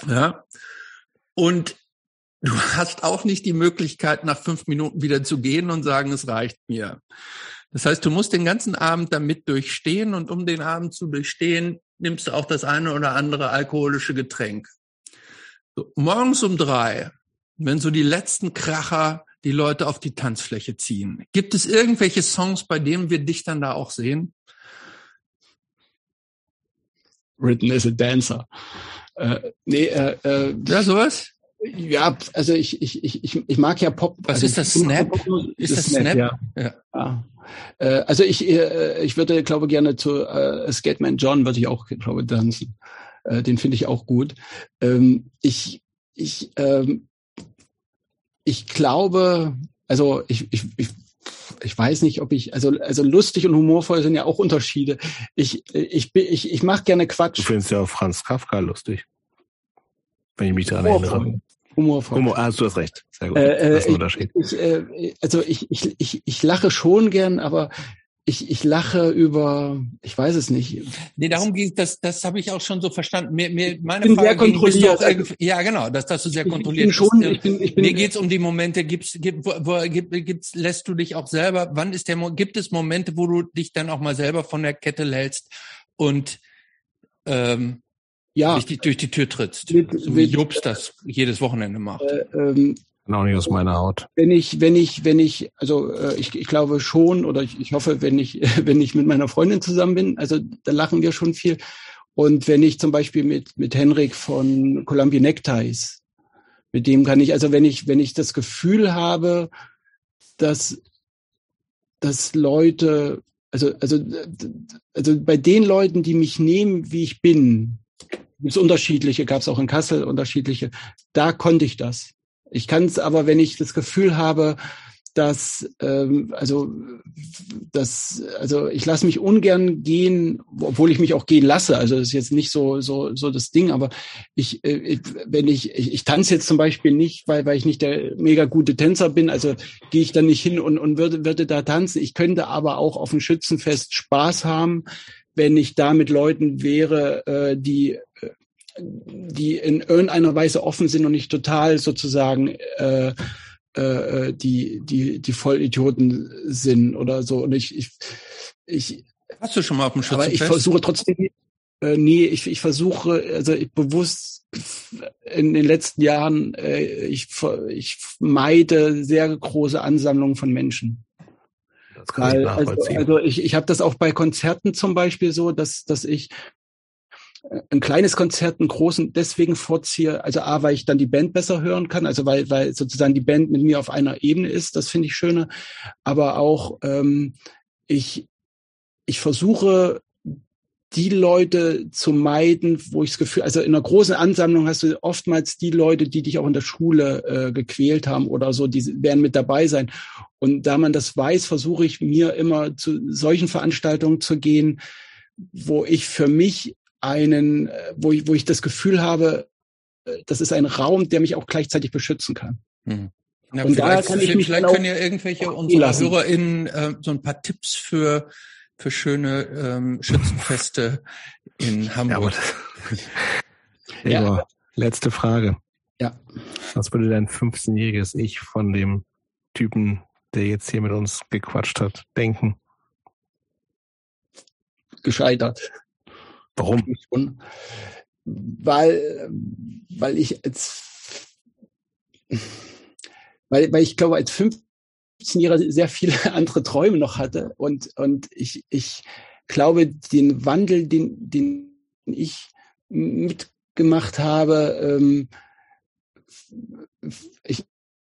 S1: Ja. Und Du hast auch nicht die Möglichkeit, nach fünf Minuten wieder zu gehen und sagen, es reicht mir. Das heißt, du musst den ganzen Abend damit durchstehen und um den Abend zu durchstehen, nimmst du auch das eine oder andere alkoholische Getränk. So, morgens um drei, wenn so die letzten Kracher die Leute auf die Tanzfläche ziehen, gibt es irgendwelche Songs, bei denen wir dich dann da auch sehen?
S3: Written as a Dancer. Äh, nee, äh, äh,
S1: ja, sowas?
S3: Ja, also ich, ich, ich, ich mag ja Pop.
S1: Was
S3: also
S1: ist das Snap? Ist das Snap?
S3: Ja. ja. ja. Äh, also ich, äh, ich würde, glaube gerne zu äh, Skateman John würde ich auch, glaube tanzen. Äh, den finde ich auch gut. Ähm, ich, ich, ähm, ich glaube, also ich, ich, ich ich weiß nicht, ob ich, also, also lustig und humorvoll sind ja auch Unterschiede. Ich, ich, ich, ich mache gerne Quatsch.
S2: Du findest ja auch Franz Kafka lustig. Wenn ich mich daran erinnere.
S3: Humorvoll.
S2: Humor, ah, du hast recht.
S3: Sehr gut. Äh, das ist ein Unterschied. Ich, äh, also ich, ich, ich, ich lache schon gern, aber ich, ich lache über, ich weiß es nicht.
S1: Nee, darum geht das, das habe ich auch schon so verstanden. Mir, mir,
S3: meine ich bin Frage sehr kontrolliert.
S1: Auch, ja, genau, dass, dass du sehr ich, kontrolliert
S3: ich bin schon, bist. Ich bin, ich bin,
S1: mir geht's um die Momente, gibt's, gibt, wo, wo, gibt, gibt's, lässt du dich auch selber, wann ist der, gibt es Momente, wo du dich dann auch mal selber von der Kette hältst und ähm, ja. durch, die, durch die Tür trittst. Mit, so wie Jobs das jedes Wochenende macht. Äh,
S2: ähm, Genau nicht aus meiner Haut.
S3: Wenn ich, wenn ich, wenn ich, also äh, ich, ich glaube schon oder ich, ich hoffe, wenn ich, wenn ich mit meiner Freundin zusammen bin, also da lachen wir schon viel. Und wenn ich zum Beispiel mit mit Henrik von Columbia Neckties Mit dem kann ich, also wenn ich, wenn ich das Gefühl habe, dass, dass Leute, also, also, also bei den Leuten, die mich nehmen, wie ich bin, gibt unterschiedliche, gab es auch in Kassel unterschiedliche, da konnte ich das. Ich kann es aber, wenn ich das Gefühl habe, dass ähm, also das also ich lasse mich ungern gehen, obwohl ich mich auch gehen lasse. Also das ist jetzt nicht so so so das Ding, aber ich, äh, wenn ich, ich ich tanze jetzt zum Beispiel nicht, weil weil ich nicht der mega gute Tänzer bin, also gehe ich dann nicht hin und und würde würde da tanzen. Ich könnte aber auch auf dem Schützenfest Spaß haben, wenn ich da mit Leuten wäre, äh, die die in irgendeiner Weise offen sind und nicht total sozusagen äh, äh, äh, die, die, die Vollidioten sind oder so. Und ich, ich, ich
S1: Hast du schon mal auf dem
S3: Schützenfest? Aber ich versuche trotzdem, äh, nee, ich, ich versuche, also ich bewusst in den letzten Jahren, äh, ich, ich meide sehr große Ansammlungen von Menschen. Das kann Weil, ich also, also ich, ich habe das auch bei Konzerten zum Beispiel so, dass, dass ich ein kleines Konzert, einen großen deswegen vorziehe, also A, weil ich dann die Band besser hören kann, also weil, weil sozusagen die Band mit mir auf einer Ebene ist, das finde ich schöner, aber auch ähm, ich, ich versuche die Leute zu meiden, wo ich das Gefühl, also in einer großen Ansammlung hast du oftmals die Leute, die dich auch in der Schule äh, gequält haben oder so, die werden mit dabei sein. Und da man das weiß, versuche ich mir immer zu solchen Veranstaltungen zu gehen, wo ich für mich einen, äh, wo ich, wo ich das Gefühl habe, äh, das ist ein Raum, der mich auch gleichzeitig beschützen kann.
S1: Hm. Ja, und da kann ich mich vielleicht können ja irgendwelche unserer HörerInnen äh, so ein paar Tipps für für schöne ähm, Schützenfeste in Hamburg.
S2: Ja, ja. letzte Frage.
S3: Ja.
S2: Was würde dein 15-jähriges Ich von dem Typen, der jetzt hier mit uns gequatscht hat, denken?
S3: Gescheitert.
S2: Warum?
S3: Weil, weil ich als, weil, weil ich glaube, als 15-Jähriger sehr viele andere Träume noch hatte und, und ich, ich glaube, den Wandel, den, den ich mitgemacht habe, ähm, ich,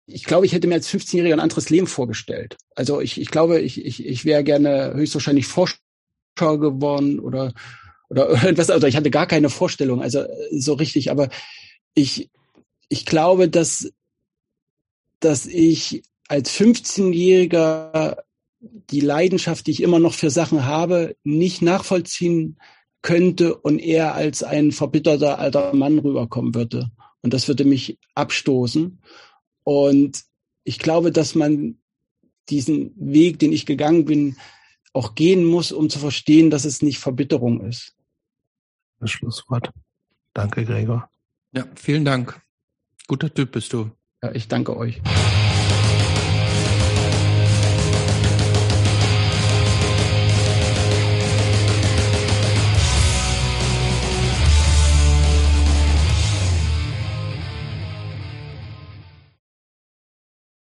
S3: ich glaube, ich hätte mir als 15-Jähriger ein anderes Leben vorgestellt. Also ich, ich glaube, ich, ich, ich wäre gerne höchstwahrscheinlich Forscher geworden oder oder irgendwas, oder ich hatte gar keine Vorstellung, also äh, so richtig, aber ich, ich glaube, dass, dass ich als 15-Jähriger die Leidenschaft, die ich immer noch für Sachen habe, nicht nachvollziehen könnte und eher als ein verbitterter alter Mann rüberkommen würde. Und das würde mich abstoßen. Und ich glaube, dass man diesen Weg, den ich gegangen bin, auch gehen muss, um zu verstehen, dass es nicht Verbitterung ist
S2: das Schlusswort. Danke, Gregor.
S1: Ja, vielen Dank. Guter Typ bist du.
S3: Ja, ich danke euch.